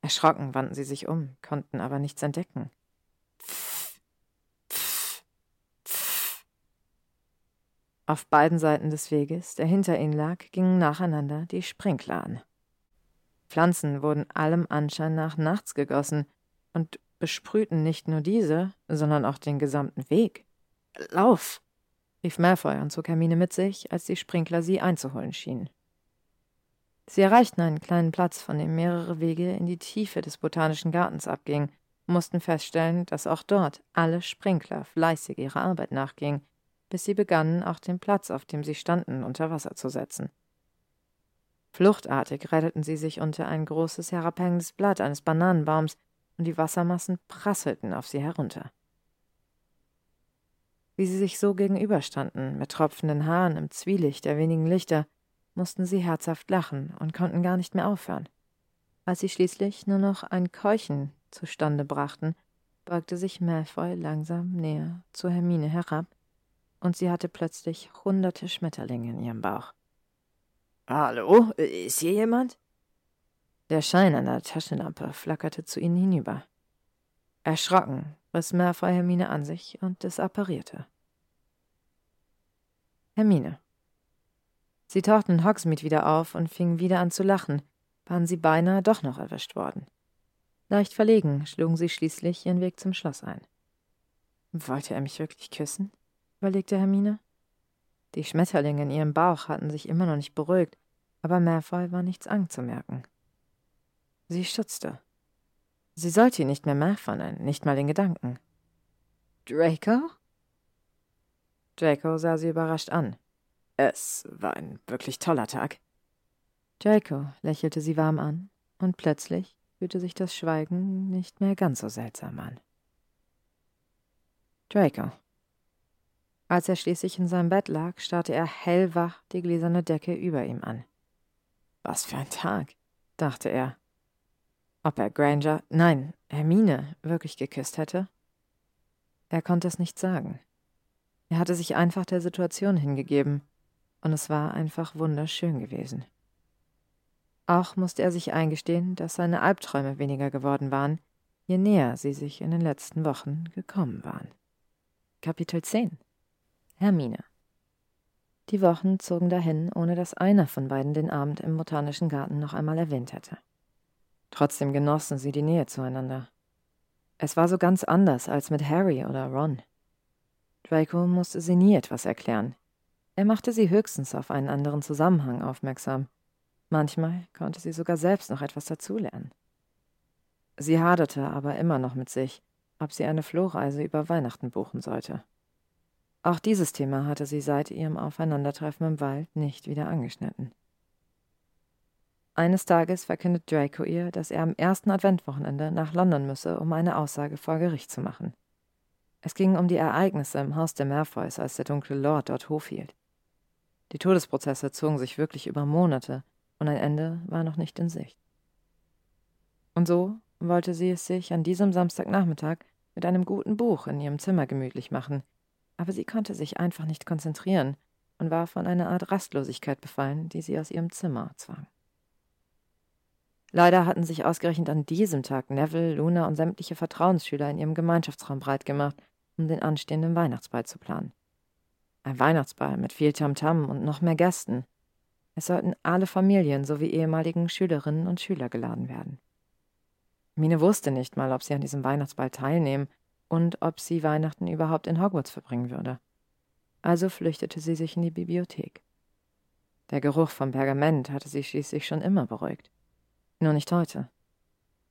Erschrocken wandten sie sich um, konnten aber nichts entdecken. Auf beiden Seiten des Weges, der hinter ihnen lag, gingen nacheinander die Sprinkler an. Pflanzen wurden allem Anschein nach nachts gegossen und besprühten nicht nur diese, sondern auch den gesamten Weg. Lauf! rief Malfoy und zog Hermine mit sich, als die Sprinkler sie einzuholen schienen. Sie erreichten einen kleinen Platz, von dem mehrere Wege in die Tiefe des botanischen Gartens abgingen, mussten feststellen, dass auch dort alle Sprinkler fleißig ihrer Arbeit nachgingen, bis sie begannen, auch den Platz, auf dem sie standen, unter Wasser zu setzen. Fluchtartig retteten sie sich unter ein großes herabhängendes Blatt eines Bananenbaums, und die Wassermassen prasselten auf sie herunter. Wie sie sich so gegenüberstanden, mit tropfenden Haaren im Zwielicht der wenigen Lichter, mussten sie herzhaft lachen und konnten gar nicht mehr aufhören. Als sie schließlich nur noch ein Keuchen zustande brachten, beugte sich Malfoy langsam näher zu Hermine herab, und sie hatte plötzlich hunderte Schmetterlinge in ihrem Bauch. Hallo, ist hier jemand? Der Schein einer Taschenlampe flackerte zu ihnen hinüber. Erschrocken riss Malfoy Hermine an sich und desapparierte. Hermine. Sie tauchten in Hogsmeade wieder auf und fingen wieder an zu lachen, waren sie beinahe doch noch erwischt worden. Leicht verlegen schlugen sie schließlich ihren Weg zum Schloss ein. Wollte er mich wirklich küssen? Überlegte Hermine. Die Schmetterlinge in ihrem Bauch hatten sich immer noch nicht beruhigt, aber Malfoy war nichts anzumerken. Sie stutzte. Sie sollte ihn nicht mehr Malfoy nennen, nicht mal in Gedanken. Draco? Draco sah sie überrascht an. Es war ein wirklich toller Tag. Draco lächelte sie warm an, und plötzlich fühlte sich das Schweigen nicht mehr ganz so seltsam an. Draco. Als er schließlich in seinem Bett lag, starrte er hellwach die gläserne Decke über ihm an. Was für ein Tag, dachte er. Ob er Granger, nein, Hermine wirklich geküsst hätte? Er konnte es nicht sagen. Er hatte sich einfach der Situation hingegeben, und es war einfach wunderschön gewesen. Auch musste er sich eingestehen, dass seine Albträume weniger geworden waren, je näher sie sich in den letzten Wochen gekommen waren. Kapitel 10 Hermine Die Wochen zogen dahin, ohne dass einer von beiden den Abend im Botanischen Garten noch einmal erwähnt hätte. Trotzdem genossen sie die Nähe zueinander. Es war so ganz anders als mit Harry oder Ron. Draco musste sie nie etwas erklären. Er machte sie höchstens auf einen anderen Zusammenhang aufmerksam. Manchmal konnte sie sogar selbst noch etwas dazulernen. Sie haderte aber immer noch mit sich, ob sie eine Flohreise über Weihnachten buchen sollte. Auch dieses Thema hatte sie seit ihrem Aufeinandertreffen im Wald nicht wieder angeschnitten. Eines Tages verkündet Draco ihr, dass er am ersten Adventwochenende nach London müsse, um eine Aussage vor Gericht zu machen. Es ging um die Ereignisse im Haus der Malfoys, als der dunkle Lord dort Hof hielt. Die Todesprozesse zogen sich wirklich über Monate, und ein Ende war noch nicht in Sicht. Und so wollte sie es sich an diesem Samstagnachmittag mit einem guten Buch in ihrem Zimmer gemütlich machen, aber sie konnte sich einfach nicht konzentrieren und war von einer Art Rastlosigkeit befallen, die sie aus ihrem Zimmer zwang. Leider hatten sich ausgerechnet an diesem Tag Neville, Luna und sämtliche Vertrauensschüler in ihrem Gemeinschaftsraum breit gemacht, um den anstehenden Weihnachtsball zu planen. Ein Weihnachtsball mit viel Tamtam -Tam und noch mehr Gästen. Es sollten alle Familien sowie ehemaligen Schülerinnen und Schüler geladen werden. Mine wusste nicht mal, ob sie an diesem Weihnachtsball teilnehmen und ob sie Weihnachten überhaupt in Hogwarts verbringen würde. Also flüchtete sie sich in die Bibliothek. Der Geruch vom Pergament hatte sie schließlich schon immer beruhigt. Nur nicht heute.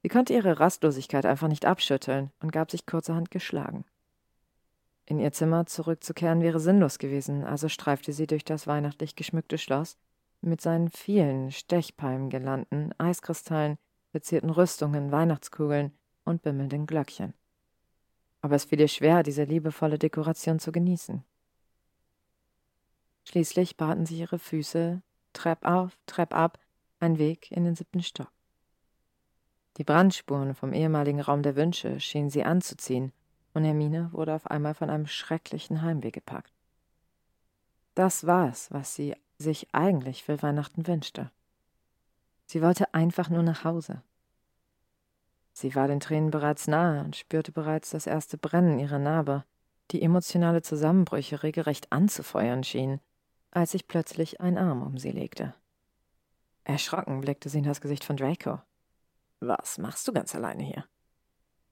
Sie konnte ihre Rastlosigkeit einfach nicht abschütteln und gab sich kurzerhand geschlagen. In ihr Zimmer zurückzukehren wäre sinnlos gewesen, also streifte sie durch das weihnachtlich geschmückte Schloss mit seinen vielen Stechpalmengirlanden, Eiskristallen, verzierten Rüstungen, Weihnachtskugeln und bimmelnden Glöckchen. Aber es fiel ihr schwer, diese liebevolle Dekoration zu genießen. Schließlich baten sich ihre Füße Trepp auf, Trepp ab, ein Weg in den siebten Stock. Die Brandspuren vom ehemaligen Raum der Wünsche schienen sie anzuziehen, und Hermine wurde auf einmal von einem schrecklichen Heimweh gepackt. Das war es, was sie sich eigentlich für Weihnachten wünschte. Sie wollte einfach nur nach Hause. Sie war den Tränen bereits nahe und spürte bereits das erste Brennen ihrer Narbe, die emotionale Zusammenbrüche regelrecht anzufeuern schien, als sich plötzlich ein Arm um sie legte. Erschrocken blickte sie in das Gesicht von Draco. Was machst du ganz alleine hier?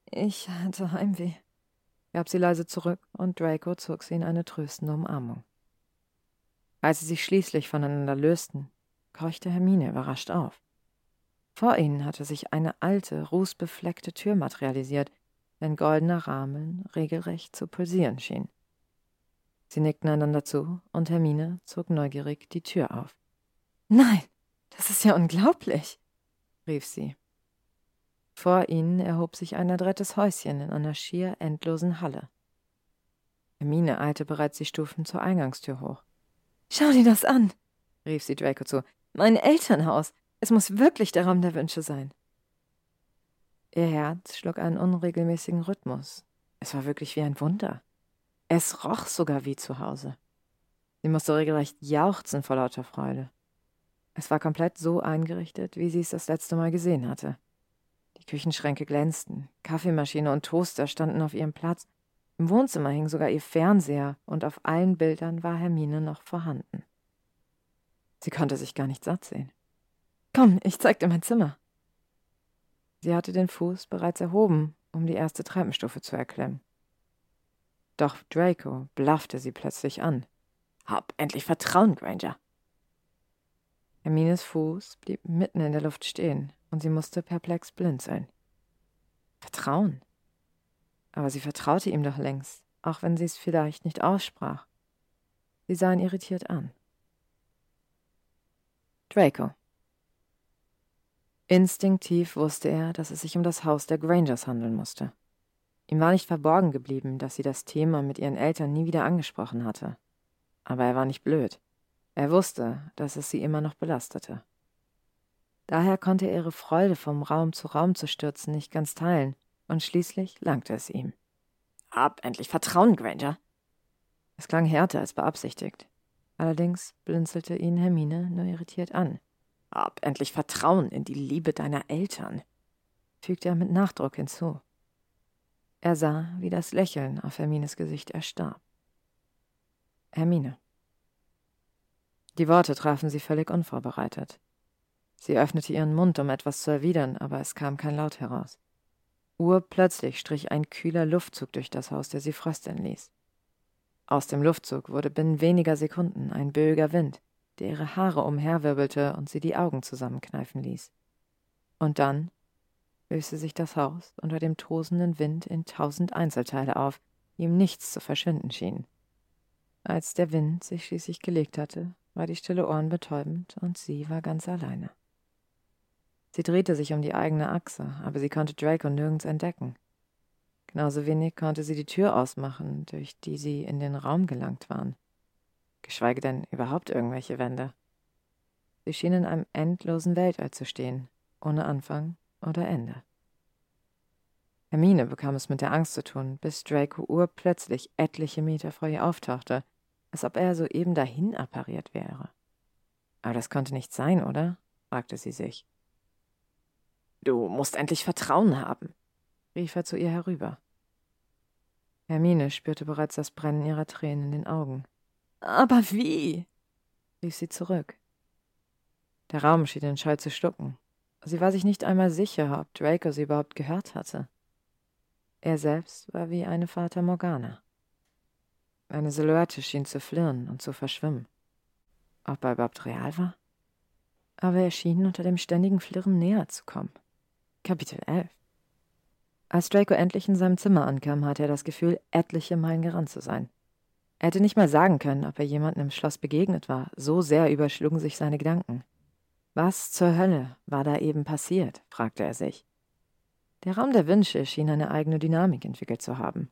Ich hatte Heimweh, gab sie leise zurück, und Draco zog sie in eine tröstende Umarmung. Als sie sich schließlich voneinander lösten, keuchte Hermine überrascht auf. Vor ihnen hatte sich eine alte, rußbefleckte Tür materialisiert, deren goldener Rahmen regelrecht zu pulsieren schien. Sie nickten einander zu, und Hermine zog neugierig die Tür auf. Nein, das ist ja unglaublich, rief sie. Vor ihnen erhob sich ein adrettes Häuschen in einer schier endlosen Halle. Hermine eilte bereits die Stufen zur Eingangstür hoch. Schau dir das an, rief sie Draco zu. Mein Elternhaus. Es muss wirklich der Raum der Wünsche sein. Ihr Herz schlug einen unregelmäßigen Rhythmus. Es war wirklich wie ein Wunder. Es roch sogar wie zu Hause. Sie musste regelrecht jauchzen vor lauter Freude. Es war komplett so eingerichtet, wie sie es das letzte Mal gesehen hatte. Die Küchenschränke glänzten, Kaffeemaschine und Toaster standen auf ihrem Platz, im Wohnzimmer hing sogar ihr Fernseher, und auf allen Bildern war Hermine noch vorhanden. Sie konnte sich gar nicht satt sehen. Komm, ich zeig dir mein Zimmer. Sie hatte den Fuß bereits erhoben, um die erste Treppenstufe zu erklimmen. Doch Draco blaffte sie plötzlich an. Hab endlich Vertrauen, Granger. Hermines Fuß blieb mitten in der Luft stehen und sie musste perplex blinzeln. Vertrauen? Aber sie vertraute ihm doch längst, auch wenn sie es vielleicht nicht aussprach. Sie sah ihn irritiert an. Draco. Instinktiv wusste er, dass es sich um das Haus der Grangers handeln musste. Ihm war nicht verborgen geblieben, dass sie das Thema mit ihren Eltern nie wieder angesprochen hatte. Aber er war nicht blöd. Er wusste, dass es sie immer noch belastete. Daher konnte er ihre Freude, vom Raum zu Raum zu stürzen, nicht ganz teilen, und schließlich langte es ihm. Hab endlich Vertrauen, Granger. Es klang härter als beabsichtigt. Allerdings blinzelte ihn Hermine nur irritiert an. Hab endlich Vertrauen in die Liebe deiner Eltern, fügte er mit Nachdruck hinzu. Er sah, wie das Lächeln auf Hermines Gesicht erstarb. Hermine. Die Worte trafen sie völlig unvorbereitet. Sie öffnete ihren Mund, um etwas zu erwidern, aber es kam kein Laut heraus. Urplötzlich strich ein kühler Luftzug durch das Haus, der sie frösteln ließ. Aus dem Luftzug wurde binnen weniger Sekunden ein böiger Wind, der ihre Haare umherwirbelte und sie die Augen zusammenkneifen ließ. Und dann löste sich das Haus unter dem tosenden Wind in tausend Einzelteile auf, die ihm nichts zu verschwinden schienen. Als der Wind sich schließlich gelegt hatte, war die Stille ohrenbetäubend und sie war ganz alleine. Sie drehte sich um die eigene Achse, aber sie konnte Draco nirgends entdecken. Genauso wenig konnte sie die Tür ausmachen, durch die sie in den Raum gelangt waren. Geschweige denn überhaupt irgendwelche Wände. Sie schienen in einem endlosen Weltall zu stehen, ohne Anfang oder Ende. Hermine bekam es mit der Angst zu tun, bis Draco urplötzlich etliche Meter vor ihr auftauchte, als ob er soeben dahin appariert wäre. Aber das konnte nicht sein, oder? fragte sie sich. Du musst endlich Vertrauen haben, rief er zu ihr herüber. Hermine spürte bereits das Brennen ihrer Tränen in den Augen. Aber wie? rief sie zurück. Der Raum schien den Schall zu schlucken. Sie war sich nicht einmal sicher, ob Draco sie überhaupt gehört hatte. Er selbst war wie eine Fata Morgana. Eine Silhouette schien zu flirren und zu verschwimmen. Ob er überhaupt real war? Aber er schien unter dem ständigen Flirren näher zu kommen. Kapitel 11 Als Draco endlich in seinem Zimmer ankam, hatte er das Gefühl, etliche Meilen gerannt zu sein. Er hätte nicht mal sagen können, ob er jemandem im Schloss begegnet war, so sehr überschlugen sich seine Gedanken. Was zur Hölle war da eben passiert? fragte er sich. Der Raum der Wünsche schien eine eigene Dynamik entwickelt zu haben.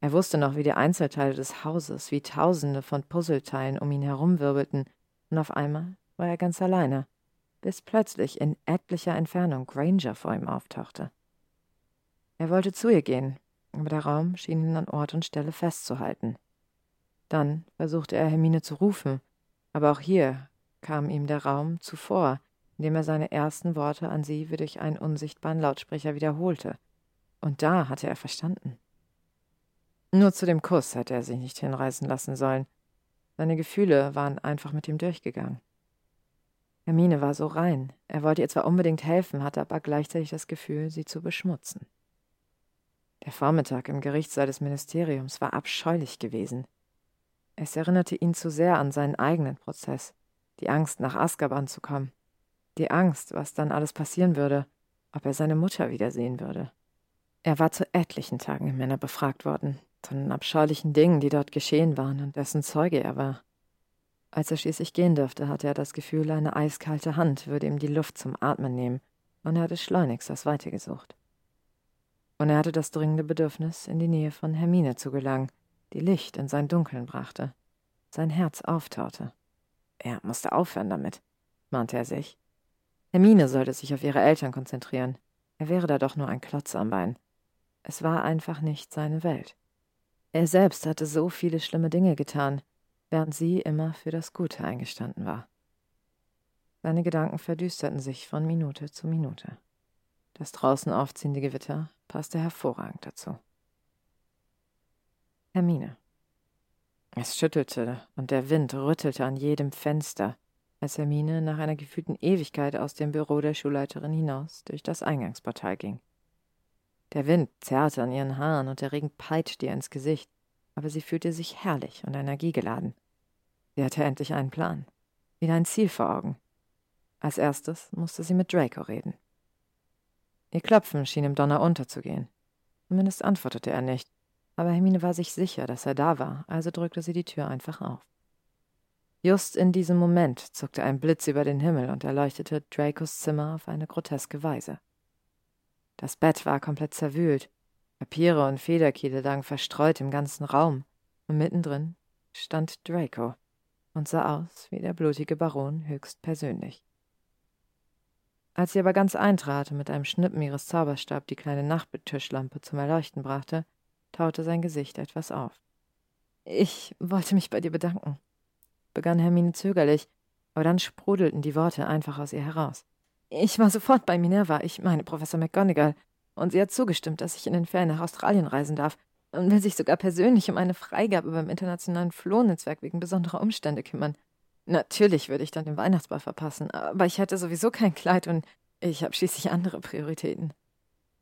Er wusste noch, wie die Einzelteile des Hauses wie Tausende von Puzzleteilen um ihn herumwirbelten, und auf einmal war er ganz alleine, bis plötzlich in etlicher Entfernung Granger vor ihm auftauchte. Er wollte zu ihr gehen, aber der Raum schien ihn an Ort und Stelle festzuhalten. Dann versuchte er Hermine zu rufen, aber auch hier kam ihm der Raum zuvor, indem er seine ersten Worte an sie wie durch einen unsichtbaren Lautsprecher wiederholte. Und da hatte er verstanden. Nur zu dem Kuss hätte er sich nicht hinreißen lassen sollen. Seine Gefühle waren einfach mit ihm durchgegangen. Hermine war so rein. Er wollte ihr zwar unbedingt helfen, hatte aber gleichzeitig das Gefühl, sie zu beschmutzen. Der Vormittag im Gerichtssaal des Ministeriums war abscheulich gewesen. Es erinnerte ihn zu sehr an seinen eigenen Prozess, die Angst, nach Azkaban zu kommen, die Angst, was dann alles passieren würde, ob er seine Mutter wiedersehen würde. Er war zu etlichen Tagen im Männer befragt worden, von den abscheulichen Dingen, die dort geschehen waren und dessen Zeuge er war. Als er schließlich gehen durfte, hatte er das Gefühl, eine eiskalte Hand würde ihm die Luft zum Atmen nehmen, und er hatte schleunigst das Weite gesucht. Und er hatte das dringende Bedürfnis, in die Nähe von Hermine zu gelangen, die Licht in sein Dunkeln brachte, sein Herz auftaute. Er musste aufhören damit, mahnte er sich. Hermine sollte sich auf ihre Eltern konzentrieren. Er wäre da doch nur ein Klotz am Bein. Es war einfach nicht seine Welt. Er selbst hatte so viele schlimme Dinge getan, während sie immer für das Gute eingestanden war. Seine Gedanken verdüsterten sich von Minute zu Minute. Das draußen aufziehende Gewitter passte hervorragend dazu. Hermine. Es schüttelte und der Wind rüttelte an jedem Fenster, als Hermine nach einer gefühlten Ewigkeit aus dem Büro der Schulleiterin hinaus durch das Eingangsportal ging. Der Wind zerrte an ihren Haaren und der Regen peitschte ihr ins Gesicht, aber sie fühlte sich herrlich und energiegeladen. Sie hatte endlich einen Plan, wieder ein Ziel vor Augen. Als erstes musste sie mit Draco reden. Ihr Klopfen schien im Donner unterzugehen. Zumindest antwortete er nicht, aber Hermine war sich sicher, dass er da war, also drückte sie die Tür einfach auf. Just in diesem Moment zuckte ein Blitz über den Himmel und erleuchtete Dracos Zimmer auf eine groteske Weise. Das Bett war komplett zerwühlt, Papiere und Federkiele lagen verstreut im ganzen Raum, und mittendrin stand Draco und sah aus wie der blutige Baron höchst persönlich. Als sie aber ganz eintrat und mit einem Schnippen ihres Zauberstabs die kleine Nachttischlampe zum Erleuchten brachte, taute sein Gesicht etwas auf. Ich wollte mich bei dir bedanken, begann Hermine zögerlich, aber dann sprudelten die Worte einfach aus ihr heraus. Ich war sofort bei Minerva, ich meine Professor McGonagall, und sie hat zugestimmt, dass ich in den Ferien nach Australien reisen darf und will sich sogar persönlich um eine Freigabe beim internationalen Flohnetzwerk wegen besonderer Umstände kümmern. Natürlich würde ich dann den Weihnachtsball verpassen, aber ich hätte sowieso kein Kleid und ich habe schließlich andere Prioritäten.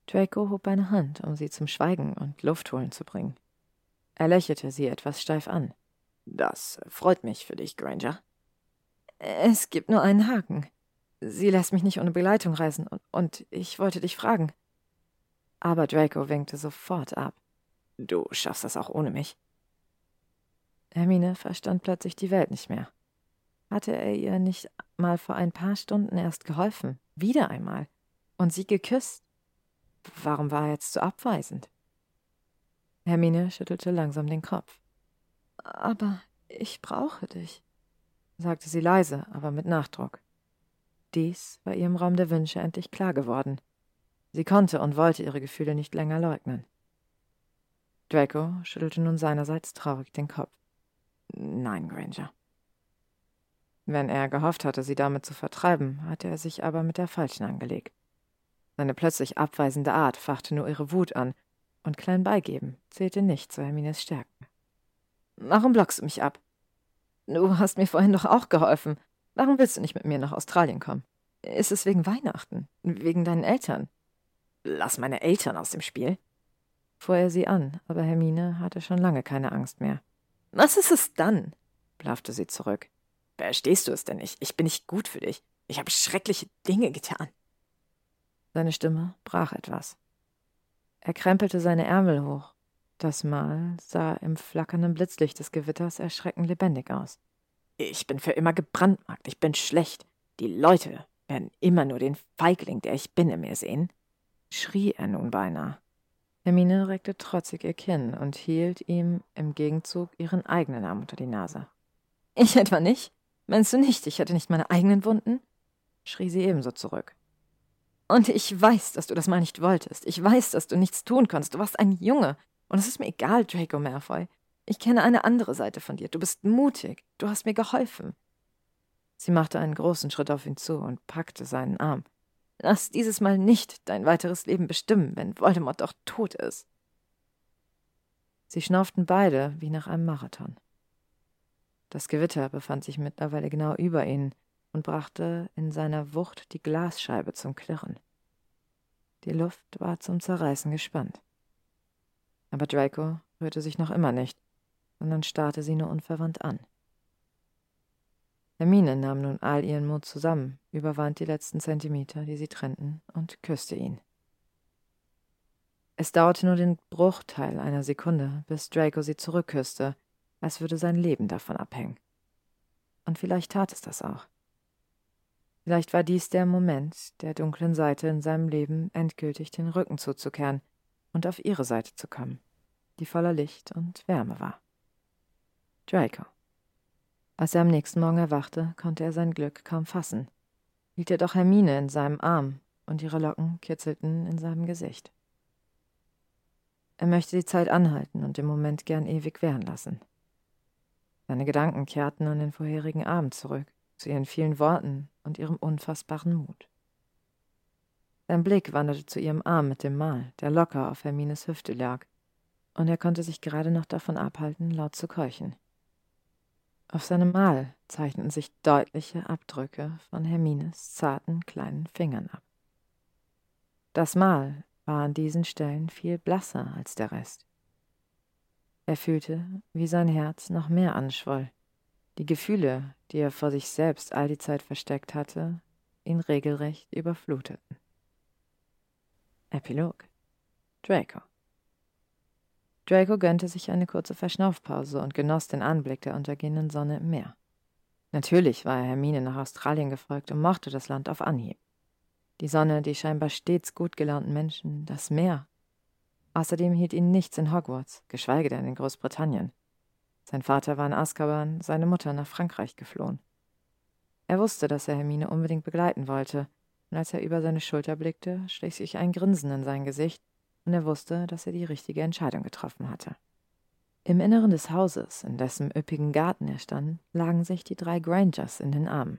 Draco hob eine Hand, um sie zum Schweigen und Luft holen zu bringen. Er lächelte sie etwas steif an. Das freut mich für dich, Granger. Es gibt nur einen Haken. Sie lässt mich nicht ohne Begleitung reisen, und, und ich wollte dich fragen. Aber Draco winkte sofort ab. Du schaffst das auch ohne mich. Hermine verstand plötzlich die Welt nicht mehr. Hatte er ihr nicht mal vor ein paar Stunden erst geholfen? Wieder einmal. Und sie geküsst? Warum war er jetzt so abweisend? Hermine schüttelte langsam den Kopf. Aber ich brauche dich, sagte sie leise, aber mit Nachdruck. Dies war ihrem Raum der Wünsche endlich klar geworden. Sie konnte und wollte ihre Gefühle nicht länger leugnen. Draco schüttelte nun seinerseits traurig den Kopf. Nein, Granger. Wenn er gehofft hatte, sie damit zu vertreiben, hatte er sich aber mit der Falschen angelegt. Seine plötzlich abweisende Art fachte nur ihre Wut an, und klein beigeben zählte nicht zu Hermines Stärken. Warum blockst du mich ab? Du hast mir vorhin doch auch geholfen. Warum willst du nicht mit mir nach Australien kommen? Ist es wegen Weihnachten? Wegen deinen Eltern? Lass meine Eltern aus dem Spiel, fuhr er sie an, aber Hermine hatte schon lange keine Angst mehr. Was ist es dann? blaffte sie zurück. Verstehst du es denn nicht? Ich bin nicht gut für dich. Ich habe schreckliche Dinge getan. Seine Stimme brach etwas. Er krempelte seine Ärmel hoch. Das Mal sah im flackernden Blitzlicht des Gewitters erschreckend lebendig aus. Ich bin für immer gebrandmarkt. Ich bin schlecht. Die Leute werden immer nur den Feigling, der ich bin, in mir sehen, schrie er nun beinahe. Hermine reckte trotzig ihr Kinn und hielt ihm im Gegenzug ihren eigenen Arm unter die Nase. Ich etwa nicht? Meinst du nicht, ich hätte nicht meine eigenen Wunden? schrie sie ebenso zurück. Und ich weiß, dass du das mal nicht wolltest. Ich weiß, dass du nichts tun konntest. Du warst ein Junge. Und es ist mir egal, Draco Malfoy. Ich kenne eine andere Seite von dir. Du bist mutig. Du hast mir geholfen. Sie machte einen großen Schritt auf ihn zu und packte seinen Arm. Lass dieses Mal nicht dein weiteres Leben bestimmen, wenn Voldemort doch tot ist. Sie schnauften beide wie nach einem Marathon. Das Gewitter befand sich mittlerweile genau über ihnen und brachte in seiner Wucht die Glasscheibe zum Klirren. Die Luft war zum Zerreißen gespannt. Aber Draco rührte sich noch immer nicht, sondern starrte sie nur unverwandt an. Hermine nahm nun all ihren Mut zusammen, überwand die letzten Zentimeter, die sie trennten, und küsste ihn. Es dauerte nur den Bruchteil einer Sekunde, bis Draco sie zurückküsste, als würde sein Leben davon abhängen. Und vielleicht tat es das auch. Vielleicht war dies der Moment, der dunklen Seite in seinem Leben endgültig den Rücken zuzukehren und auf ihre Seite zu kommen, die voller Licht und Wärme war. Draco. Als er am nächsten Morgen erwachte, konnte er sein Glück kaum fassen. Hielt er doch Hermine in seinem Arm, und ihre Locken kitzelten in seinem Gesicht. Er möchte die Zeit anhalten und den Moment gern ewig währen lassen. Seine Gedanken kehrten an den vorherigen Abend zurück, zu ihren vielen Worten und ihrem unfassbaren Mut. Sein Blick wanderte zu ihrem Arm mit dem Mal, der locker auf Hermines Hüfte lag, und er konnte sich gerade noch davon abhalten, laut zu keuchen. Auf seinem Mal zeichneten sich deutliche Abdrücke von Hermines zarten kleinen Fingern ab. Das Mal war an diesen Stellen viel blasser als der Rest. Er fühlte, wie sein Herz noch mehr anschwoll. Die Gefühle, die er vor sich selbst all die Zeit versteckt hatte, ihn regelrecht überfluteten. Epilog Draco Draco gönnte sich eine kurze Verschnaufpause und genoss den Anblick der untergehenden Sonne im Meer. Natürlich war er Hermine nach Australien gefolgt und mochte das Land auf Anhieb. Die Sonne, die scheinbar stets gut gelaunten Menschen, das Meer. Außerdem hielt ihn nichts in Hogwarts, geschweige denn in Großbritannien. Sein Vater war in Azkaban, seine Mutter nach Frankreich geflohen. Er wusste, dass er Hermine unbedingt begleiten wollte, und als er über seine Schulter blickte, schlich sich ein Grinsen in sein Gesicht, und er wusste, dass er die richtige Entscheidung getroffen hatte. Im Inneren des Hauses, in dessen üppigen Garten er stand, lagen sich die drei Grangers in den Armen,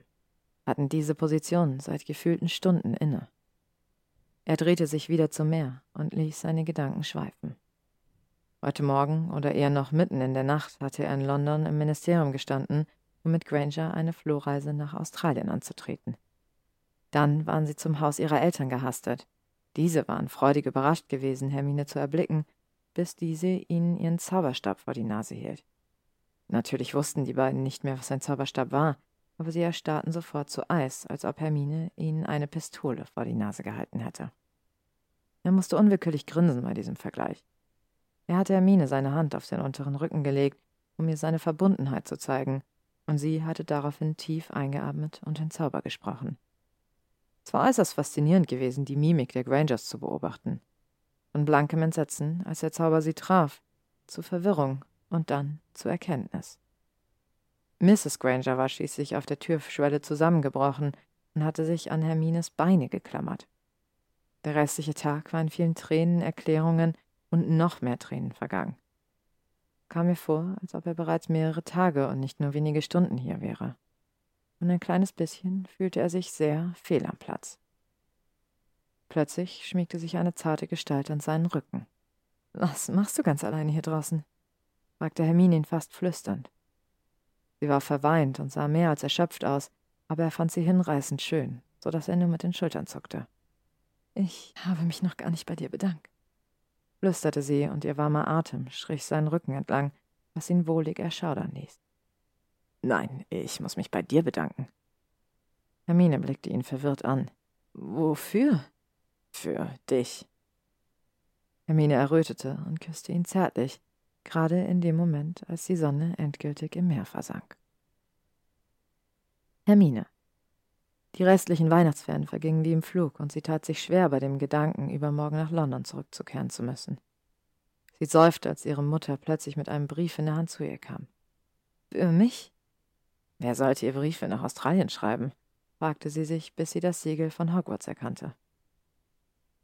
hatten diese Position seit gefühlten Stunden inne. Er drehte sich wieder zum Meer und ließ seine Gedanken schweifen. Heute Morgen oder eher noch mitten in der Nacht hatte er in London im Ministerium gestanden, um mit Granger eine Flohreise nach Australien anzutreten. Dann waren sie zum Haus ihrer Eltern gehastet. Diese waren freudig überrascht gewesen, Hermine zu erblicken, bis diese ihnen ihren Zauberstab vor die Nase hielt. Natürlich wussten die beiden nicht mehr, was ein Zauberstab war, aber sie erstarrten sofort zu Eis, als ob Hermine ihnen eine Pistole vor die Nase gehalten hätte. Er musste unwillkürlich grinsen bei diesem Vergleich. Er hatte Hermine seine Hand auf den unteren Rücken gelegt, um ihr seine Verbundenheit zu zeigen, und sie hatte daraufhin tief eingeatmet und den Zauber gesprochen. Es war äußerst faszinierend gewesen, die Mimik der Grangers zu beobachten. Von blankem Entsetzen, als der Zauber sie traf, zu Verwirrung und dann zu Erkenntnis. Mrs. Granger war schließlich auf der Türschwelle zusammengebrochen und hatte sich an Hermines Beine geklammert. Der restliche Tag war in vielen Tränen, Erklärungen und noch mehr Tränen vergangen. Kam mir vor, als ob er bereits mehrere Tage und nicht nur wenige Stunden hier wäre. Und ein kleines bisschen fühlte er sich sehr fehl am Platz. Plötzlich schmiegte sich eine zarte Gestalt an seinen Rücken. Was machst du ganz alleine hier draußen? fragte Hermine ihn fast flüsternd. Sie war verweint und sah mehr als erschöpft aus, aber er fand sie hinreißend schön, so dass er nur mit den Schultern zuckte. Ich habe mich noch gar nicht bei dir bedankt flüsterte sie, und ihr warmer Atem strich seinen Rücken entlang, was ihn wohlig erschaudern ließ. Nein, ich muss mich bei dir bedanken. Hermine blickte ihn verwirrt an. Wofür? Für dich. Hermine errötete und küsste ihn zärtlich, gerade in dem Moment, als die Sonne endgültig im Meer versank. Hermine. Die restlichen Weihnachtsferien vergingen wie im Flug, und sie tat sich schwer bei dem Gedanken, übermorgen nach London zurückzukehren zu müssen. Sie seufzte, als ihre Mutter plötzlich mit einem Brief in der Hand zu ihr kam. Für mich? Wer sollte ihr Briefe nach Australien schreiben? fragte sie sich, bis sie das Siegel von Hogwarts erkannte.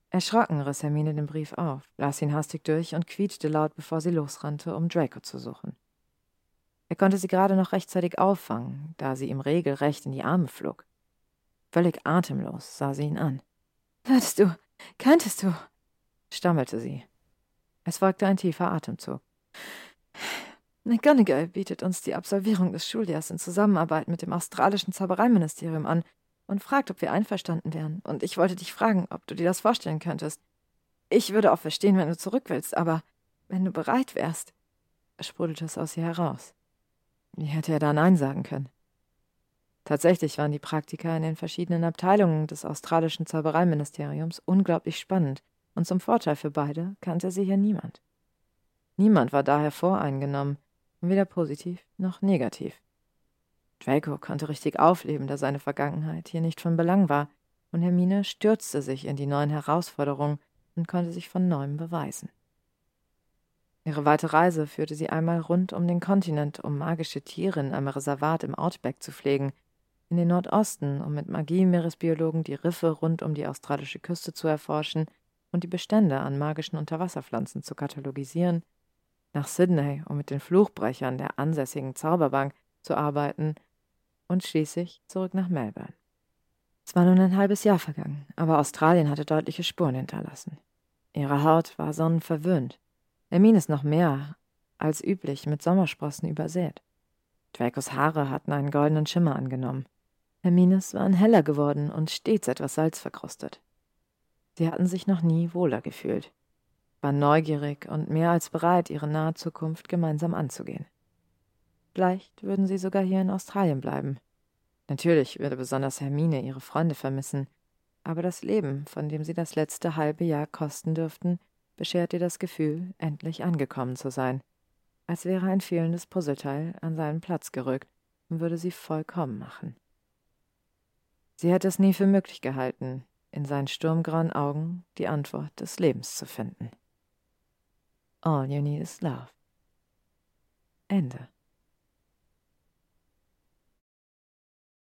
Erschrocken riss Hermine den Brief auf, las ihn hastig durch und quietschte laut, bevor sie losrannte, um Draco zu suchen. Er konnte sie gerade noch rechtzeitig auffangen, da sie ihm regelrecht in die Arme flog. Völlig atemlos sah sie ihn an. Würdest du, könntest du, stammelte sie. Es folgte ein tiefer Atemzug. McGonagall bietet uns die Absolvierung des Schuljahrs in Zusammenarbeit mit dem australischen Zaubereiministerium an und fragt, ob wir einverstanden wären. Und ich wollte dich fragen, ob du dir das vorstellen könntest. Ich würde auch verstehen, wenn du zurück willst, aber wenn du bereit wärst, sprudelte es aus ihr heraus. Wie hätte er da Nein sagen können? Tatsächlich waren die Praktika in den verschiedenen Abteilungen des australischen Zaubereiministeriums unglaublich spannend, und zum Vorteil für beide kannte sie hier niemand. Niemand war daher voreingenommen, weder positiv noch negativ. Draco konnte richtig aufleben, da seine Vergangenheit hier nicht von Belang war, und Hermine stürzte sich in die neuen Herausforderungen und konnte sich von neuem beweisen. Ihre weite Reise führte sie einmal rund um den Kontinent, um magische Tiere in einem Reservat im Outback zu pflegen, in den Nordosten, um mit Magie-Meeresbiologen die Riffe rund um die australische Küste zu erforschen und die Bestände an magischen Unterwasserpflanzen zu katalogisieren, nach Sydney, um mit den Fluchbrechern der ansässigen Zauberbank zu arbeiten und schließlich zurück nach Melbourne. Es war nun ein halbes Jahr vergangen, aber Australien hatte deutliche Spuren hinterlassen. Ihre Haut war sonnenverwöhnt, Hermines noch mehr als üblich mit Sommersprossen übersät. Dracos Haare hatten einen goldenen Schimmer angenommen. Hermines waren heller geworden und stets etwas salzverkrustet. Sie hatten sich noch nie wohler gefühlt. war neugierig und mehr als bereit, ihre nahe Zukunft gemeinsam anzugehen. Vielleicht würden sie sogar hier in Australien bleiben. Natürlich würde besonders Hermine ihre Freunde vermissen, aber das Leben, von dem sie das letzte halbe Jahr kosten dürften, beschert ihr das Gefühl, endlich angekommen zu sein, als wäre ein fehlendes Puzzleteil an seinen Platz gerückt und würde sie vollkommen machen. Sie hätte es nie für möglich gehalten, in seinen sturmgrauen Augen die Antwort des Lebens zu finden. All you need is love. Ende.